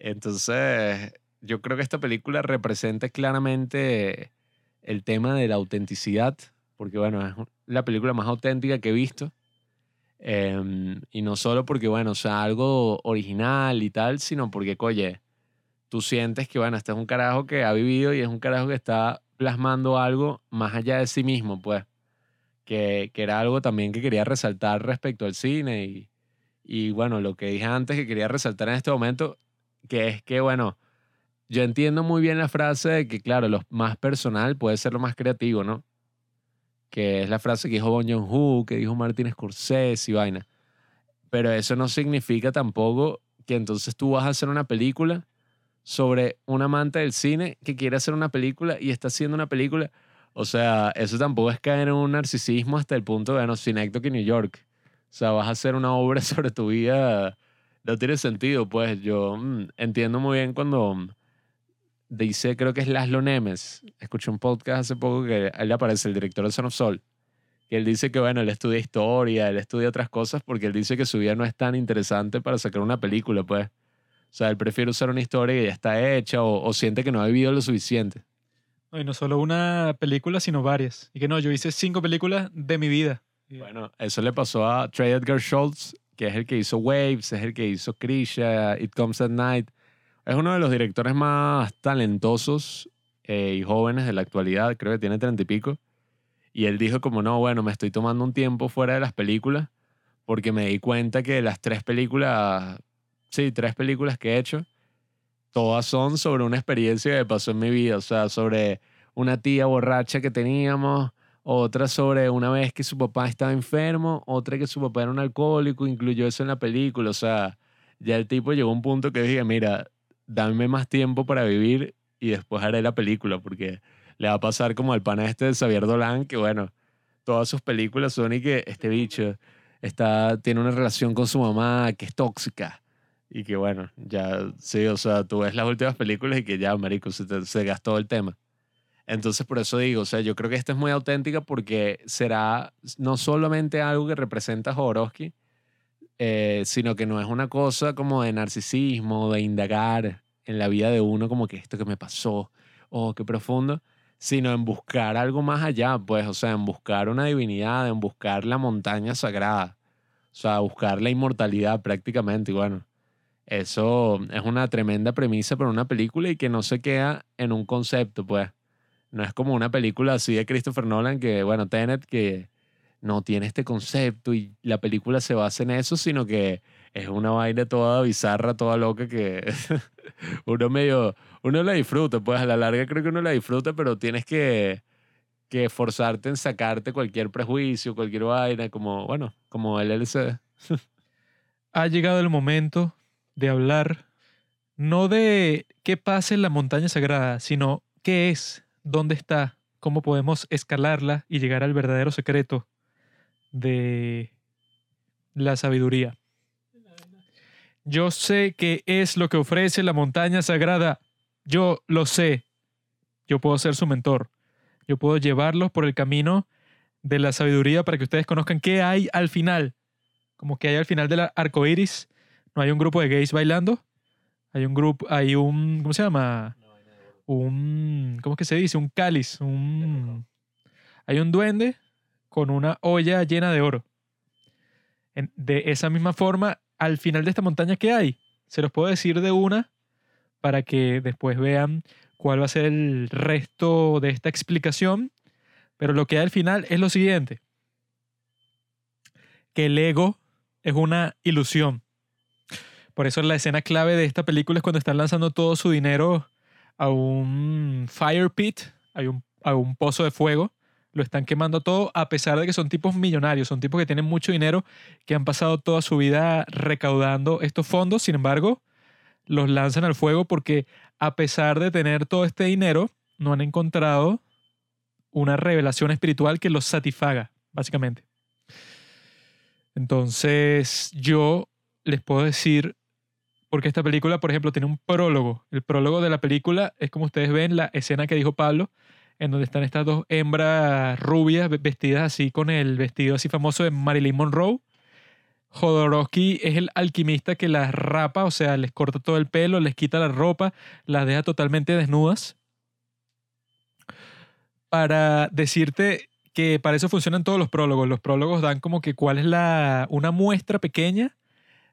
Entonces, yo creo que esta película representa claramente el tema de la autenticidad, porque bueno, es la película más auténtica que he visto. Em, y no solo porque, bueno, o sea, algo original y tal, sino porque, oye, tú sientes que, bueno, este es un carajo que ha vivido y es un carajo que está plasmando algo más allá de sí mismo, pues. Que, que era algo también que quería resaltar respecto al cine. Y, y bueno, lo que dije antes que quería resaltar en este momento, que es que, bueno, yo entiendo muy bien la frase de que, claro, lo más personal puede ser lo más creativo, ¿no? Que es la frase que dijo Bon Joon-ho, que dijo Martin Scorsese y vaina. Pero eso no significa tampoco que entonces tú vas a hacer una película sobre un amante del cine que quiere hacer una película y está haciendo una película. O sea, eso tampoco es caer en un narcisismo hasta el punto de, Synecdoche en New York. O sea, vas a hacer una obra <laughs> sobre tu vida. No tiene sentido, pues. Yo mm, entiendo muy bien cuando dice, creo que es Laszlo Nemes. Escuché un podcast hace poco que aparece el director de Son of Soul. Que él dice que, bueno, él estudia historia, él estudia otras cosas porque él dice que su vida no es tan interesante para sacar una película, pues. O sea, él prefiere usar una historia que ya está hecha o, o siente que no ha vivido lo suficiente. No, y no solo una película, sino varias. Y que no, yo hice cinco películas de mi vida. Bueno, eso le pasó a Trey Edgar Schultz, que es el que hizo Waves, es el que hizo Krisha, It Comes at Night. Es uno de los directores más talentosos eh, y jóvenes de la actualidad, creo que tiene treinta y pico. Y él dijo como, no, bueno, me estoy tomando un tiempo fuera de las películas porque me di cuenta que las tres películas, sí, tres películas que he hecho, todas son sobre una experiencia que pasó en mi vida, o sea, sobre una tía borracha que teníamos, otra sobre una vez que su papá estaba enfermo, otra que su papá era un alcohólico, incluyó eso en la película, o sea, ya el tipo llegó a un punto que dije, mira, dame más tiempo para vivir y después haré la película, porque le va a pasar como al pana este de Xavier Dolan, que bueno, todas sus películas son y que este bicho está, tiene una relación con su mamá que es tóxica. Y que bueno, ya, sí, o sea, tú ves las últimas películas y que ya, marico, se, te- se gastó el tema. Entonces, por eso digo, o sea, yo creo que esta es muy auténtica porque será no solamente algo que representa a Jodorowsky, eh, sino que no es una cosa como de narcisismo, de indagar en la vida de uno, como que esto que me pasó, oh, qué profundo, sino en buscar algo más allá, pues, o sea, en buscar una divinidad, en buscar la montaña sagrada, o sea, buscar la inmortalidad prácticamente, y bueno. Eso es una tremenda premisa para una película y que no se queda en un concepto, pues. No es como una película así de Christopher Nolan que, bueno, Tenet, que no tiene este concepto y la película se basa en eso, sino que es una vaina toda bizarra, toda loca que <laughs> uno medio, uno la disfruta, pues a la larga creo que uno la disfruta, pero tienes que, que esforzarte en sacarte cualquier prejuicio, cualquier vaina, como, bueno, como el LCD. <laughs> ha llegado el momento de hablar no de qué pasa en la montaña sagrada, sino qué es, dónde está, cómo podemos escalarla y llegar al verdadero secreto de la sabiduría. Yo sé qué es lo que ofrece la montaña sagrada. Yo lo sé. Yo puedo ser su mentor. Yo puedo llevarlos por el camino de la sabiduría para que ustedes conozcan qué hay al final como que hay al final del arco iris, no hay un grupo de gays bailando, hay un grupo, hay un, ¿cómo se llama? Un, ¿cómo es que se dice? Un cáliz, un, hay un duende con una olla llena de oro. De esa misma forma, al final de esta montaña, ¿qué hay? Se los puedo decir de una para que después vean cuál va a ser el resto de esta explicación. Pero lo que hay al final es lo siguiente. Que el ego es una ilusión. Por eso la escena clave de esta película es cuando están lanzando todo su dinero a un fire pit, a un, un pozo de fuego. Lo están quemando todo a pesar de que son tipos millonarios, son tipos que tienen mucho dinero, que han pasado toda su vida recaudando estos fondos. Sin embargo, los lanzan al fuego porque a pesar de tener todo este dinero, no han encontrado una revelación espiritual que los satisfaga, básicamente. Entonces, yo les puedo decir, porque esta película, por ejemplo, tiene un prólogo. El prólogo de la película es como ustedes ven la escena que dijo Pablo, en donde están estas dos hembras rubias ve- vestidas así con el vestido así famoso de Marilyn Monroe. Jodorowsky es el alquimista que las rapa, o sea, les corta todo el pelo, les quita la ropa, las deja totalmente desnudas. Para decirte que para eso funcionan todos los prólogos. Los prólogos dan como que cuál es la una muestra pequeña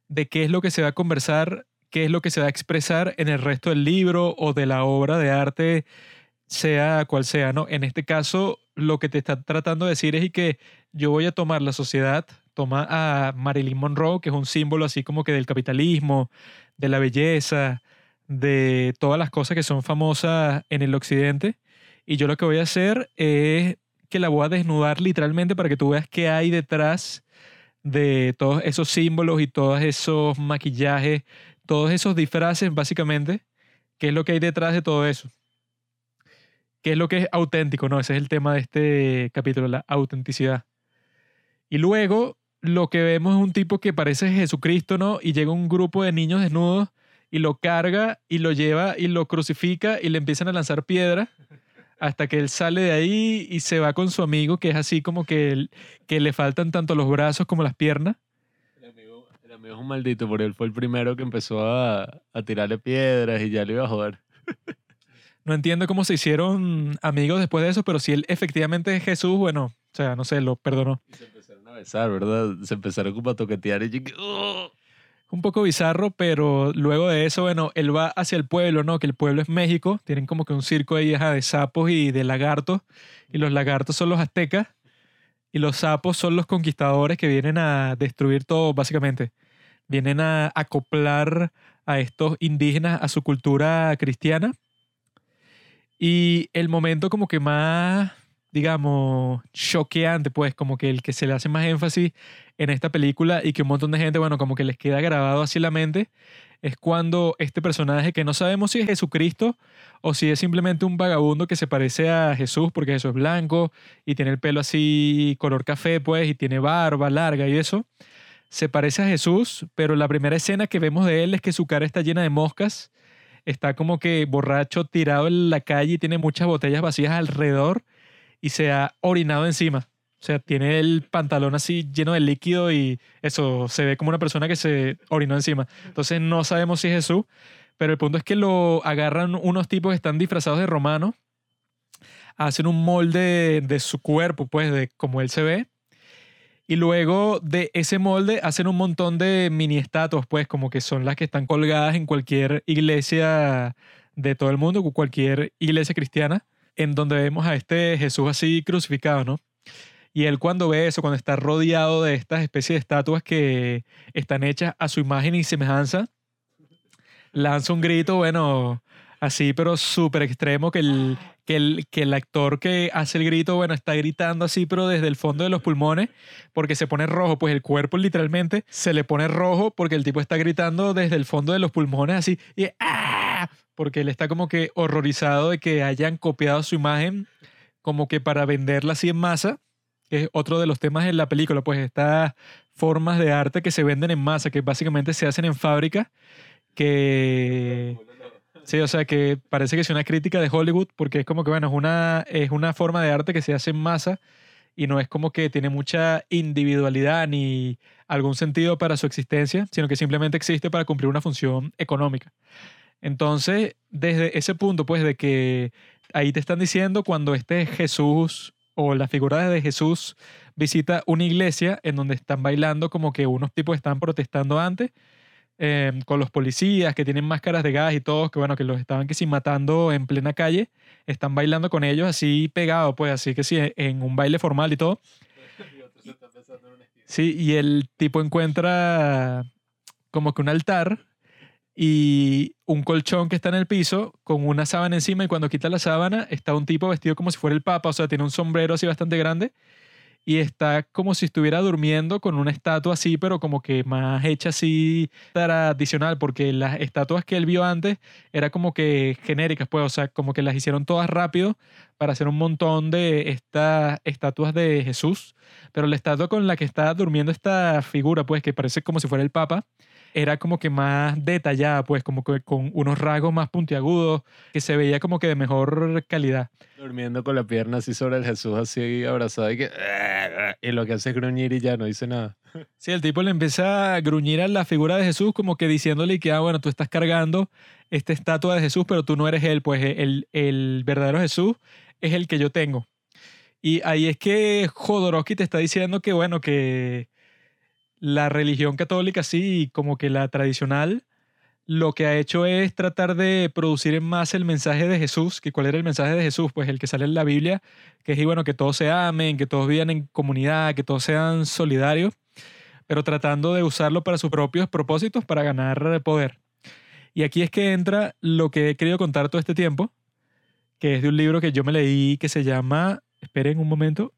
de qué es lo que se va a conversar, qué es lo que se va a expresar en el resto del libro o de la obra de arte, sea cual sea, ¿no? En este caso, lo que te está tratando de decir es que yo voy a tomar la sociedad, toma a Marilyn Monroe, que es un símbolo así como que del capitalismo, de la belleza, de todas las cosas que son famosas en el occidente, y yo lo que voy a hacer es que la voy a desnudar literalmente para que tú veas qué hay detrás de todos esos símbolos y todos esos maquillajes, todos esos disfraces, básicamente, qué es lo que hay detrás de todo eso. ¿Qué es lo que es auténtico? No, ese es el tema de este capítulo, la autenticidad. Y luego lo que vemos es un tipo que parece Jesucristo, ¿no? Y llega un grupo de niños desnudos y lo carga y lo lleva y lo crucifica y le empiezan a lanzar piedras hasta que él sale de ahí y se va con su amigo, que es así como que, que le faltan tanto los brazos como las piernas. Es un maldito, porque él fue el primero que empezó a, a tirarle piedras y ya le iba a joder. No entiendo cómo se hicieron amigos después de eso, pero si él efectivamente es Jesús, bueno, o sea, no sé, lo perdonó. Y se empezaron a besar, ¿verdad? Se empezaron como a toquetear y yo "Oh". Un poco bizarro, pero luego de eso, bueno, él va hacia el pueblo, ¿no? Que el pueblo es México. Tienen como que un circo ahí ajá, de sapos y de lagartos. Y los lagartos son los aztecas. Y los sapos son los conquistadores que vienen a destruir todo, básicamente. Vienen a acoplar a estos indígenas a su cultura cristiana. Y el momento como que más, digamos, choqueante, pues, como que el que se le hace más énfasis en esta película y que un montón de gente, bueno, como que les queda grabado así la mente, es cuando este personaje que no sabemos si es Jesucristo o si es simplemente un vagabundo que se parece a Jesús porque Jesús es blanco y tiene el pelo así color café, pues, y tiene barba larga y eso. Se parece a Jesús, pero la primera escena que vemos de él es que su cara está llena de moscas, está como que borracho tirado en la calle y tiene muchas botellas vacías alrededor y se ha orinado encima. O sea, tiene el pantalón así lleno de líquido y eso se ve como una persona que se orinó encima. Entonces no sabemos si es Jesús, pero el punto es que lo agarran unos tipos que están disfrazados de romanos, hacen un molde de su cuerpo, pues, de como él se ve. Y luego de ese molde hacen un montón de mini estatuas, pues, como que son las que están colgadas en cualquier iglesia de todo el mundo, cualquier iglesia cristiana, en donde vemos a este Jesús así crucificado, ¿no? Y él cuando ve eso, cuando está rodeado de estas especies de estatuas que están hechas a su imagen y semejanza, lanza un grito, bueno, así, pero súper extremo, que el, que, el, que el actor que hace el grito, bueno, está gritando así, pero desde el fondo de los pulmones, porque se pone rojo, pues el cuerpo literalmente se le pone rojo porque el tipo está gritando desde el fondo de los pulmones así, y ¡ah! porque él está como que horrorizado de que hayan copiado su imagen como que para venderla así en masa es otro de los temas en la película, pues estas formas de arte que se venden en masa, que básicamente se hacen en fábrica, que... Sí, o sea, que parece que es una crítica de Hollywood, porque es como que, bueno, es una, es una forma de arte que se hace en masa y no es como que tiene mucha individualidad ni algún sentido para su existencia, sino que simplemente existe para cumplir una función económica. Entonces, desde ese punto, pues, de que ahí te están diciendo cuando este Jesús o la figura de Jesús visita una iglesia en donde están bailando como que unos tipos están protestando antes eh, con los policías que tienen máscaras de gas y todos que bueno que los estaban que sí matando en plena calle están bailando con ellos así pegados pues así que sí en un baile formal y todo. Sí y el tipo encuentra como que un altar y un colchón que está en el piso con una sábana encima y cuando quita la sábana está un tipo vestido como si fuera el papa, o sea, tiene un sombrero así bastante grande y está como si estuviera durmiendo con una estatua así, pero como que más hecha así tradicional, porque las estatuas que él vio antes era como que genéricas, pues, o sea, como que las hicieron todas rápido para hacer un montón de estas estatuas de Jesús, pero la estatua con la que está durmiendo esta figura, pues, que parece como si fuera el papa, era como que más detallada, pues como que con unos rasgos más puntiagudos, que se veía como que de mejor calidad. Durmiendo con la pierna así sobre el Jesús, así abrazado y que... Y lo que hace es gruñir y ya no dice nada. Sí, el tipo le empieza a gruñir a la figura de Jesús como que diciéndole que, ah, bueno, tú estás cargando esta estatua de Jesús, pero tú no eres él, pues el, el verdadero Jesús es el que yo tengo. Y ahí es que Jodorowsky te está diciendo que, bueno, que la religión católica, sí, como que la tradicional, lo que ha hecho es tratar de producir en más el mensaje de Jesús, que cuál era el mensaje de Jesús, pues el que sale en la Biblia, que es, y bueno, que todos se amen, que todos vivan en comunidad, que todos sean solidarios, pero tratando de usarlo para sus propios propósitos, para ganar poder. Y aquí es que entra lo que he querido contar todo este tiempo, que es de un libro que yo me leí que se llama, esperen un momento,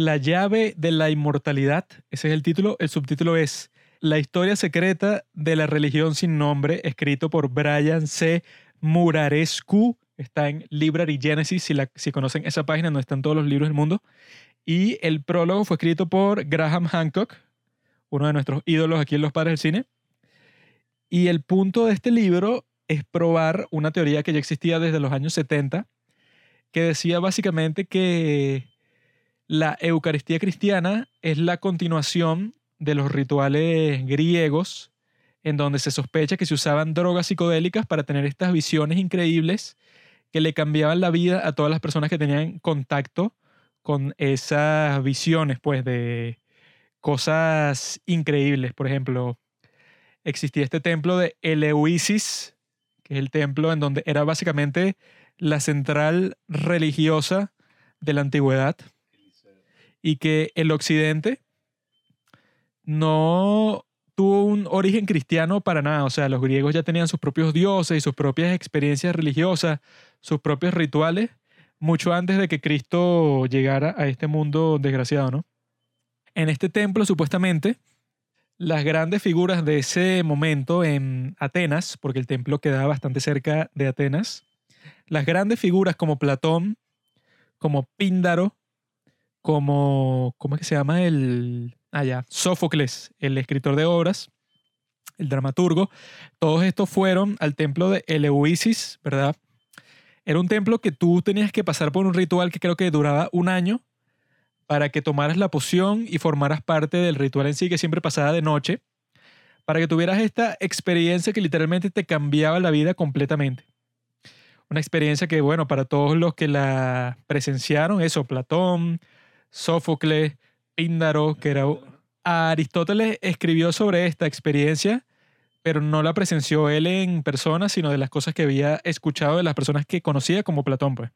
la llave de la inmortalidad, ese es el título. El subtítulo es La historia secreta de la religión sin nombre, escrito por Brian C. Murarescu. Está en Library Genesis, si, si conocen esa página donde están todos los libros del mundo. Y el prólogo fue escrito por Graham Hancock, uno de nuestros ídolos aquí en Los Padres del Cine. Y el punto de este libro es probar una teoría que ya existía desde los años 70, que decía básicamente que la Eucaristía cristiana es la continuación de los rituales griegos, en donde se sospecha que se usaban drogas psicodélicas para tener estas visiones increíbles que le cambiaban la vida a todas las personas que tenían contacto con esas visiones, pues, de cosas increíbles. Por ejemplo, existía este templo de Eleusis, que es el templo en donde era básicamente la central religiosa de la antigüedad, y que el occidente no tuvo un origen cristiano para nada. O sea, los griegos ya tenían sus propios dioses y sus propias experiencias religiosas, sus propios rituales, mucho antes de que Cristo llegara a este mundo desgraciado, ¿no? En este templo, supuestamente, las grandes figuras de ese momento en Atenas, porque el templo quedaba bastante cerca de Atenas, las grandes figuras como Platón, como Píndaro, como, ¿cómo es que se llama el, ah, Sófocles, el escritor de obras, el dramaturgo, todos estos fueron al templo de Eleusis, ¿verdad? Era un templo que tú tenías que pasar por un ritual que creo que duraba un año para que tomaras la poción y formaras parte del ritual en sí, que siempre pasaba de noche, para que tuvieras esta experiencia que literalmente te cambiaba la vida completamente. Una experiencia que, bueno, para todos los que la presenciaron, eso, Platón, Sófocles, Píndaro, que era... Aristóteles escribió sobre esta experiencia, pero no la presenció él en persona, sino de las cosas que había escuchado de las personas que conocía como Platón, pues,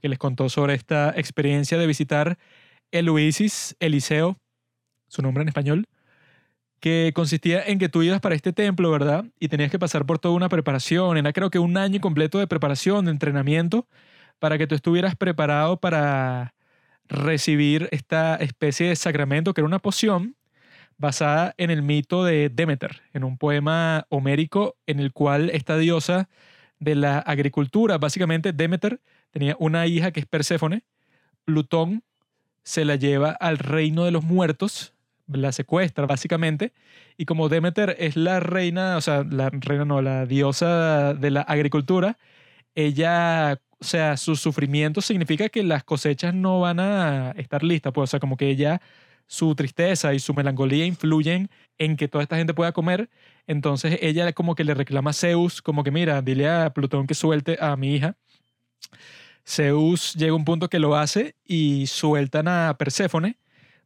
que les contó sobre esta experiencia de visitar el Luisis Eliseo, su nombre en español, que consistía en que tú ibas para este templo, ¿verdad? Y tenías que pasar por toda una preparación, era creo que un año completo de preparación, de entrenamiento, para que tú estuvieras preparado para recibir esta especie de sacramento que era una poción basada en el mito de Demeter, en un poema homérico en el cual esta diosa de la agricultura, básicamente Demeter tenía una hija que es Perséfone, Plutón se la lleva al reino de los muertos, la secuestra básicamente, y como Demeter es la reina, o sea, la reina no, la diosa de la agricultura, ella o sea, su sufrimiento significa que las cosechas no van a estar listas, pues, o sea, como que ella, su tristeza y su melancolía influyen en que toda esta gente pueda comer, entonces ella como que le reclama a Zeus, como que mira, dile a Plutón que suelte a mi hija. Zeus llega a un punto que lo hace y sueltan a Perséfone,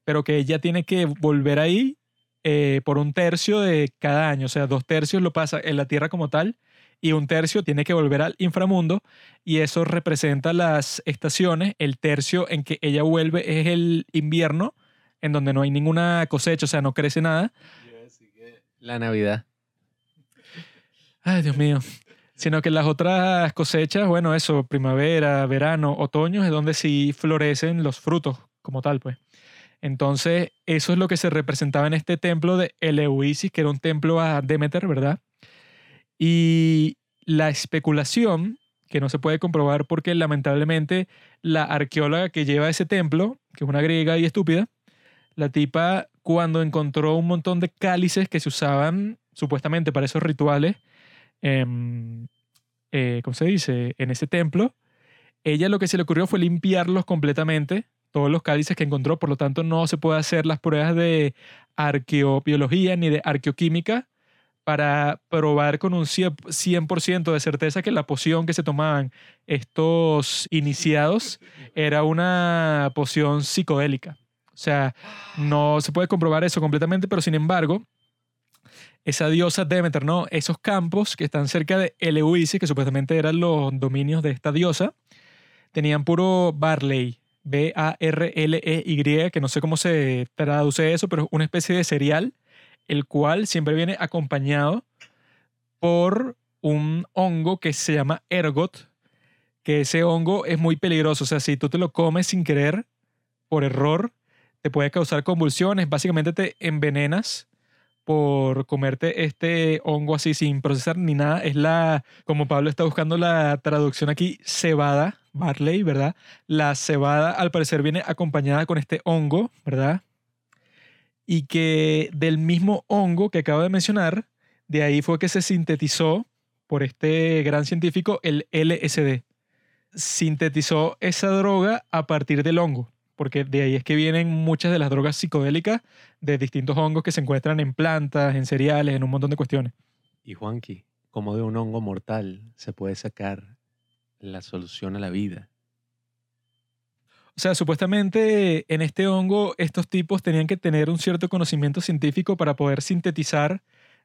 pero que ella tiene que volver ahí eh, por un tercio de cada año, o sea, dos tercios lo pasa en la Tierra como tal y un tercio tiene que volver al inframundo y eso representa las estaciones. El tercio en que ella vuelve es el invierno, en donde no hay ninguna cosecha, o sea, no crece nada. La Navidad. Ay, Dios mío. Sino que las otras cosechas, bueno, eso, primavera, verano, otoño, es donde sí florecen los frutos como tal, pues. Entonces, eso es lo que se representaba en este templo de Eleusis, que era un templo a Demeter, ¿verdad? Y la especulación, que no se puede comprobar porque lamentablemente la arqueóloga que lleva ese templo, que es una griega y estúpida, la tipa cuando encontró un montón de cálices que se usaban supuestamente para esos rituales, em, eh, ¿cómo se dice? En ese templo, ella lo que se le ocurrió fue limpiarlos completamente, todos los cálices que encontró, por lo tanto no se puede hacer las pruebas de arqueobiología ni de arqueoquímica para probar con un 100% de certeza que la poción que se tomaban estos iniciados era una poción psicodélica. O sea, no se puede comprobar eso completamente, pero sin embargo, esa diosa Demeter, ¿no? Esos campos que están cerca de Eleusis, que supuestamente eran los dominios de esta diosa, tenían puro barley, B-A-R-L-E-Y, que no sé cómo se traduce eso, pero es una especie de cereal el cual siempre viene acompañado por un hongo que se llama ergot, que ese hongo es muy peligroso. O sea, si tú te lo comes sin querer, por error, te puede causar convulsiones. Básicamente te envenenas por comerte este hongo así sin procesar ni nada. Es la, como Pablo está buscando la traducción aquí, cebada, barley, ¿verdad? La cebada al parecer viene acompañada con este hongo, ¿verdad? Y que del mismo hongo que acabo de mencionar, de ahí fue que se sintetizó por este gran científico el LSD. Sintetizó esa droga a partir del hongo porque de ahí es que vienen muchas de las drogas psicodélicas de distintos hongos que se encuentran en plantas, en cereales, en un montón de cuestiones. Y Juanqui, como de un hongo mortal se puede sacar la solución a la vida. O sea, supuestamente en este hongo estos tipos tenían que tener un cierto conocimiento científico para poder sintetizar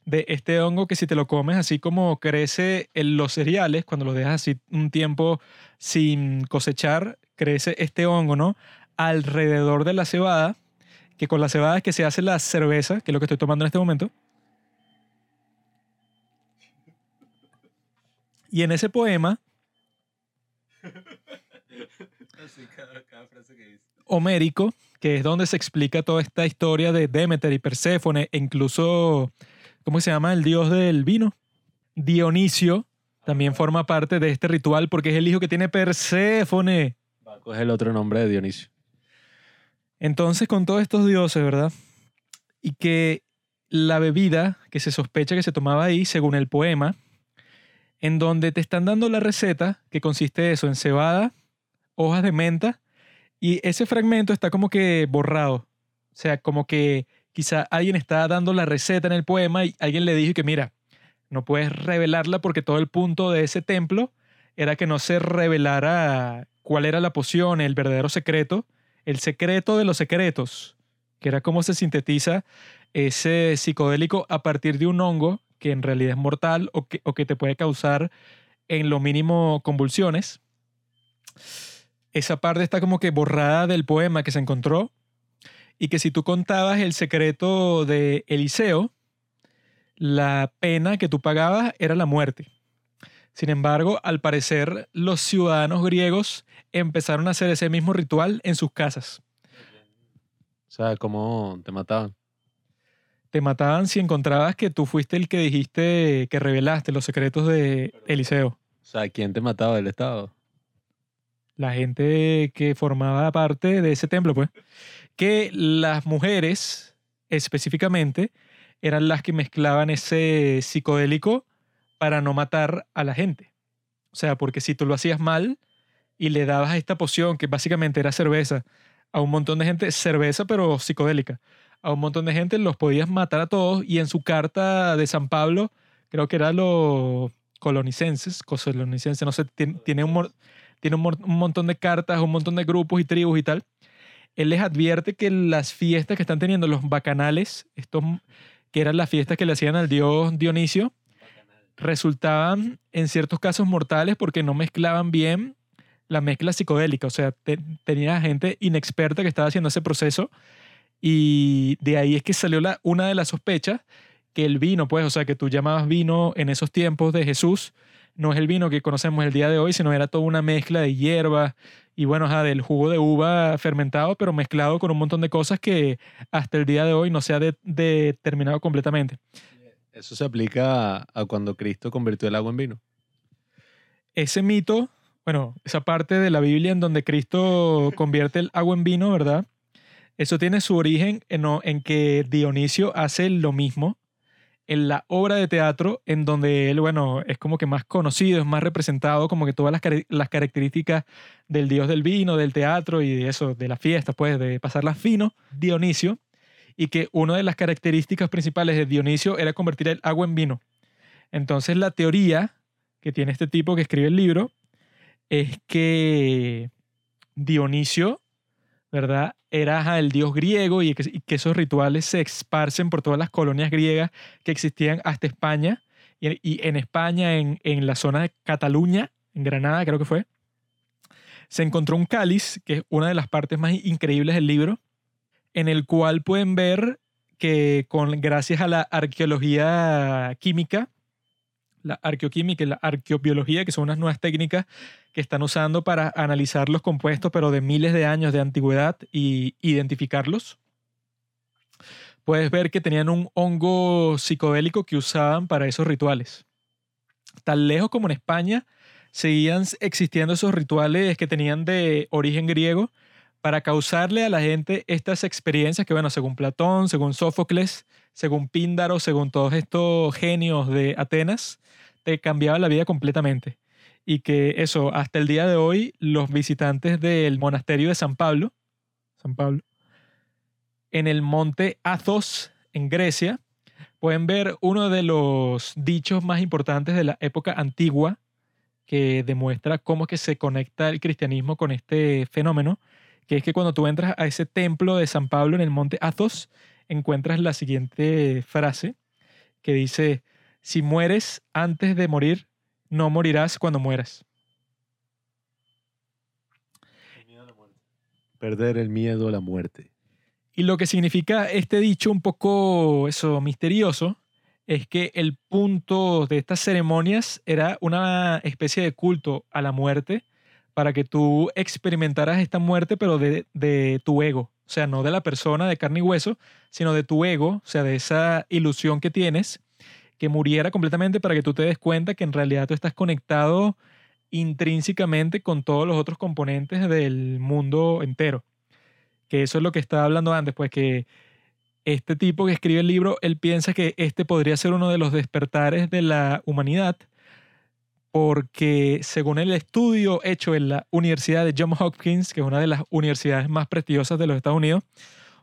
de este hongo que si te lo comes así como crece en los cereales, cuando lo dejas así un tiempo sin cosechar, crece este hongo, ¿no? alrededor de la cebada, que con la cebada es que se hace la cerveza, que es lo que estoy tomando en este momento. Y en ese poema, <laughs> homérico, que es donde se explica toda esta historia de Demeter y Perséfone, e incluso, ¿cómo se llama el dios del vino? Dionisio también forma parte de este ritual porque es el hijo que tiene Perséfone. Es el otro nombre de Dionisio. Entonces, con todos estos dioses, ¿verdad? Y que la bebida que se sospecha que se tomaba ahí, según el poema, en donde te están dando la receta, que consiste eso, en cebada, hojas de menta, y ese fragmento está como que borrado. O sea, como que quizá alguien está dando la receta en el poema y alguien le dijo que mira, no puedes revelarla porque todo el punto de ese templo era que no se revelara cuál era la poción, el verdadero secreto, el secreto de los secretos, que era cómo se sintetiza ese psicodélico a partir de un hongo que en realidad es mortal o que, o que te puede causar en lo mínimo convulsiones. Esa parte está como que borrada del poema que se encontró y que si tú contabas el secreto de Eliseo, la pena que tú pagabas era la muerte. Sin embargo, al parecer, los ciudadanos griegos empezaron a hacer ese mismo ritual en sus casas. O sea, ¿cómo te mataban? Te mataban si encontrabas que tú fuiste el que dijiste que revelaste los secretos de Eliseo. O sea, ¿quién te mataba del Estado? La gente que formaba parte de ese templo, pues. Que las mujeres, específicamente, eran las que mezclaban ese psicodélico para no matar a la gente. O sea, porque si tú lo hacías mal y le dabas esta poción, que básicamente era cerveza, a un montón de gente, cerveza pero psicodélica, a un montón de gente los podías matar a todos y en su carta de San Pablo, creo que era los colonicenses, colonicenses, no sé, tiene, un, tiene un, montón de cartas, un montón de grupos y tribus y tal. Él les advierte que las fiestas que están teniendo los bacanales, estos que eran las fiestas que le hacían al dios Dionisio, resultaban en ciertos casos mortales porque no mezclaban bien la mezcla psicodélica. O sea, tenía gente inexperta que estaba haciendo ese proceso y de ahí es que salió la, una de las sospechas que el vino, pues, o sea, que tú llamabas vino en esos tiempos de Jesús, no es el vino que conocemos el día de hoy, sino era toda una mezcla de hierba y bueno, ajá, del jugo de uva fermentado, pero mezclado con un montón de cosas que hasta el día de hoy no se ha determinado completamente. Eso se aplica a, cuando Cristo convirtió el agua en vino. Ese mito, bueno, esa parte de la Biblia en donde Cristo convierte el agua en vino, ¿verdad? Eso tiene su origen en, en que Dionisio hace lo mismo en la obra de teatro en donde él, bueno, es como que más conocido, es más representado, como que todas las, las, características del dios del vino, del teatro y de eso, de la fiesta, pues, de pasarlas fino, Dionisio, y que una de las características principales de Dionisio era convertir el agua en vino. Entonces la teoría que tiene este tipo que escribe el libro es que Dionisio, ¿verdad? Era el dios griego y que, esos rituales se esparcen por todas las colonias griegas que existían hasta España. Y, en España, en, en la zona de Cataluña, en Granada creo que fue, se encontró un cáliz, que es una de las partes más increíbles del libro, en el cual pueden ver que con, gracias a la arqueología química, la arqueoquímica y la arqueobiología, que son unas nuevas técnicas que están usando para analizar los compuestos, pero de miles de años de antigüedad y identificarlos, puedes ver que tenían un hongo psicodélico que usaban para esos rituales. Tan lejos como en España, seguían existiendo esos rituales que tenían de origen griego para causarle a la gente estas experiencias que, bueno, según Platón, según Sófocles, según Píndaro, según todos estos genios de Atenas, te cambiaba la vida completamente. Y que eso, hasta el día de hoy, los visitantes del monasterio de San Pablo, San Pablo, en el monte Athos, en Grecia, pueden ver uno de los dichos más importantes de la época antigua que demuestra cómo que se conecta el cristianismo con este fenómeno, que es que cuando tú entras a ese templo de San Pablo en el monte Athos, encuentras la siguiente frase que dice, si mueres antes de morir, no morirás cuando mueras. Perder el miedo a la muerte. Y lo que significa este dicho un poco eso misterioso es que el punto de estas ceremonias era una especie de culto a la muerte para que tú experimentaras esta muerte pero de, de tu ego, o sea, no de la persona de carne y hueso, sino de tu ego, o sea, de esa ilusión que tienes, que muriera completamente para que tú te des cuenta que en realidad tú estás conectado intrínsecamente con todos los otros componentes del mundo entero. Que eso es lo que estaba hablando antes, pues que este tipo que escribe el libro, él piensa que este podría ser uno de los despertares de la humanidad, porque según el estudio hecho en la Universidad de Johns Hopkins, que es una de las universidades más prestigiosas de los Estados Unidos,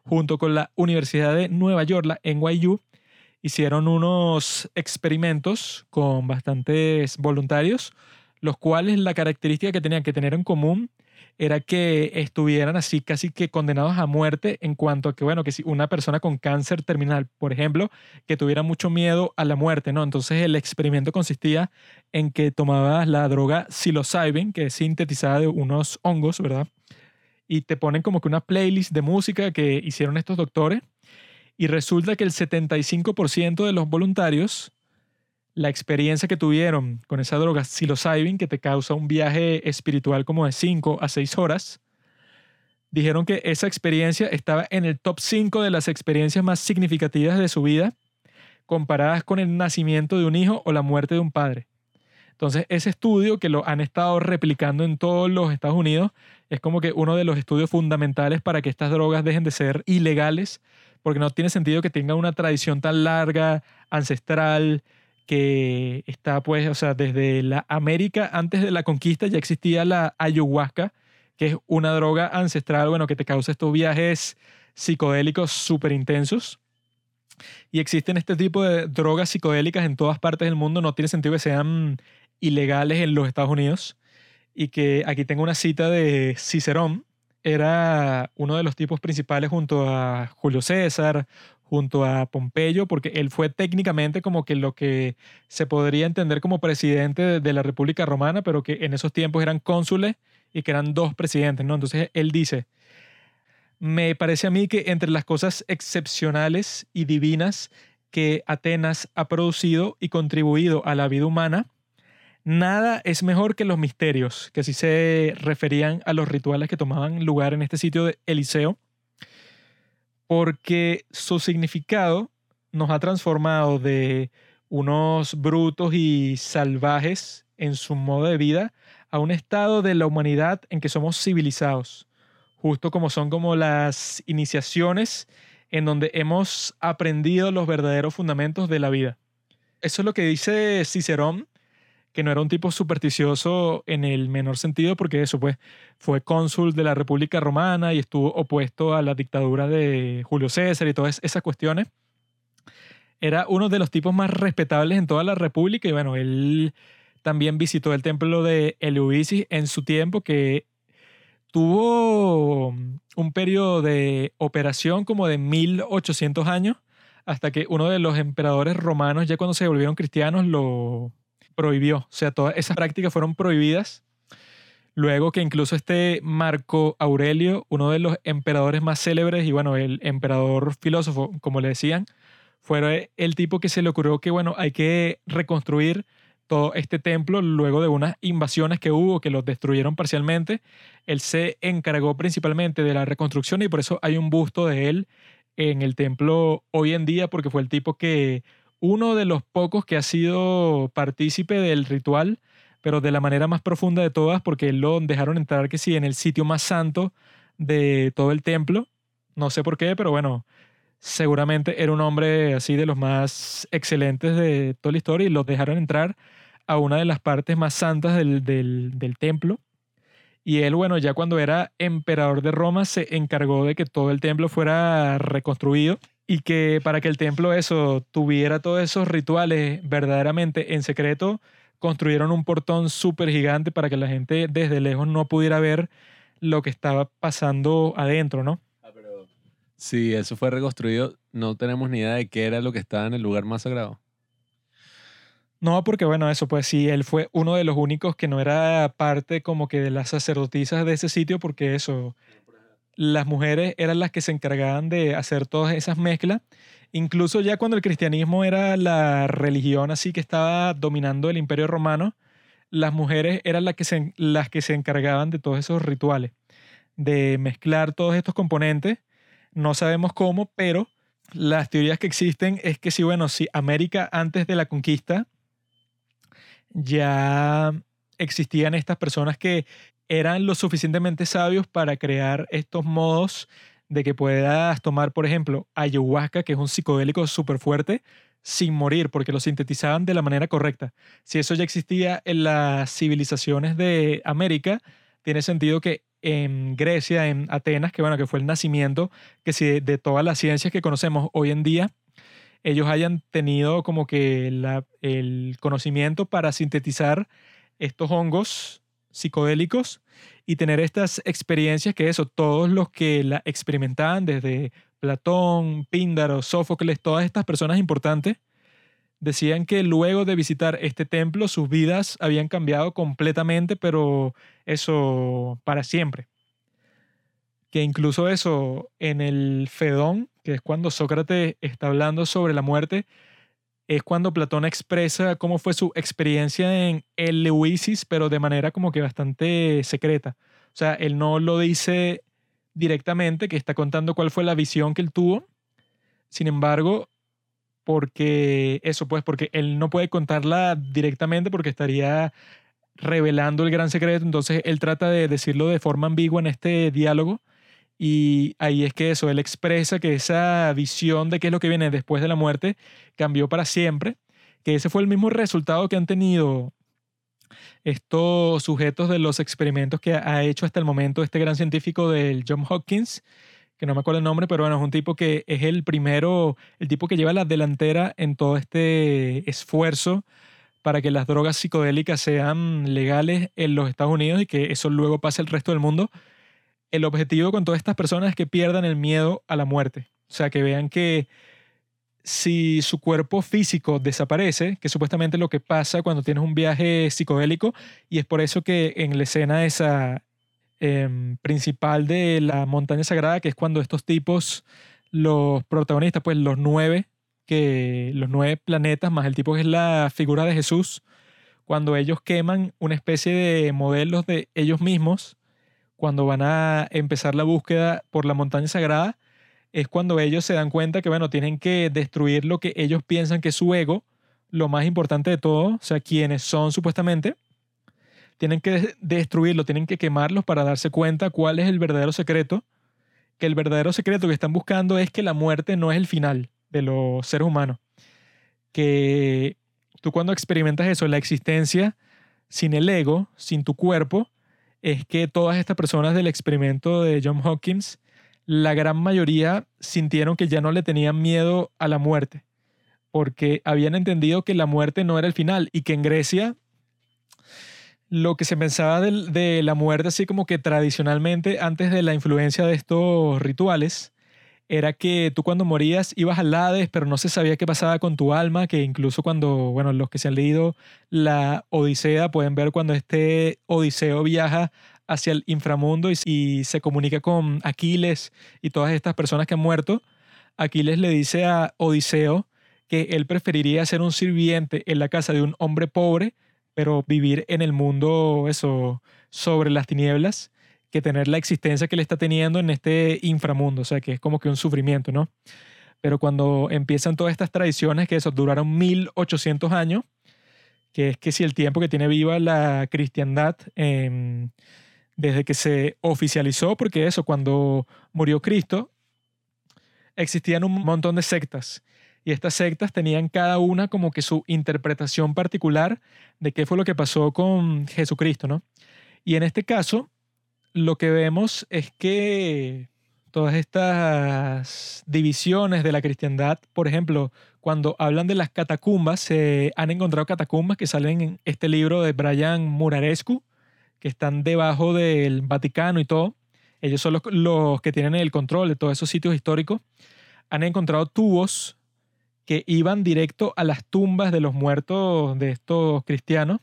junto con la Universidad de Nueva York, la NYU, hicieron unos experimentos con bastantes voluntarios, los cuales la característica que tenían que tener en común era que estuvieran así casi que condenados a muerte en cuanto a que, bueno, que si una persona con cáncer terminal, por ejemplo, que tuviera mucho miedo a la muerte, ¿no? Entonces el experimento consistía en que tomabas la droga psilocybin, que es sintetizada de unos hongos, ¿verdad? Y te ponen como que una playlist de música que hicieron estos doctores y resulta que el 75% de los voluntarios la experiencia que tuvieron con esa droga psilocybin que te causa un viaje espiritual como de 5 a 6 horas, dijeron que esa experiencia estaba en el top 5 de las experiencias más significativas de su vida, comparadas con el nacimiento de un hijo o la muerte de un padre. Entonces, ese estudio que lo han estado replicando en todos los Estados Unidos es como que uno de los estudios fundamentales para que estas drogas dejen de ser ilegales, porque no tiene sentido que tengan una tradición tan larga, ancestral, que está pues, o sea, desde la América, antes de la conquista ya existía la ayahuasca, que es una droga ancestral, bueno, que te causa estos viajes psicodélicos súper intensos. Y existen este tipo de drogas psicodélicas en todas partes del mundo, no tiene sentido que sean ilegales en los Estados Unidos. Y que aquí tengo una cita de Cicerón, era uno de los tipos principales junto a Julio César, junto a Pompeyo, porque él fue técnicamente como que lo que se podría entender como presidente de la República Romana, pero que en esos tiempos eran cónsules y que eran dos presidentes, ¿no? Entonces él dice, me parece a mí que entre las cosas excepcionales y divinas que Atenas ha producido y contribuido a la vida humana, nada es mejor que los misterios, que así se referían a los rituales que tomaban lugar en este sitio de Eliseo porque su significado nos ha transformado de unos brutos y salvajes en su modo de vida a un estado de la humanidad en que somos civilizados, justo como son como las iniciaciones en donde hemos aprendido los verdaderos fundamentos de la vida. Eso es lo que dice Cicerón que no era un tipo supersticioso en el menor sentido, porque eso pues fue cónsul de la República Romana y estuvo opuesto a la dictadura de Julio César y todas esas cuestiones. Era uno de los tipos más respetables en toda la República y bueno, él también visitó el templo de Eleusis en su tiempo, que tuvo un periodo de operación como de 1800 años, hasta que uno de los emperadores romanos, ya cuando se volvieron cristianos, lo prohibió. O sea, todas esas prácticas fueron prohibidas. Luego que incluso este Marco Aurelio, uno de los emperadores más célebres y bueno, el emperador filósofo, como le decían, fue el tipo que se le ocurrió que bueno, hay que reconstruir todo este templo luego de unas invasiones que hubo que los destruyeron parcialmente. Él se encargó principalmente de la reconstrucción y por eso hay un busto de él en el templo hoy en día porque fue el tipo que, uno de los pocos que ha sido partícipe del ritual, pero de la manera más profunda de todas porque lo dejaron entrar que sí en el sitio más santo de todo el templo. No sé por qué, pero bueno, seguramente era un hombre así de los más excelentes de toda la historia y lo dejaron entrar a una de las partes más santas del, del, del templo. Y él, bueno, ya cuando era emperador de Roma, se encargó de que todo el templo fuera reconstruido y que para que el templo eso tuviera todos esos rituales verdaderamente en secreto, construyeron un portón súper gigante para que la gente desde lejos no pudiera ver lo que estaba pasando adentro, ¿no? Ah, si eso fue reconstruido, no tenemos ni idea de qué era lo que estaba en el lugar más sagrado. No, porque bueno, eso pues sí, él fue uno de los únicos que no era parte como que de las sacerdotisas de ese sitio, porque eso, las mujeres eran las que se encargaban de hacer todas esas mezclas. Incluso ya cuando el cristianismo era la religión así que estaba dominando el imperio romano, las mujeres eran las que se, las que se encargaban de todos esos rituales, de mezclar todos estos componentes. No sabemos cómo, pero las teorías que existen es que si, bueno, si América antes de la conquista ya existían estas personas que eran lo suficientemente sabios para crear estos modos de que puedas tomar, por ejemplo, ayahuasca, que es un psicodélico súper fuerte, sin morir, porque lo sintetizaban de la manera correcta. Si eso ya existía en las civilizaciones de América, tiene sentido que en Grecia, en Atenas, que bueno, que fue el nacimiento, que si de todas las ciencias que conocemos hoy en día, ellos hayan tenido como que el conocimiento para sintetizar estos hongos psicodélicos y tener estas experiencias que eso, todos los que la experimentaban, desde Platón, Píndaro, Sófocles, todas estas personas importantes, decían que luego de visitar este templo sus vidas habían cambiado completamente, pero eso para siempre. Que incluso eso en el Fedón, que es cuando Sócrates está hablando sobre la muerte, es cuando Platón expresa cómo fue su experiencia en el Leuisis, pero de manera como que bastante secreta. O sea, él no lo dice directamente, que está contando cuál fue la visión que él tuvo. Sin embargo, porque eso, pues, porque él no puede contarla directamente porque estaría revelando el gran secreto. Entonces, él trata de decirlo de forma ambigua en este diálogo y ahí es que eso, él expresa que esa visión de qué es lo que viene después de la muerte cambió para siempre, que ese fue el mismo resultado que han tenido estos sujetos de los experimentos que ha hecho hasta el momento este gran científico del John Hopkins, que no me acuerdo el nombre, pero bueno, es un tipo que es el primero, el tipo que lleva la delantera en todo este esfuerzo para que las drogas psicodélicas sean legales en los Estados Unidos y que eso luego pase al resto del mundo el objetivo con todas estas personas es que pierdan el miedo a la muerte. O sea, que vean que si su cuerpo físico desaparece, que supuestamente es lo que pasa cuando tienes un viaje psicodélico, y es por eso que en la escena esa em, principal de la montaña sagrada, que es cuando estos tipos, los protagonistas, pues los nueve, que los nueve planetas, más el tipo que es la figura de Jesús, cuando ellos queman una especie de modelos de ellos mismos, cuando van a empezar la búsqueda por la montaña sagrada, es cuando ellos se dan cuenta que, bueno, tienen que destruir lo que ellos piensan que es su ego, lo más importante de todo, o sea, quienes son supuestamente, tienen que destruirlo, tienen que quemarlos para darse cuenta cuál es el verdadero secreto, que el verdadero secreto que están buscando es que la muerte no es el final de los seres humanos, que tú cuando experimentas eso, la existencia sin el ego, sin tu cuerpo, es que todas estas personas del experimento de John Hopkins, la gran mayoría sintieron que ya no le tenían miedo a la muerte, porque habían entendido que la muerte no era el final y que en Grecia lo que se pensaba de, la muerte, así como que tradicionalmente, antes de la influencia de estos rituales, era que tú cuando morías ibas al Hades, pero no se sabía qué pasaba con tu alma, que incluso cuando, bueno, los que se han leído la Odisea pueden ver cuando este Odiseo viaja hacia el inframundo y, se comunica con Aquiles y todas estas personas que han muerto. Aquiles le dice a Odiseo que él preferiría ser un sirviente en la casa de un hombre pobre, pero vivir en el mundo, eso, sobre las tinieblas, que tener la existencia que él está teniendo en este inframundo, o sea, que es como que un sufrimiento, ¿no? Pero cuando empiezan todas estas tradiciones, que eso duraron 1800 años, que es que si el tiempo que tiene viva la cristiandad em, desde que se oficializó, porque eso, cuando murió Cristo, existían un montón de sectas y estas sectas tenían cada una como que su interpretación particular de qué fue lo que pasó con Jesucristo, ¿no? Y en este caso, lo que vemos es que todas estas divisiones de la cristiandad, por ejemplo, cuando hablan de las catacumbas, se han encontrado catacumbas que salen en este libro de Brian Murarescu, que están debajo del Vaticano y todo. Ellos son los, los que tienen el control de todos esos sitios históricos. Han encontrado tubos que iban directo a las tumbas de los muertos de estos cristianos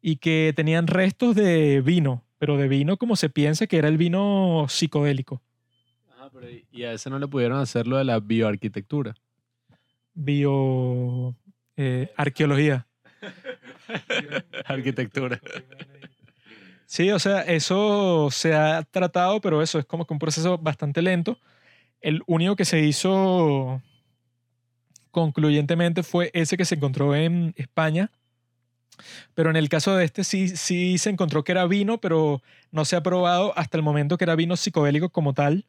y que tenían restos de vino, pero de vino como se piensa que era el vino psicodélico. y a ese no le pudieron hacer lo de la bioarquitectura. Bio... Eh, arqueología. <laughs> Arquitectura. Sí, o sea, eso se ha tratado, pero eso es como que un proceso bastante lento. El único que se hizo concluyentemente fue ese que se encontró en España. Pero en el caso de este sí, sí se encontró que era vino, pero no se ha probado hasta el momento que era vino psicodélico como tal.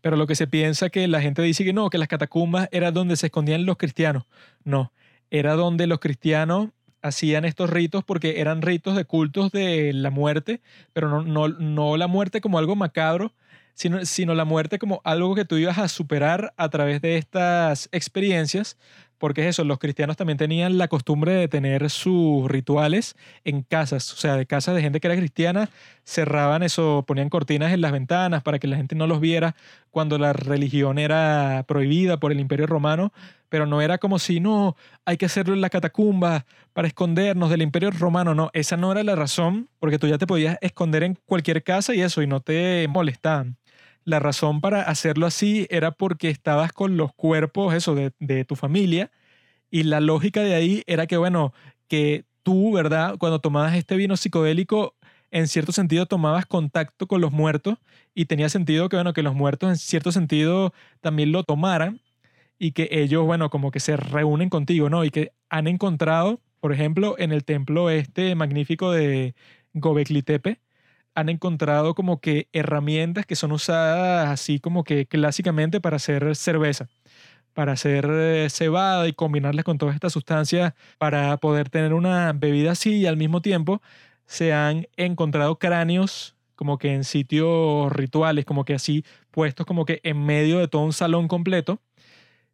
Pero lo que se piensa que la gente dice que no, que las catacumbas era donde se escondían los cristianos. No, era donde los cristianos hacían estos ritos porque eran ritos de cultos de la muerte, pero no, no, no la muerte como algo macabro, sino, sino la muerte como algo que tú ibas a superar a través de estas experiencias, porque es eso, los cristianos también tenían la costumbre de tener sus rituales en casas, o sea, de casas de gente que era cristiana, cerraban eso, ponían cortinas en las ventanas para que la gente no los viera cuando la religión era prohibida por el imperio romano, pero no era como si no, hay que hacerlo en la catacumba para escondernos del imperio romano, no, esa no era la razón, porque tú ya te podías esconder en cualquier casa y eso, y no te molestaban la razón para hacerlo así era porque estabas con los cuerpos, eso, de, tu familia. Y la lógica de ahí era que, bueno, que tú, ¿verdad? Cuando tomabas este vino psicodélico, en cierto sentido tomabas contacto con los muertos y tenía sentido que, bueno, que los muertos en cierto sentido también lo tomaran y que ellos, bueno, como que se reúnen contigo, ¿no? Y que han encontrado, por ejemplo, en el templo este magnífico de Gobekli Tepe, han encontrado como que herramientas que son usadas así como que clásicamente para hacer cerveza, para hacer eh, cebada y combinarlas con todas estas sustancias para poder tener una bebida así y al mismo tiempo se han encontrado cráneos como que en sitios rituales, como que así puestos como que en medio de todo un salón completo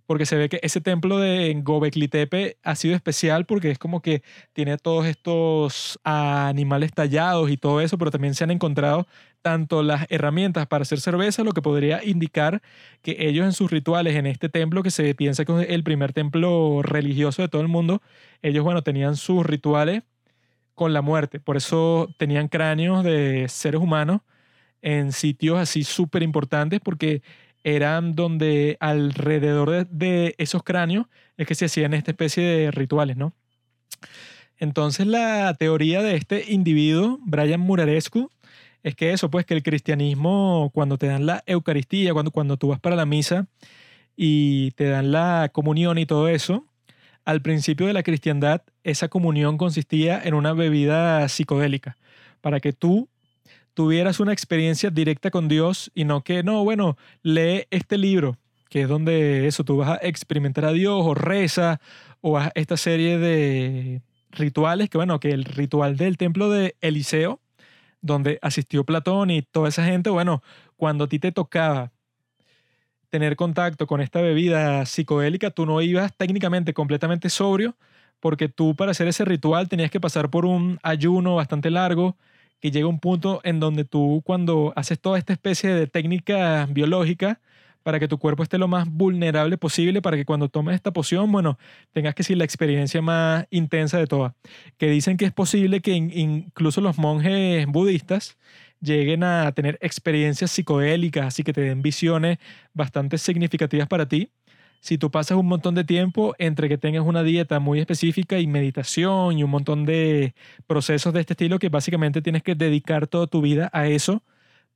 porque se ve que ese templo de Gobekli Tepe ha sido especial porque es como que tiene todos estos animales tallados y todo eso, pero también se han encontrado tanto las herramientas para hacer cerveza, lo que podría indicar que ellos en sus rituales en este templo, que se piensa que es el primer templo religioso de todo el mundo, ellos, bueno, tenían sus rituales con la muerte, por eso tenían cráneos de seres humanos en sitios así súper importantes porque eran donde alrededor de, esos cráneos es que se hacían esta especie de rituales, ¿no? Entonces la teoría de este individuo, Brian Murarescu, es que eso, pues que el cristianismo, cuando te dan la Eucaristía, cuando, cuando tú vas para la misa y te dan la comunión y todo eso, al principio de la cristiandad, esa comunión consistía en una bebida psicodélica, para que tú tuvieras una experiencia directa con Dios y no que, no, bueno, lee este libro, que es donde eso, tú vas a experimentar a Dios o reza o a esta serie de rituales, que bueno, que el ritual del templo de Eliseo, donde asistió Platón y toda esa gente, bueno, cuando a ti te tocaba tener contacto con esta bebida psicodélica, tú no ibas técnicamente completamente sobrio, porque tú para hacer ese ritual tenías que pasar por un ayuno bastante largo, que llega un punto en donde tú cuando haces toda esta especie de técnica biológica para que tu cuerpo esté lo más vulnerable posible, para que cuando tomes esta poción, bueno, tengas que ser la experiencia más intensa de todas. Que dicen que es posible que incluso los monjes budistas lleguen a tener experiencias psicodélicas, así que te den visiones bastante significativas para ti, si tú pasas un montón de tiempo entre que tengas una dieta muy específica y meditación y un montón de procesos de este estilo que básicamente tienes que dedicar toda tu vida a eso,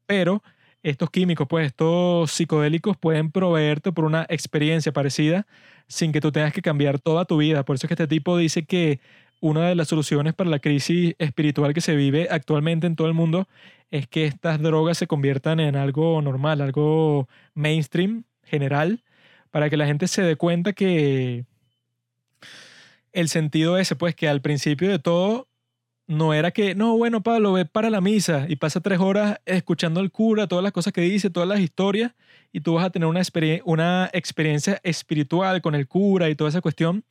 pero estos químicos, pues estos psicodélicos pueden proveerte por una experiencia parecida sin que tú tengas que cambiar toda tu vida. Por eso es que este tipo dice que una de las soluciones para la crisis espiritual que se vive actualmente en todo el mundo es que estas drogas se conviertan en algo normal, algo mainstream, general, para que la gente se dé cuenta que el sentido ese, pues que al principio de todo no era que, no, bueno, Pablo, ve para la misa y pasa tres horas escuchando al cura, todas las cosas que dice, todas las historias, y tú vas a tener una, una experiencia espiritual con el cura y toda esa cuestión,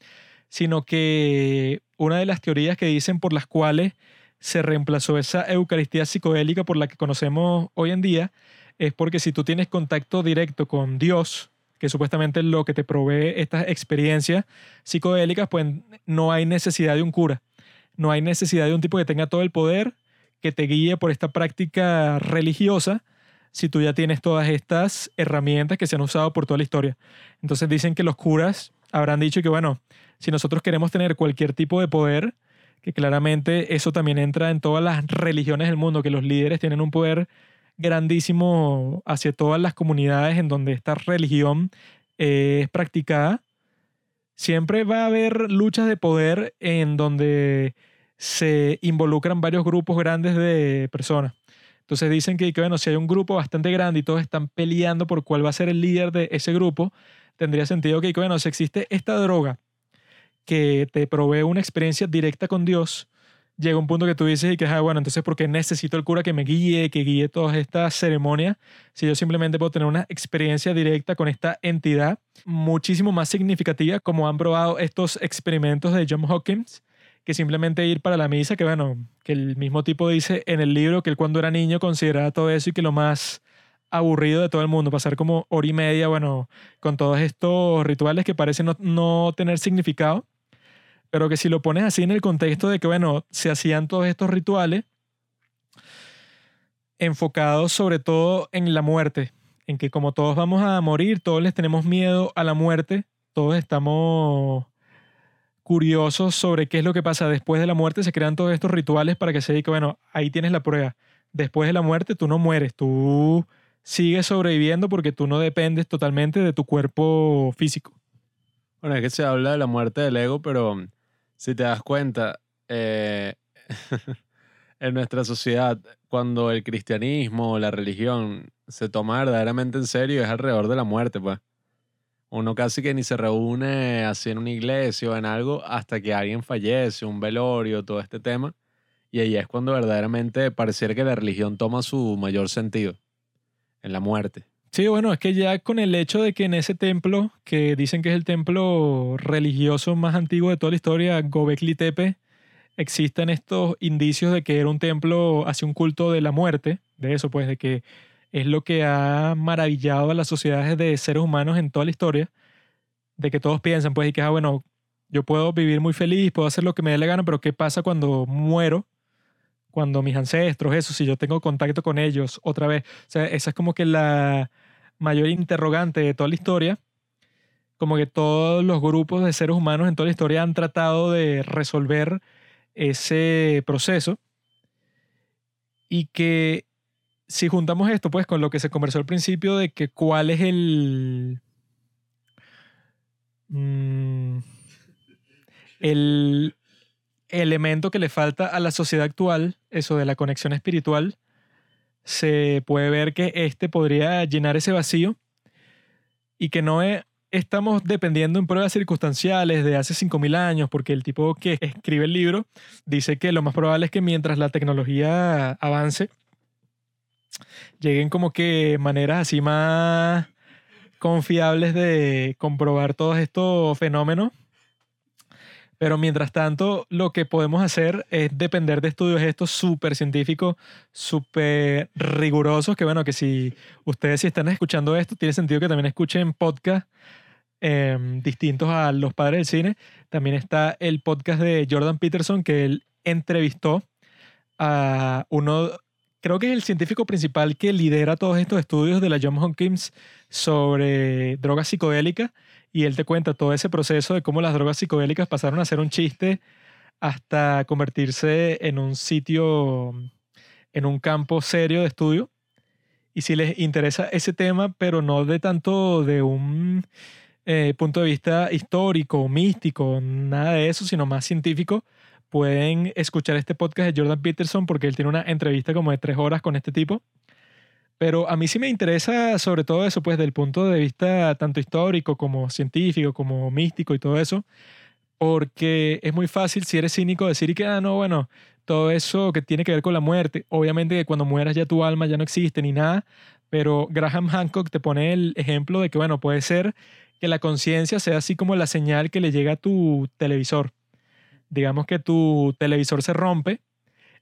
sino que una de las teorías que dicen por las cuales se reemplazó esa Eucaristía psicodélica por la que conocemos hoy en día, es porque si tú tienes contacto directo con Dios, que supuestamente es lo que te provee estas experiencias psicodélicas, pues no hay necesidad de un cura no hay necesidad de un tipo que tenga todo el poder, que te guíe por esta práctica religiosa, si tú ya tienes todas estas herramientas que se han usado por toda la historia. Entonces dicen que los curas habrán dicho que, bueno, si nosotros queremos tener cualquier tipo de poder, que claramente eso también entra en todas las religiones del mundo, que los líderes tienen un poder grandísimo hacia todas las comunidades en donde esta religión es practicada, siempre va a haber luchas de poder en donde se involucran varios grupos grandes de personas. Entonces dicen que, bueno, si hay un grupo bastante grande y todos están peleando por cuál va a ser el líder de ese grupo, tendría sentido que, bueno, si existe esta droga que te provee una experiencia directa con Dios, llega un punto que tú dices y que, ah, bueno, entonces, ¿por qué necesito el cura que me guíe, que guíe todas estas ceremonias? Si yo simplemente puedo tener una experiencia directa con esta entidad muchísimo más significativa, como han probado estos experimentos de John Hawkins, que simplemente ir para la misa, que bueno, que el mismo tipo dice en el libro que él cuando era niño consideraba todo eso y que lo más aburrido de todo el mundo, pasar como hora y media, bueno, con todos estos rituales que parecen no, no tener significado pero que si lo pones así en el contexto de que, bueno, se hacían todos estos rituales enfocados sobre todo en la muerte, en que como todos vamos a morir, todos les tenemos miedo a la muerte, todos estamos curiosos sobre qué es lo que pasa después de la muerte, se crean todos estos rituales para que se diga, bueno, ahí tienes la prueba. Después de la muerte tú no mueres, tú sigues sobreviviendo porque tú no dependes totalmente de tu cuerpo físico. Bueno, es que se habla de la muerte del ego, pero si te das cuenta, eh, <laughs> en nuestra sociedad, cuando el cristianismo o la religión se toma verdaderamente en serio, es alrededor de la muerte, pues. Uno casi que ni se reúne así en una iglesia o en algo hasta que alguien fallece, un velorio, todo este tema. Y ahí es cuando verdaderamente pareciera que la religión toma su mayor sentido, en la muerte. Sí, bueno, es que ya con el hecho de que en ese templo, que dicen que es el templo religioso más antiguo de toda la historia, Gobekli Tepe, existen estos indicios de que era un templo hacia un culto de la muerte, de eso pues, de que es lo que ha maravillado a las sociedades de seres humanos en toda la historia, de que todos piensan pues y que, ah, bueno, yo puedo vivir muy feliz, puedo hacer lo que me dé la gana, pero ¿qué pasa cuando muero? Cuando mis ancestros, eso, si yo tengo contacto con ellos otra vez. O sea, esa es como que la, mayor interrogante de toda la historia. Como que todos los grupos de seres humanos en toda la historia han tratado de resolver ese proceso. Y que si juntamos esto, pues, con lo que se conversó al principio de que cuál es el. Mm, el elemento que le falta a la sociedad actual, eso de la conexión espiritual, se puede ver que este podría llenar ese vacío y que no estamos dependiendo en pruebas circunstanciales de hace 5.000 años, porque el tipo que escribe el libro dice que lo más probable es que mientras la tecnología avance, lleguen como que maneras así más confiables de comprobar todos estos fenómenos pero mientras tanto, lo que podemos hacer es depender de estudios estos súper científicos, súper rigurosos, que bueno, que si ustedes si están escuchando esto, tiene sentido que también escuchen podcasts em, distintos a los padres del cine. También está el podcast de Jordan Peterson, que él entrevistó a uno, creo que es el científico principal que lidera todos estos estudios de la Johns Hopkins sobre drogas psicodélicas y él te cuenta todo ese proceso de cómo las drogas psicodélicas pasaron a ser un chiste hasta convertirse en un sitio, en un campo serio de estudio. Y si les interesa ese tema, pero no de tanto de un eh, punto de vista histórico, místico, nada de eso, sino más científico, pueden escuchar este podcast de Jordan Peterson porque él tiene una entrevista como de tres horas con este tipo. Pero a mí sí me interesa sobre todo eso, pues del punto de vista tanto histórico como científico, como místico y todo eso, porque es muy fácil si eres cínico decir que, ah, no, bueno, todo eso que tiene que ver con la muerte, obviamente que cuando mueras ya tu alma ya no existe ni nada, pero Graham Hancock te pone el ejemplo de que, bueno, puede ser que la conciencia sea así como la señal que le llega a tu televisor. Digamos que tu televisor se rompe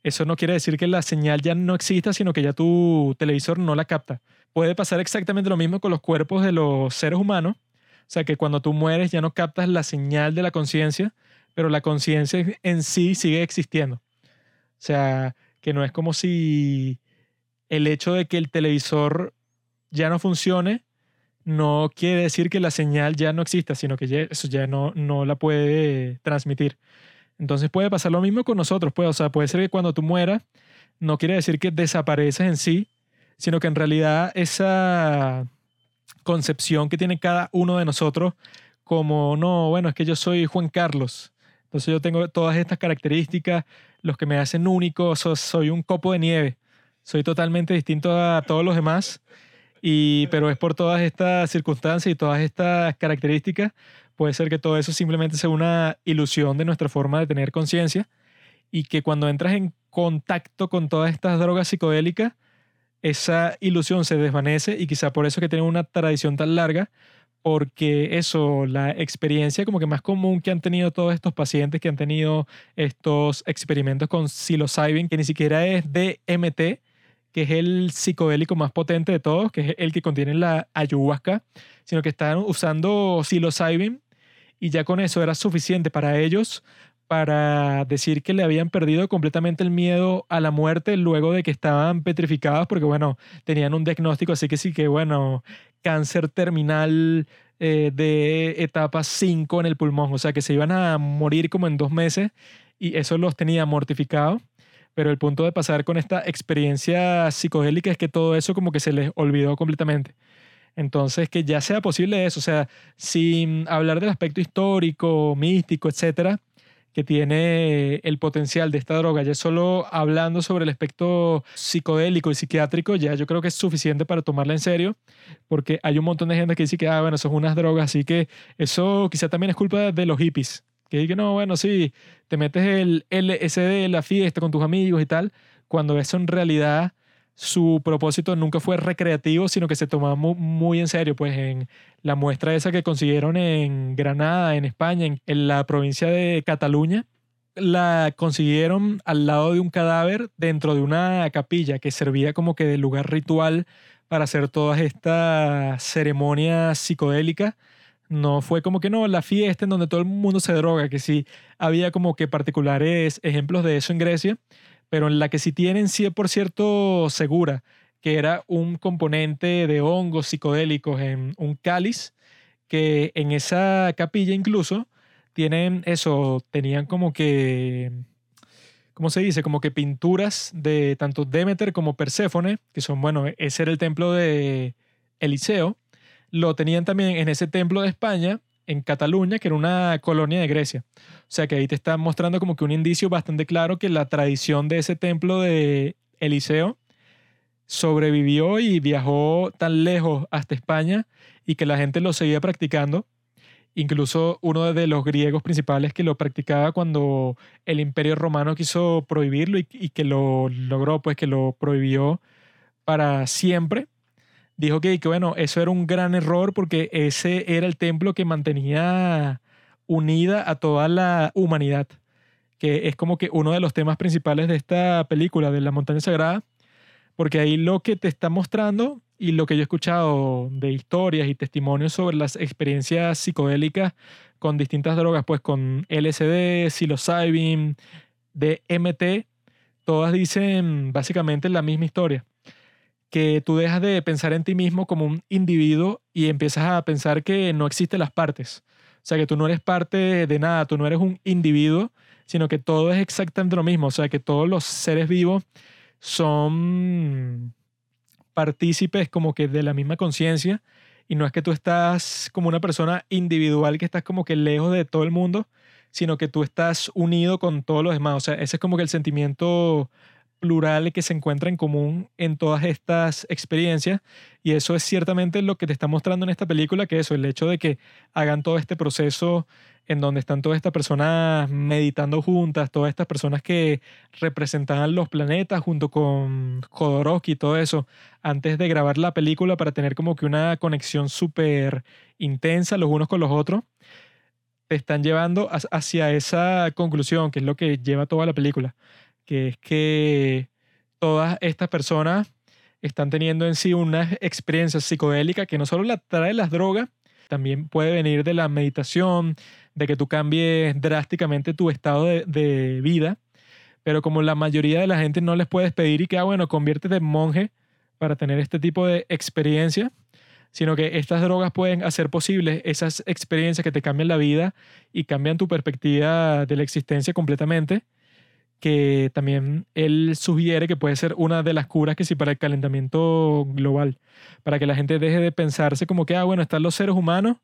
eso no quiere decir que la señal ya no exista, sino que ya tu televisor no la capta. Puede pasar exactamente lo mismo con los cuerpos de los seres humanos. O sea, que cuando tú mueres ya no captas la señal de la conciencia, pero la conciencia en sí sigue existiendo. O sea, que no es como si el hecho de que el televisor ya no funcione no quiere decir que la señal ya no exista, sino que eso ya no, no la puede transmitir. Entonces puede pasar lo mismo con nosotros, pues, o sea, puede ser que cuando tú mueras, no quiere decir que desapareces en sí, sino que en realidad esa concepción que tiene cada uno de nosotros como, no, bueno, es que yo soy Juan Carlos, entonces yo tengo todas estas características, los que me hacen único, soy un copo de nieve, soy totalmente distinto a todos los demás, y, pero es por todas estas circunstancias y todas estas características Puede ser que todo eso simplemente sea una ilusión de nuestra forma de tener conciencia y que cuando entras en contacto con todas estas drogas psicodélicas, esa ilusión se desvanece y quizá por eso que tienen una tradición tan larga, porque eso, la experiencia como que más común que han tenido todos estos pacientes que han tenido estos experimentos con psilocybin, que ni siquiera es DMT, que es el psicodélico más potente de todos, que es el que contiene la ayahuasca, sino que están usando psilocybin y ya con eso era suficiente para ellos para decir que le habían perdido completamente el miedo a la muerte luego de que estaban petrificados porque bueno, tenían un diagnóstico, así que sí que bueno, cáncer terminal eh, de etapa 5 en el pulmón, o sea que se iban a morir como en dos meses y eso los tenía mortificados. Pero el punto de pasar con esta experiencia psicodélica es que todo eso como que se les olvidó completamente. Entonces, que ya sea posible eso, o sea, sin hablar del aspecto histórico, místico, etcétera, que tiene el potencial de esta droga, ya solo hablando sobre el aspecto psicodélico y psiquiátrico, ya yo creo que es suficiente para tomarla en serio, porque hay un montón de gente que dice que, ah, bueno, son unas drogas, así que eso quizá también es culpa de los hippies, que dicen, no, bueno, sí, te metes el LSD en la fiesta con tus amigos y tal, cuando eso en realidad su propósito nunca fue recreativo, sino que se tomaba muy, en serio. Pues en la muestra esa que consiguieron en Granada, en España, en, la provincia de Cataluña, la consiguieron al lado de un cadáver dentro de una capilla que servía como que de lugar ritual para hacer todas estas ceremonias psicodélicas. No fue como que no, la fiesta en donde todo el mundo se droga, que sí había como que particulares ejemplos de eso en Grecia, pero en la que sí tienen 100% segura que era un componente de hongos psicodélicos en un cáliz, que en esa capilla incluso tienen eso, tenían como que, ¿cómo se dice? Como que pinturas de tanto Demeter como Perséfone, que son, bueno, ese era el templo de Eliseo, lo tenían también en ese templo de España en Cataluña, que era una colonia de Grecia. O sea que ahí te está mostrando como que un indicio bastante claro que la tradición de ese templo de Eliseo sobrevivió y viajó tan lejos hasta España y que la gente lo seguía practicando. Incluso uno de los griegos principales que lo practicaba cuando el imperio romano quiso prohibirlo y, y que lo logró, pues que lo prohibió para siempre dijo que, que, bueno, eso era un gran error porque ese era el templo que mantenía unida a toda la humanidad, que es como que uno de los temas principales de esta película, de la montaña sagrada, porque ahí lo que te está mostrando y lo que yo he escuchado de historias y testimonios sobre las experiencias psicodélicas con distintas drogas, pues con LSD, psilocybin, DMT, todas dicen básicamente la misma historia que tú dejas de pensar en ti mismo como un individuo y empiezas a pensar que no existen las partes. O sea, que tú no eres parte de nada, tú no eres un individuo, sino que todo es exactamente lo mismo. O sea, que todos los seres vivos son partícipes como que de la misma conciencia y no es que tú estás como una persona individual que estás como que lejos de todo el mundo, sino que tú estás unido con todos los demás. O sea, ese es como que el sentimiento plural que se encuentra en común en todas estas experiencias. Y eso es ciertamente lo que te está mostrando en esta película, que eso, el hecho de que hagan todo este proceso en donde están todas estas personas meditando juntas, todas estas personas que representaban los planetas junto con Jodorowsky y todo eso, antes de grabar la película para tener como que una conexión súper intensa los unos con los otros, te están llevando hacia esa conclusión, que es lo que lleva toda la película que es que todas estas personas están teniendo en sí una experiencia psicodélica que no solo la trae las drogas, también puede venir de la meditación, de que tú cambies drásticamente tu estado de, vida, pero como la mayoría de la gente no les puedes pedir y que, ah, bueno, conviértete en monje para tener este tipo de experiencia, sino que estas drogas pueden hacer posibles esas experiencias que te cambian la vida y cambian tu perspectiva de la existencia completamente que también él sugiere que puede ser una de las curas que sí para el calentamiento global, para que la gente deje de pensarse como que, ah, bueno, están los seres humanos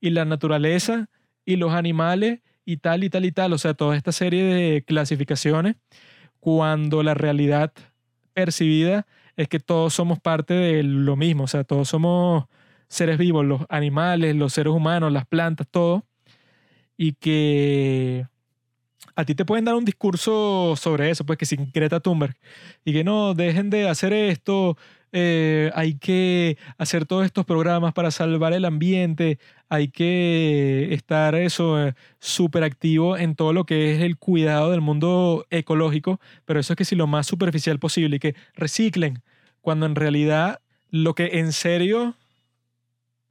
y la naturaleza y los animales y tal y tal y tal, o sea, toda esta serie de clasificaciones, cuando la realidad percibida es que todos somos parte de lo mismo, o sea, todos somos seres vivos, los animales, los seres humanos, las plantas, todo, y que a ti te pueden dar un discurso sobre eso, pues que sin Greta Thunberg, y que no, dejen de hacer esto, eh, hay que hacer todos estos programas para salvar el ambiente, hay que estar eso eh, súper activo en todo lo que es el cuidado del mundo ecológico, pero eso es que si lo más superficial posible y que reciclen, cuando en realidad lo que en serio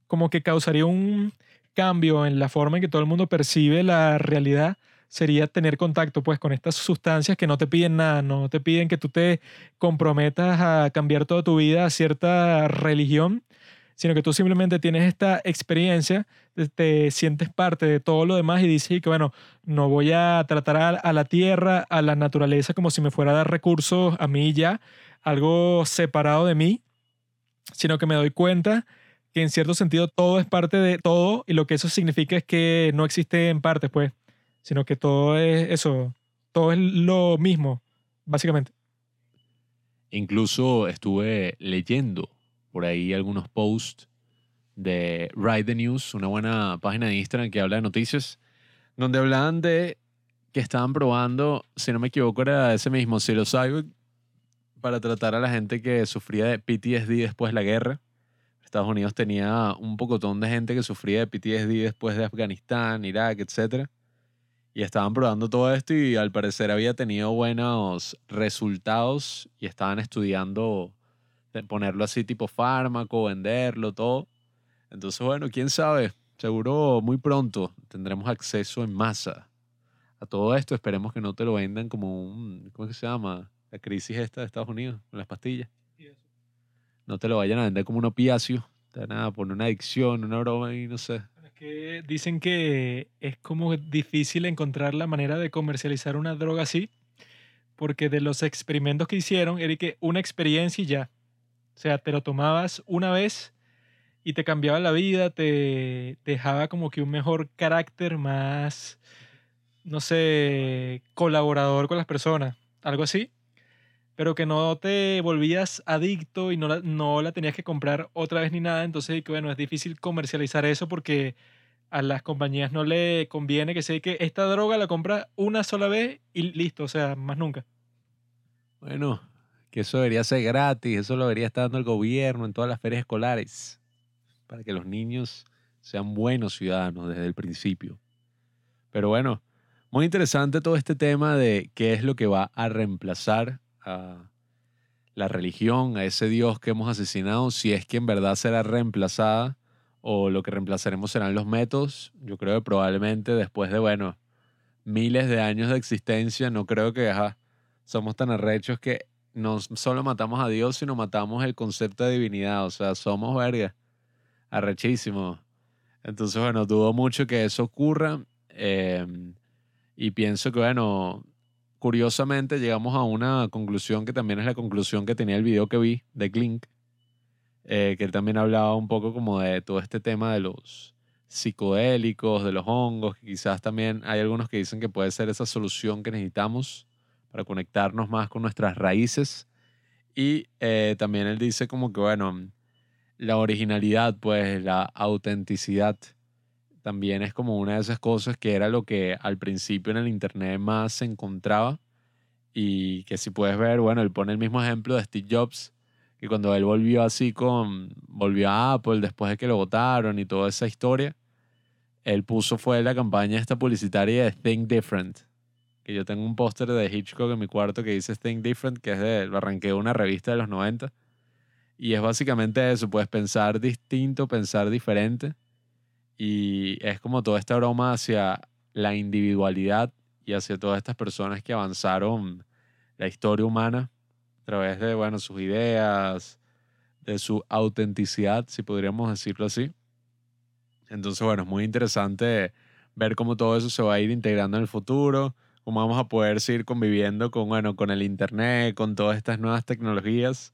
como que causaría un cambio en la forma en que todo el mundo percibe la realidad sería tener contacto pues con estas sustancias que no te piden nada, no te piden que tú te comprometas a cambiar toda tu vida a cierta religión, sino que tú simplemente tienes esta experiencia, te, sientes parte de todo lo demás y dices que bueno, no voy a tratar a, a la tierra, a la naturaleza como si me fuera a dar recursos a mí ya, algo separado de mí, sino que me doy cuenta que en cierto sentido todo es parte de todo y lo que eso significa es que no existe en partes, pues sino que todo es eso, todo es lo mismo, básicamente. Incluso estuve leyendo por ahí algunos posts de Ride the News, una buena página de Instagram que habla de noticias, donde hablaban de que estaban probando, si no me equivoco, era ese mismo psilocybin para tratar a la gente que sufría de PTSD después de la guerra. Estados Unidos tenía un pocotón de gente que sufría de PTSD después de Afganistán, Irak, etcétera y estaban probando todo esto y al parecer había tenido buenos resultados y estaban estudiando ponerlo así tipo fármaco, venderlo, todo. Entonces, bueno, quién sabe, seguro muy pronto tendremos acceso en masa a todo esto. Esperemos que no te lo vendan como un, ¿cómo se llama? La crisis esta de Estados Unidos, con las pastillas. No te lo vayan a vender como un opiáceo, te van a poner una adicción, una broma y no sé dicen que es como difícil encontrar la manera de comercializar una droga así, porque de los experimentos que hicieron era una experiencia y ya. O sea, te lo tomabas una vez y te cambiaba la vida, te dejaba como que un mejor carácter, más, no sé, colaborador con las personas, algo así pero que no te volvías adicto y no la, no la tenías que comprar otra vez ni nada. Entonces, bueno, es difícil comercializar eso porque a las compañías no le conviene que sea que esta droga la compra una sola vez y listo, o sea, más nunca. Bueno, que eso debería ser gratis, eso lo debería estar dando el gobierno en todas las ferias escolares, para que los niños sean buenos ciudadanos desde el principio. Pero bueno, muy interesante todo este tema de qué es lo que va a reemplazar a la religión, a ese Dios que hemos asesinado, si es que en verdad será reemplazada o lo que reemplazaremos serán los métodos. Yo creo que probablemente después de, bueno, miles de años de existencia, no creo que somos tan arrechos que no solo matamos a Dios, sino matamos el concepto de divinidad. O sea, somos verga. Arrechísimo. Entonces, bueno, dudo mucho que eso ocurra. em, y pienso que, bueno, curiosamente llegamos a una conclusión que también es la conclusión que tenía el video que vi de Klink, eh, que él también hablaba un poco como de todo este tema de los psicodélicos, de los hongos, que quizás también hay algunos que dicen que puede ser esa solución que necesitamos para conectarnos más con nuestras raíces. Y eh, también él dice como que, bueno, la originalidad, pues la autenticidad, también es como una de esas cosas que era lo que al principio en el Internet más se encontraba. Y que si puedes ver, bueno, él pone el mismo ejemplo de Steve Jobs, que cuando él volvió así con, volvió a Apple después de que lo votaron y toda esa historia, él puso fue la campaña esta publicitaria de Think Different. Que yo tengo un póster de Hitchcock en mi cuarto que dice Think Different, que es de, lo arranqué de una revista de los 90. Y es básicamente eso, puedes pensar distinto, pensar diferente. Y es como toda esta broma hacia la individualidad y hacia todas estas personas que avanzaron la historia humana a través de, bueno, sus ideas, de su autenticidad, si podríamos decirlo así. Entonces, bueno, es muy interesante ver cómo todo eso se va a ir integrando en el futuro, cómo vamos a poder seguir conviviendo con, bueno, con el Internet, con todas estas nuevas tecnologías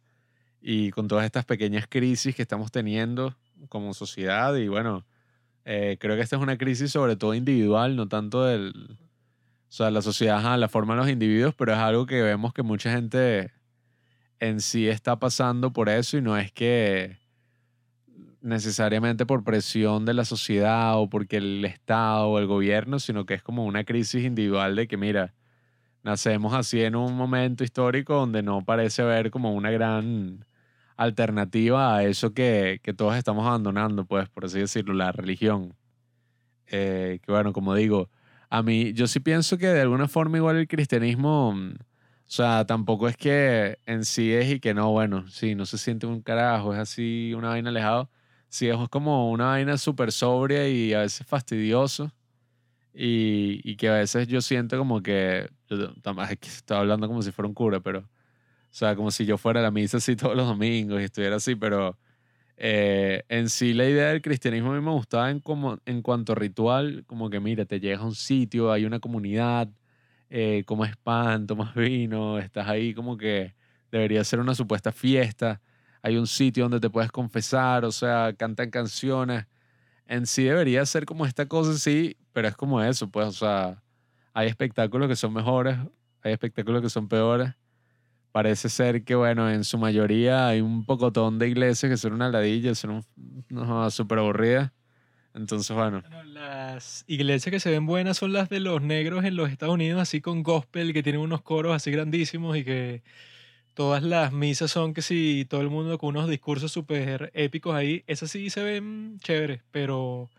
y con todas estas pequeñas crisis que estamos teniendo como sociedad. Y bueno, eh, creo que esta es una crisis sobre todo individual, no tanto del... O sea, la sociedad, ajá, la forma de los individuos, pero es algo que vemos que mucha gente en sí está pasando por eso y no es que necesariamente por presión de la sociedad o porque el Estado o el gobierno, sino que es como una crisis individual de que, mira, nacemos así en un momento histórico donde no parece haber como una gran alternativa a eso que, que todos estamos abandonando, pues, por así decirlo, la religión. Eh, que bueno, como digo, a mí, yo sí pienso que de alguna forma igual el cristianismo, mm, o sea, tampoco es que en sí es y que no, bueno, sí, no se siente un carajo, es así una vaina alejado. Sí, es como una vaina súper sobria y a veces fastidioso. Y, y que a veces yo siento como que, yo estoy hablando como si fuera un cura, pero, o sea, como si yo fuera a la misa así <laughs> todos los domingos y estuviera así, pero eh, en sí la idea del cristianismo a mí me gustaba en, como, en cuanto a ritual, como que mira, te llegas a un sitio, hay una comunidad, eh, comes pan, tomas vino, estás ahí como que debería ser una supuesta fiesta, hay un sitio donde te puedes confesar, o sea, cantan canciones. En sí debería ser como esta cosa, sí, pero es como eso, pues, o sea, hay espectáculos que son mejores, hay espectáculos que son peores. Parece ser que, bueno, en su mayoría hay un pocotón de iglesias que son una ladilla, son no, súper aburridas. Entonces, bueno, Bueno, las iglesias que se ven buenas son las de los negros en los Estados Unidos, así con gospel, que tienen unos coros así grandísimos y que todas las misas son que si todo el mundo con unos discursos súper épicos ahí, esas sí se ven chéveres, pero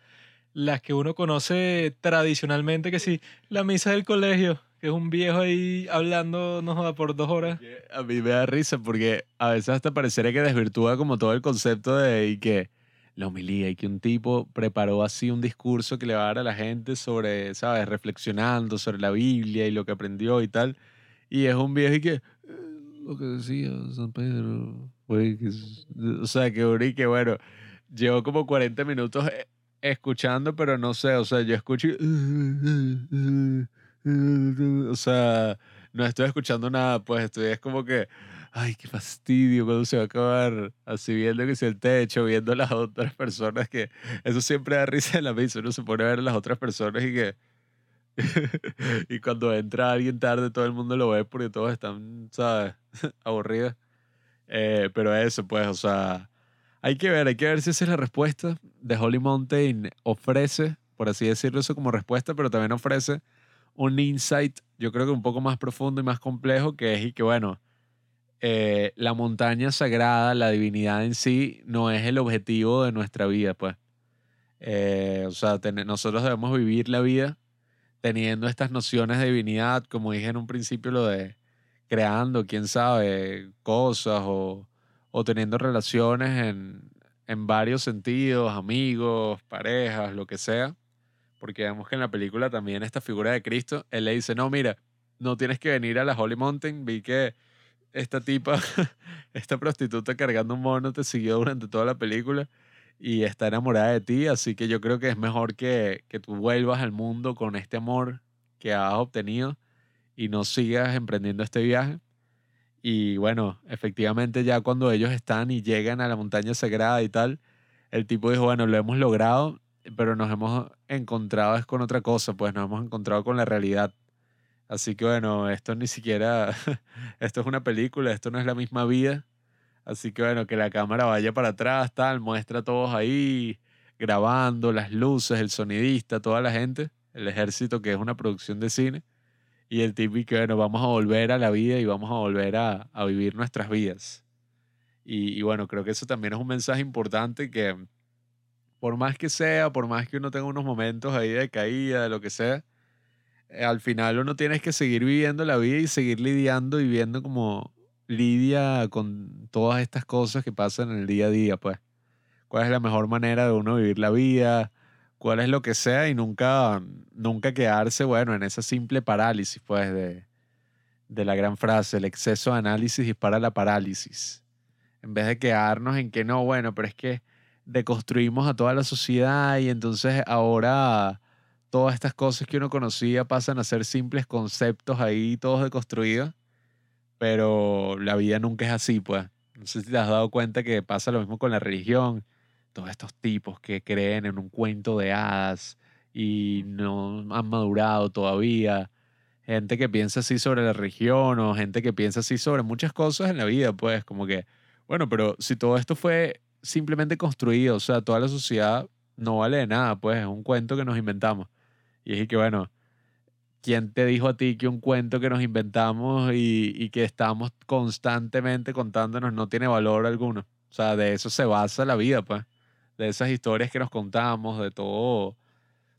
las que uno conoce tradicionalmente, que sí, la misa del colegio, que es un viejo ahí hablando, no joda, por dos horas. A mí me da risa porque a veces hasta parecería que desvirtúa como todo el concepto de y que la homilía y que un tipo preparó así un discurso que le va a dar a la gente sobre, ¿sabes? Reflexionando sobre la Biblia y lo que aprendió y tal. Y es un viejo y que "Eh, lo que decía San Pedro fue que... es-". O sea, que que bueno, llevo como 40 minutos eh, escuchando, pero no sé, o sea, yo escucho y- <laughs> o sea, no estoy escuchando nada, pues estoy es como que, ay, qué fastidio, cuando se va a acabar, así viendo que si el techo, viendo las otras personas que, eso siempre da risa en la misa, uno se pone a ver a las otras personas y que, <laughs> y cuando entra alguien tarde, todo el mundo lo ve porque todos están, ¿sabes? <laughs> Aburridos. Eh, pero eso, pues, o sea, hay que ver, hay que ver si esa es la respuesta. The Holy Mountain ofrece, por así decirlo, eso como respuesta, pero también ofrece un insight, yo creo que un poco más profundo y más complejo, que es y que, bueno, eh, la montaña sagrada, la divinidad en sí, no es el objetivo de nuestra vida, pues. Eh, o sea, nosotros debemos vivir la vida teniendo estas nociones de divinidad, como dije en un principio, lo de creando, quién sabe, cosas o, o teniendo relaciones en, en varios sentidos, amigos, parejas, lo que sea. Porque vemos que en la película también esta figura de Cristo, él le dice, no, mira, no tienes que venir a la Holy Mountain, vi que esta tipa, <laughs> esta prostituta cargando un mono te siguió durante toda la película y está enamorada de ti, así que yo creo que es mejor que, que tú vuelvas al mundo con este amor que has obtenido y no sigas emprendiendo este viaje. Y bueno, efectivamente ya cuando ellos están y llegan a la montaña sagrada y tal, el tipo dijo, bueno, lo hemos logrado, pero nos hemos encontrado es con otra cosa, pues nos hemos encontrado con la realidad. Así que bueno, esto ni siquiera, <laughs> esto es una película, esto no es la misma vida. Así que bueno, que la cámara vaya para atrás, tal, muestra a todos ahí grabando, las luces, el sonidista, toda la gente, el ejército que es una producción de cine. Y el típico, bueno, vamos a volver a la vida y vamos a volver a, a vivir nuestras vidas. Y, y, bueno, creo que eso también es un mensaje importante que por más que sea, por más que uno tenga unos momentos ahí de caída, de lo que sea, eh, al final uno tiene que seguir viviendo la vida y seguir lidiando y viendo como lidia con todas estas cosas que pasan en el día a día, pues. ¿Cuál es la mejor manera de uno vivir la vida? ¿Cuál es lo que sea? Y nunca, nunca quedarse, bueno, en esa simple parálisis, pues, de, de la gran frase, el exceso de análisis dispara la parálisis. En vez de quedarnos en que no, bueno, pero es que deconstruimos a toda la sociedad y entonces ahora todas estas cosas que uno conocía pasan a ser simples conceptos ahí, todos deconstruidos, pero la vida nunca es así, pues. No sé si te has dado cuenta que pasa lo mismo con la religión, todos estos tipos que creen en un cuento de hadas y no han madurado todavía, gente que piensa así sobre la religión o gente que piensa así sobre muchas cosas en la vida, pues como que, bueno, pero si todo esto fue simplemente construido, o sea, toda la sociedad no vale de nada, pues es un cuento que nos inventamos. Y dije que, bueno, ¿quién te dijo a ti que un cuento que nos inventamos y, y, que estamos constantemente contándonos no tiene valor alguno? O sea, de eso se basa la vida, pues. De esas historias que nos contamos, de todo, o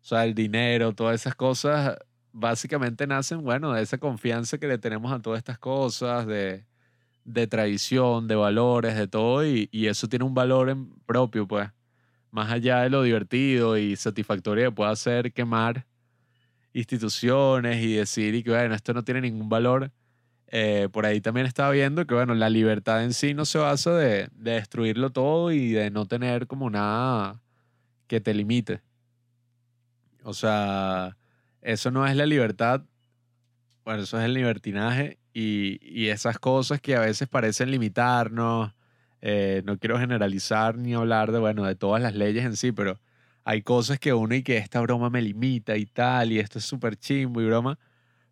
sea, el dinero, todas esas cosas, básicamente nacen, bueno, de esa confianza que le tenemos a todas estas cosas, de, de tradición, de valores, de todo, y, y eso tiene un valor en propio, pues. Más allá de lo divertido y satisfactorio que pueda ser quemar instituciones y decir y que bueno, esto no tiene ningún valor. Eh, por ahí también estaba viendo que bueno, la libertad en sí no se basa de, de, destruirlo todo y de no tener como nada que te limite. O sea, eso no es la libertad, bueno, eso es el libertinaje y, esas cosas que a veces parecen limitarnos. Eh, no quiero generalizar ni hablar de, bueno, de todas las leyes en sí, pero hay cosas que uno y que esta broma me limita y tal, y esto es súper chimbo y broma.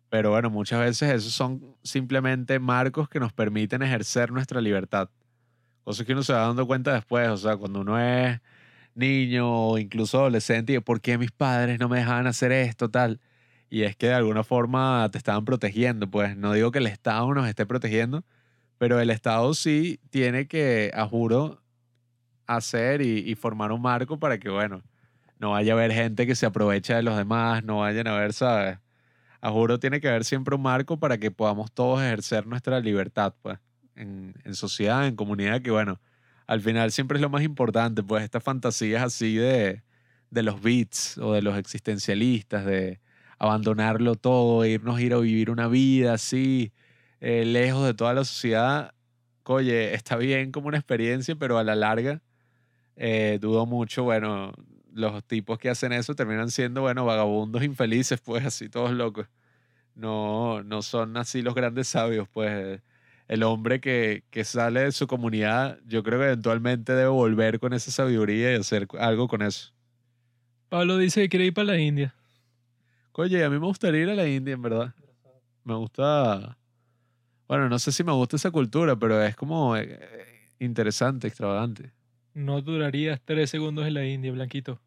Pero bueno, muchas veces esos son simplemente marcos que nos permiten ejercer nuestra libertad. Cosas que uno se va dando cuenta después, o sea, cuando uno es niño o incluso adolescente, y por qué mis padres no me dejaban hacer esto, tal. Y es que de alguna forma te estaban protegiendo, pues no digo que el Estado nos esté protegiendo, pero el Estado sí tiene que, a juro, hacer y, y formar un marco para que, bueno, no vaya a haber gente que se aprovecha de los demás, no vayan a ver, ¿sabes? A juro tiene que haber siempre un marco para que podamos todos ejercer nuestra libertad, pues, en, en sociedad, en comunidad, que bueno, al final siempre es lo más importante, pues estas fantasías así de, de los beats o de los existencialistas, de abandonarlo todo, irnos a ir a vivir una vida así, eh, lejos de toda la sociedad, oye, está bien como una experiencia, pero a la larga eh, dudo mucho, bueno, los tipos que hacen eso terminan siendo, bueno, vagabundos infelices, pues así todos locos. No, no son así los grandes sabios, pues el hombre que, que sale de su comunidad, yo creo que eventualmente debe volver con esa sabiduría y hacer algo con eso. Pablo dice que quiere ir para la India. Oye, a mí me gustaría ir a la India, en verdad. Me gusta. Bueno, no sé si me gusta esa cultura, pero es como eh, interesante, extravagante. No durarías tres segundos en la India, Blanquito.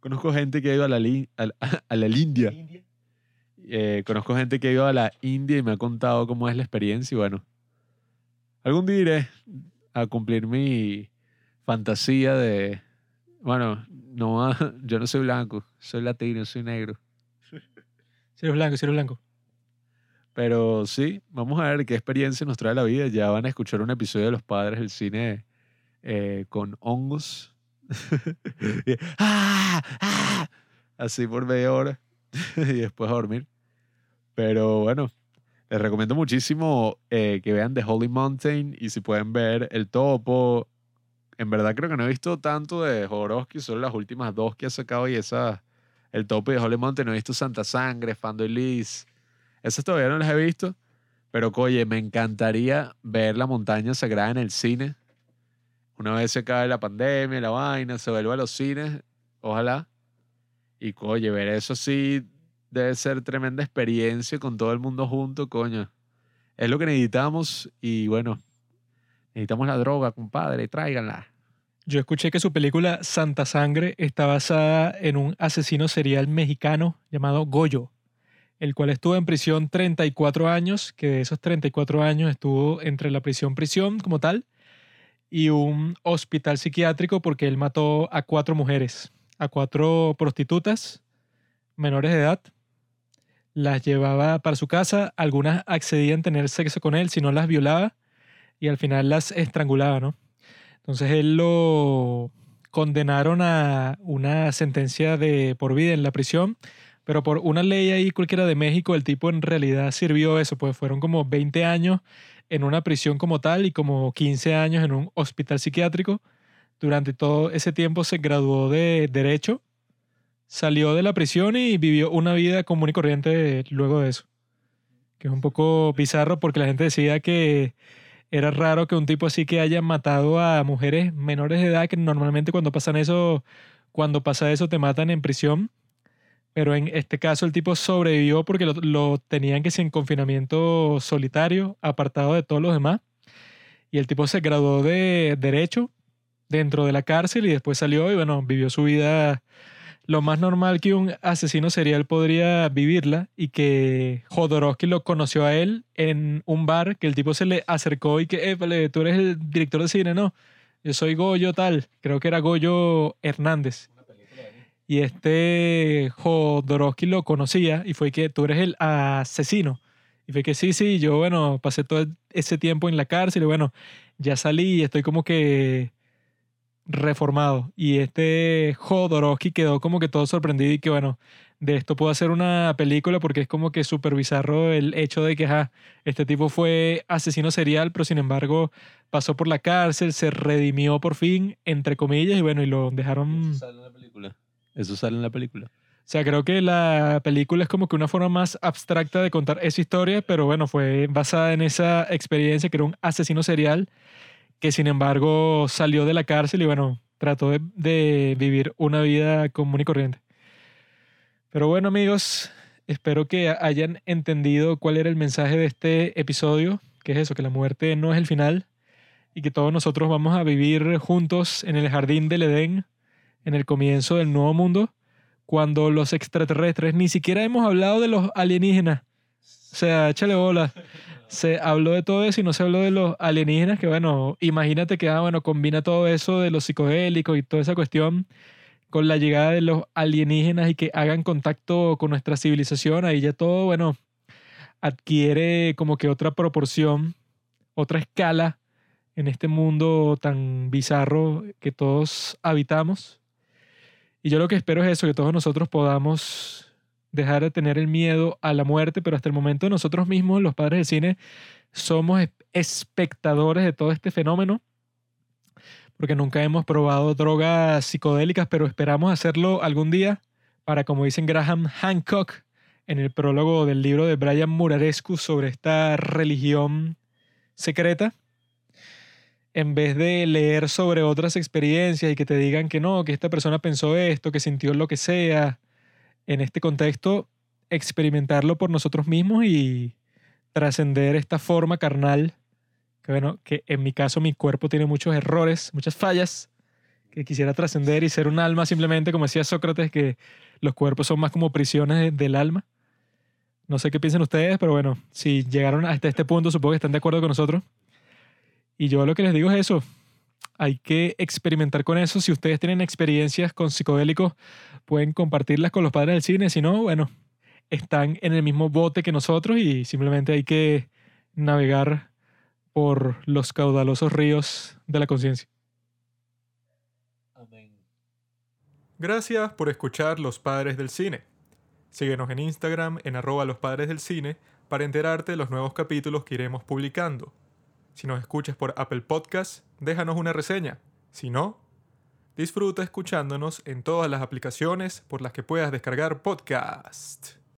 Conozco gente que ha ido a la, <laughs> a la, a la India. Eh, conozco gente que ha ido a la India y me ha contado cómo es la experiencia y bueno, algún día iré a cumplir mi fantasía de, bueno, no, <laughs> yo no soy blanco, soy latino, soy negro. Si eres blanco, si eres blanco. Pero sí, vamos a ver qué experiencia nos trae la vida. Ya van a escuchar un episodio de Los Padres del Cine eh, con hongos. <laughs> ¡Ah! Así por media hora <laughs> y después a dormir. Pero bueno, Les recomiendo muchísimo eh, que vean The Holy Mountain y si pueden ver El Topo. En verdad creo que no he visto tanto de Jodorowsky, solo las últimas dos que ha sacado y esa, El Topo y The Holy Mountain. He visto Santa Sangre, Fando Liz. Esas todavía no las he visto. Pero, oye, me encantaría ver la montaña sagrada en el cine. Una vez se acabe la pandemia, la vaina, se vuelva a los cines, ojalá. Y, oye, ver eso sí debe ser tremenda experiencia con todo el mundo junto, coño. Es lo que necesitamos y bueno, necesitamos la droga, compadre, tráiganla. Yo escuché que su película Santa Sangre está basada en un asesino serial mexicano llamado Goyo, el cual estuvo en prisión 34 años, que de esos 34 años estuvo entre la prisión-prisión como tal y un hospital psiquiátrico porque él mató a cuatro mujeres, a cuatro prostitutas menores de edad las llevaba para su casa, algunas accedían a tener sexo con él, si no las violaba, y al final las estrangulaba, ¿no? Entonces él lo condenaron a una sentencia de por vida en la prisión, pero por una ley ahí cualquiera de México, el tipo en realidad sirvió eso, pues fueron como 20 años en una prisión como tal y como 15 años en un hospital psiquiátrico. Durante todo ese tiempo se graduó de Derecho salió de la prisión y vivió una vida común y corriente luego de eso. Que es un poco bizarro porque la gente decía que era raro que un tipo así que haya matado a mujeres menores de edad, que normalmente cuando pasan eso, cuando pasa eso te matan en prisión. Pero en este caso el tipo sobrevivió porque lo, tenían que en confinamiento solitario, apartado de todos los demás. Y el tipo se graduó de derecho dentro de la cárcel y después salió y bueno, vivió su vida lo más normal que un asesino serial podría vivirla y que Jodorowsky lo conoció a él en un bar, que el tipo se le acercó y que, eh, tú eres el director de cine, ¿no? Yo soy Goyo tal, creo que era Goyo Hernández. Y este Jodorowsky lo conocía y fue que tú eres el asesino. Y fue que sí, sí, yo, bueno, pasé todo ese tiempo en la cárcel y bueno, ya salí y estoy como que reformado. Y este Jodorowsky quedó como que todo sorprendido y que bueno, de esto puedo hacer una película porque es como que súper bizarro el hecho de que este tipo fue asesino serial, pero sin embargo pasó por la cárcel, se redimió por fin, entre comillas, y bueno, y lo dejaron... Eso sale en la película. Eso sale en la película. O sea, creo que la película es como que una forma más abstracta de contar esa historia, pero bueno, fue basada en esa experiencia que era un asesino serial que sin embargo salió de la cárcel y bueno, trató de, vivir una vida común y corriente. Pero bueno amigos, espero que hayan entendido cuál era el mensaje de este episodio, que es eso, que la muerte no es el final y que todos nosotros vamos a vivir juntos en el jardín del Edén, en el comienzo del nuevo mundo, cuando los extraterrestres, ni siquiera hemos hablado de los alienígenas. O sea, échale bola se habló de todo eso y no se habló de los alienígenas, que bueno, imagínate que, ah, bueno, combina todo eso de los psicodélicos y toda esa cuestión con la llegada de los alienígenas y que hagan contacto con nuestra civilización, ahí ya todo, bueno, adquiere como que otra proporción, otra escala en este mundo tan bizarro que todos habitamos. Y yo lo que espero es eso, que todos nosotros podamos dejar de tener el miedo a la muerte, pero hasta el momento nosotros mismos, los padres del cine, somos espectadores de todo este fenómeno, porque nunca hemos probado drogas psicodélicas, pero esperamos hacerlo algún día para, como dicen Graham Hancock en el prólogo del libro de Brian Murarescu sobre esta religión secreta, en vez de leer sobre otras experiencias y que te digan que no, que esta persona pensó esto, que sintió lo que sea, en este contexto experimentarlo por nosotros mismos y trascender esta forma carnal, que bueno, que en mi caso mi cuerpo tiene muchos errores, muchas fallas, que quisiera trascender y ser un alma simplemente, como decía Sócrates, que los cuerpos son más como prisiones del alma. No sé qué piensan ustedes, pero bueno, si llegaron hasta este punto, supongo que están de acuerdo con nosotros. Y yo lo que les digo es eso, hay que experimentar con eso. Si ustedes tienen experiencias con psicodélicos, pueden compartirlas con los padres del cine. Si no, bueno, están en el mismo bote que nosotros y simplemente hay que navegar por los caudalosos ríos de la conciencia. Gracias por escuchar Los Padres del Cine. Síguenos en Instagram en arroba los padres del cine para enterarte de los nuevos capítulos que iremos publicando. Si nos escuchas por Apple Podcast, déjanos una reseña. Si no, disfruta escuchándonos en todas las aplicaciones por las que puedas descargar podcast.